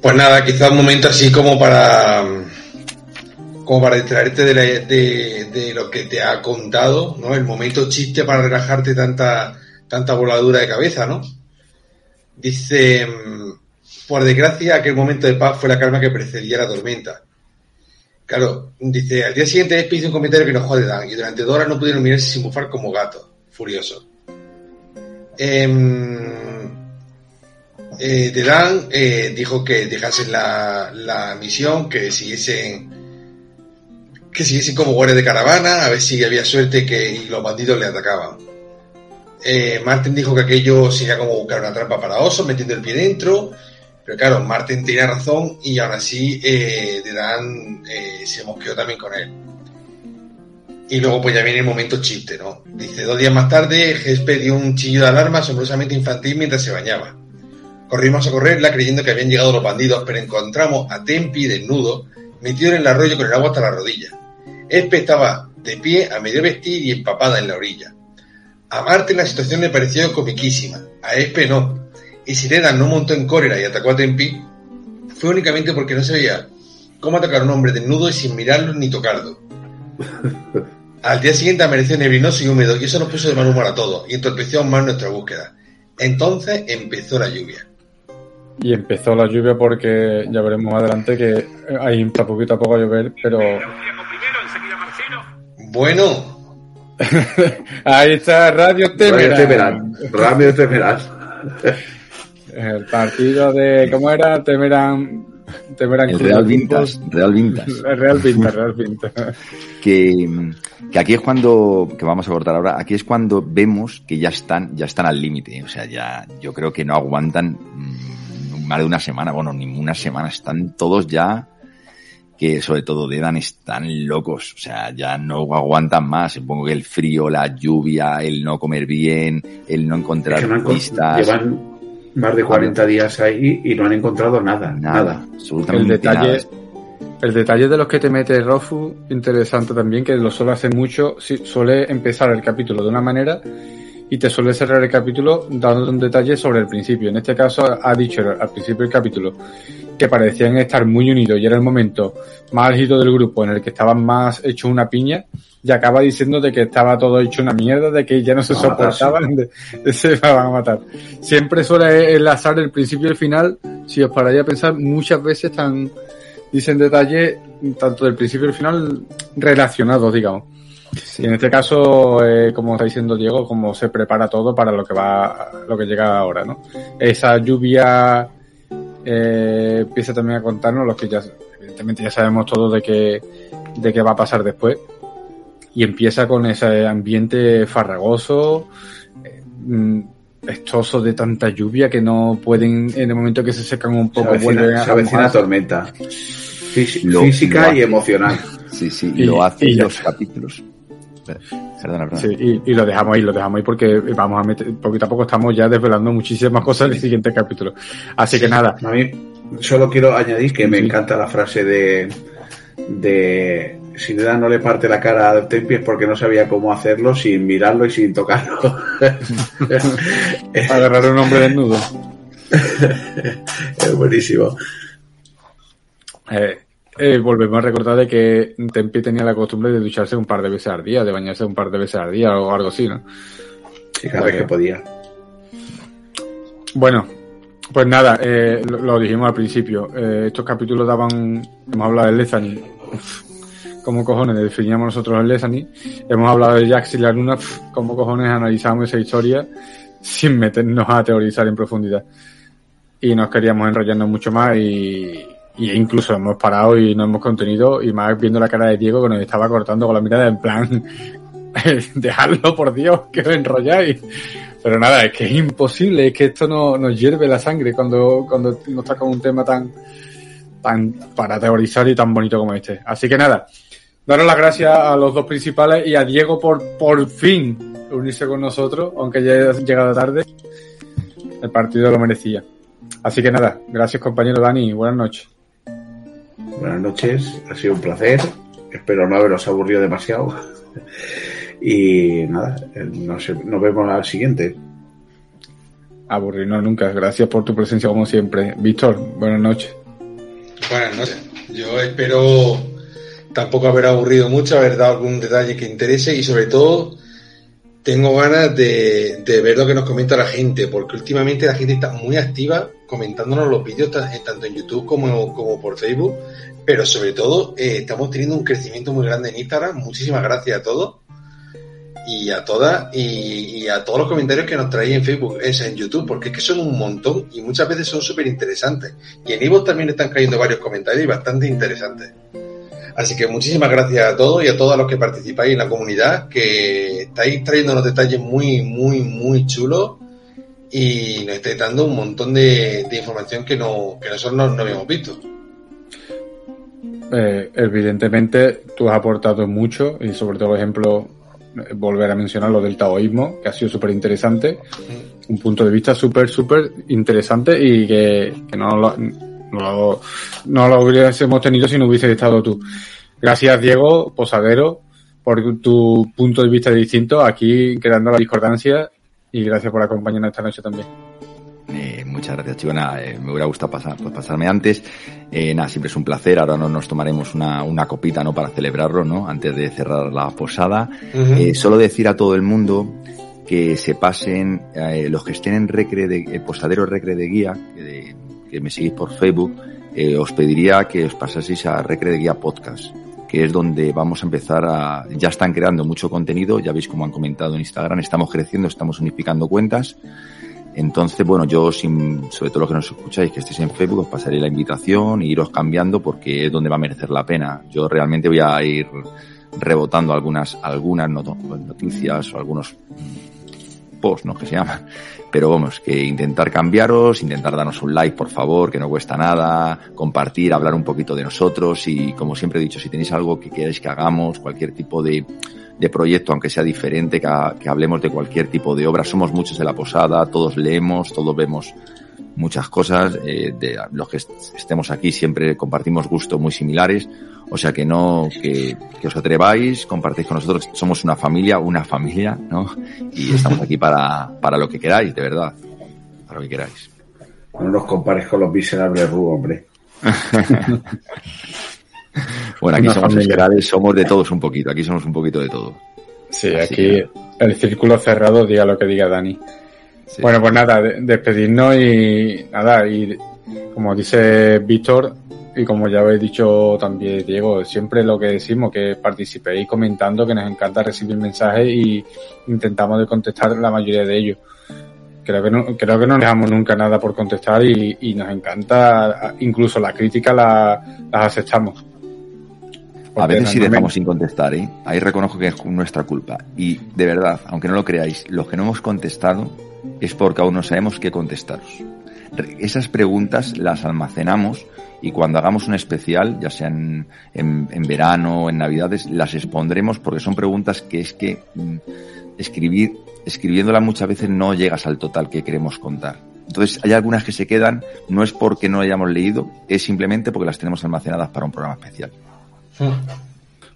Pues nada, quizá un momento así como para como para distraerte de, la, de, lo que te ha contado, ¿no? El momento chiste para relajarte tanta, tanta voladura de cabeza, ¿no? Dice, por desgracia, aquel momento de paz fue la calma que precedía la tormenta. Claro, dice, al día siguiente hizo un comentario que enojó a Dan y durante dos horas no pudieron mirarse sin bufar como gatos, furiosos. Eh, eh, Dan eh, dijo que dejasen la, la misión, que siguiesen que siguiesen como guardia de caravana, a ver si había suerte que los bandidos le atacaban. Eh, Martin dijo que aquello sería como buscar una trampa para osos, metiendo el pie dentro, pero claro, Martin tenía razón y aún así eh, Dan eh, se mosqueó también con él. Y luego pues ya viene el momento chiste, ¿no? Dice, dos días más tarde, Gespe dio un chillo de alarma asombrosamente infantil mientras se bañaba. Corrimos a correrla creyendo que habían llegado los bandidos, pero encontramos a Tempi desnudo, metido en el arroyo con el agua hasta la rodilla. Espe estaba de pie, a medio vestir y empapada en la orilla. A Marte la situación le pareció comiquísima, a Espe no. Y si no montó en cólera y atacó a Tempi, fue únicamente porque no se veía cómo atacar a un hombre desnudo y sin mirarlo ni tocarlo. Al día siguiente amaneció neblinoso y húmedo y eso nos puso de mal humor a todos y entorpeció aún más nuestra búsqueda. Entonces empezó la lluvia. Y empezó la lluvia porque ya veremos más adelante que ahí está poquito a poco a llover, pero... Bueno. ahí está Radio Temeran. Radio Temeran. Radio Temeran. El partido de... ¿Cómo era? El Real Vintas, Real Vintas. Real Vintas, Real Vintas. que, que aquí es cuando, que vamos a cortar ahora, aquí es cuando vemos que ya están, ya están al límite. O sea, ya, yo creo que no aguantan más de una semana, bueno, ni una semana, están todos ya, que sobre todo Dedan están locos, o sea, ya no aguantan más, supongo que el frío, la lluvia, el no comer bien, el no encontrar es que no pistas. Llevan más de 40 días ahí y no han encontrado nada, nada. nada. Absolutamente el detalle, nada. El detalle de los que te mete Rofu, interesante también, que lo suele hacer mucho, suele empezar el capítulo de una manera y te suele cerrar el capítulo dando un detalle sobre el principio. En este caso ha dicho al principio del capítulo que parecían estar muy unidos y era el momento más álgido del grupo en el que estaban más hechos una piña y acaba diciendo de que estaba todo hecho una mierda, de que ya no se soportaban, de, de, se van a matar. Siempre suele enlazar el principio y el final, si os paráis a pensar, muchas veces están, dicen detalles tanto del principio y el final relacionados, digamos. Y en este caso, eh, como está diciendo Diego, como se prepara todo para lo que va, lo que llega ahora, ¿no? Esa lluvia eh, empieza también a contarnos lo que ya, evidentemente ya sabemos todos de qué, de qué va a pasar después. Y empieza con ese ambiente farragoso, eh, estoso de tanta lluvia que no pueden, en el momento que se secan un poco, se avecina, se avecina tormenta. Lo- física lo y emocional. Sí, sí, Y- lo hace y en ya. los capítulos. Perdona, perdona. Sí, y, y lo dejamos ahí, lo dejamos ahí porque vamos a meter, poquito a poco estamos ya desvelando muchísimas cosas del siguiente capítulo. Así que nada, A mí solo quiero añadir que me Sí. encanta la frase de de Sineda no le parte la cara a Tempi es porque no sabía cómo hacerlo sin mirarlo y sin tocarlo. agarrar a un hombre desnudo. es buenísimo. Eh, eh, volvemos a recordar de que Tempi tenía la costumbre de ducharse un par de veces al día, de bañarse un par de veces al día o algo así, ¿no? Sí, cada vez que podía. Bueno, pues nada, eh, lo, lo dijimos al principio. eh, estos capítulos daban. Hemos hablado del Lezani. ¿Cómo cojones definíamos nosotros el Lezani? Hemos hablado de Jax y la Luna. ¿Cómo cojones analizamos esa historia sin meternos a teorizar en profundidad? Y nos queríamos enrollarnos mucho más y, y incluso hemos parado y no hemos contenido y más viendo la cara de Diego que nos estaba cortando con la mirada en plan dejadlo por Dios que os enrolláis pero nada, es que es imposible, es que esto no, nos hierve la sangre cuando, cuando nos toca un tema tan, tan para teorizar y tan bonito como este. Así que nada, daros las gracias a los dos principales y a Diego por por fin unirse con nosotros, aunque ya haya llegado tarde. El partido lo merecía. Así que nada, gracias compañero Dani, buenas noches. Buenas noches, ha sido un placer. Espero no haberos aburrido demasiado. Y nada, eh, nos, nos vemos al siguiente. Aburrirnos nunca, gracias por tu presencia como siempre. Víctor, buenas noches. Buenas noches. Yo espero tampoco haber aburrido mucho, haber dado algún detalle que interese y sobre todo tengo ganas de, de ver lo que nos comenta la gente, porque últimamente la gente está muy activa comentándonos los vídeos eh, tanto en YouTube como, como por Facebook, pero sobre todo eh, estamos teniendo un crecimiento muy grande en Instagram. Muchísimas gracias a todos y a todas y, a todos los comentarios que nos traéis en Facebook, en YouTube, porque es que son un montón y muchas veces son súper interesantes. Y en Ivo también están cayendo varios comentarios y bastante interesantes. Así que muchísimas gracias a todos y a todos los que participáis en la comunidad, que estáis trayendo unos detalles muy, muy, muy chulos y nos estáis dando un montón de, de información que, no, que nosotros no, no habíamos visto. Eh, evidentemente, tú has aportado mucho y sobre todo, por ejemplo, eh, volver a mencionar lo del taoísmo, que ha sido súper interesante. Un punto de vista súper, súper interesante y que, que no, lo, no, lo, no lo hubiésemos tenido si no hubiese estado tú. Gracias, Diego Posadero, por tu punto de vista distinto aquí creando la discordancia y gracias por acompañarnos esta noche también. Eh, muchas gracias, chico. Nada, eh, me hubiera gustado pasar, pues pasarme antes. Eh, nada, siempre es un placer. Ahora no nos tomaremos una, una copita, ¿no? Para celebrarlo, ¿no? Antes de cerrar la posada. Eh, solo decir a todo el mundo que se pasen, eh, los que estén en Recre de, eh, Posadero Recre de Guía, que, de- que me seguís por Facebook, eh, os pediría que os pasaseis a Recre Guía Podcast, que es donde vamos a empezar a, ya están creando mucho contenido, ya veis como han comentado en Instagram, estamos creciendo, estamos unificando cuentas. Entonces, bueno, yo, sin, sobre todo los que nos escucháis, que estéis en Facebook, os pasaré la invitación e iros cambiando porque es donde va a merecer la pena. Yo realmente voy a ir rebotando algunas, algunas not- noticias o algunos posts, ¿no? Que se llaman. Pero vamos, que intentar cambiaros, intentar darnos un like, por favor, que no cuesta nada, compartir, hablar un poquito de nosotros y, como siempre he dicho, si tenéis algo que queráis que hagamos, cualquier tipo de, de proyecto, aunque sea diferente, que, que hablemos de cualquier tipo de obra. Somos muchos de la posada, todos leemos, todos vemos muchas cosas, eh, de los que estemos aquí siempre compartimos gustos muy similares, o sea que no, que, os atreváis, compartís con nosotros, somos una familia, una familia, ¿no? Y estamos aquí para, para lo que queráis, de verdad, para lo que queráis. No nos compares con los miserables Ru, hombre. bueno, aquí somos generales, somos de todos un poquito, aquí somos un poquito de todo. Sí, aquí el círculo cerrado, diga lo que diga Dani. Bueno, pues nada, despedirnos y nada, y como dice Víctor, y como ya habéis dicho también Diego, siempre lo que decimos, que participéis comentando, que nos encanta recibir mensajes y intentamos de contestar la mayoría de ellos. Creo que no, creo que no dejamos nunca nada por contestar y, nos encanta, incluso la crítica la, las aceptamos. A veces sí dejamos sin contestar, ¿eh? Ahí reconozco que es nuestra culpa. Y de verdad, aunque no lo creáis, los que no hemos contestado es porque aún no sabemos qué contestaros. Esas preguntas las almacenamos y cuando hagamos un especial, ya sea en, en, verano o en navidades, las expondremos porque son preguntas que es que mm, escribir, escribiéndolas muchas veces no llegas al total que queremos contar. Entonces hay algunas que se quedan, no es porque no hayamos leído, es simplemente porque las tenemos almacenadas para un programa especial.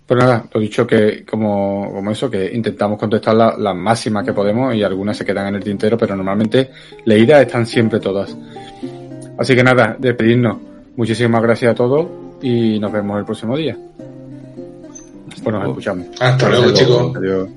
Pues nada, lo dicho que como, como eso, que intentamos contestar las máximas que podemos y algunas se quedan en el tintero, pero normalmente leídas están siempre todas. Así que nada, despedirnos. Muchísimas gracias a todos y nos vemos el próximo día. Pues nos escuchamos. Hasta luego, chicos. Adiós.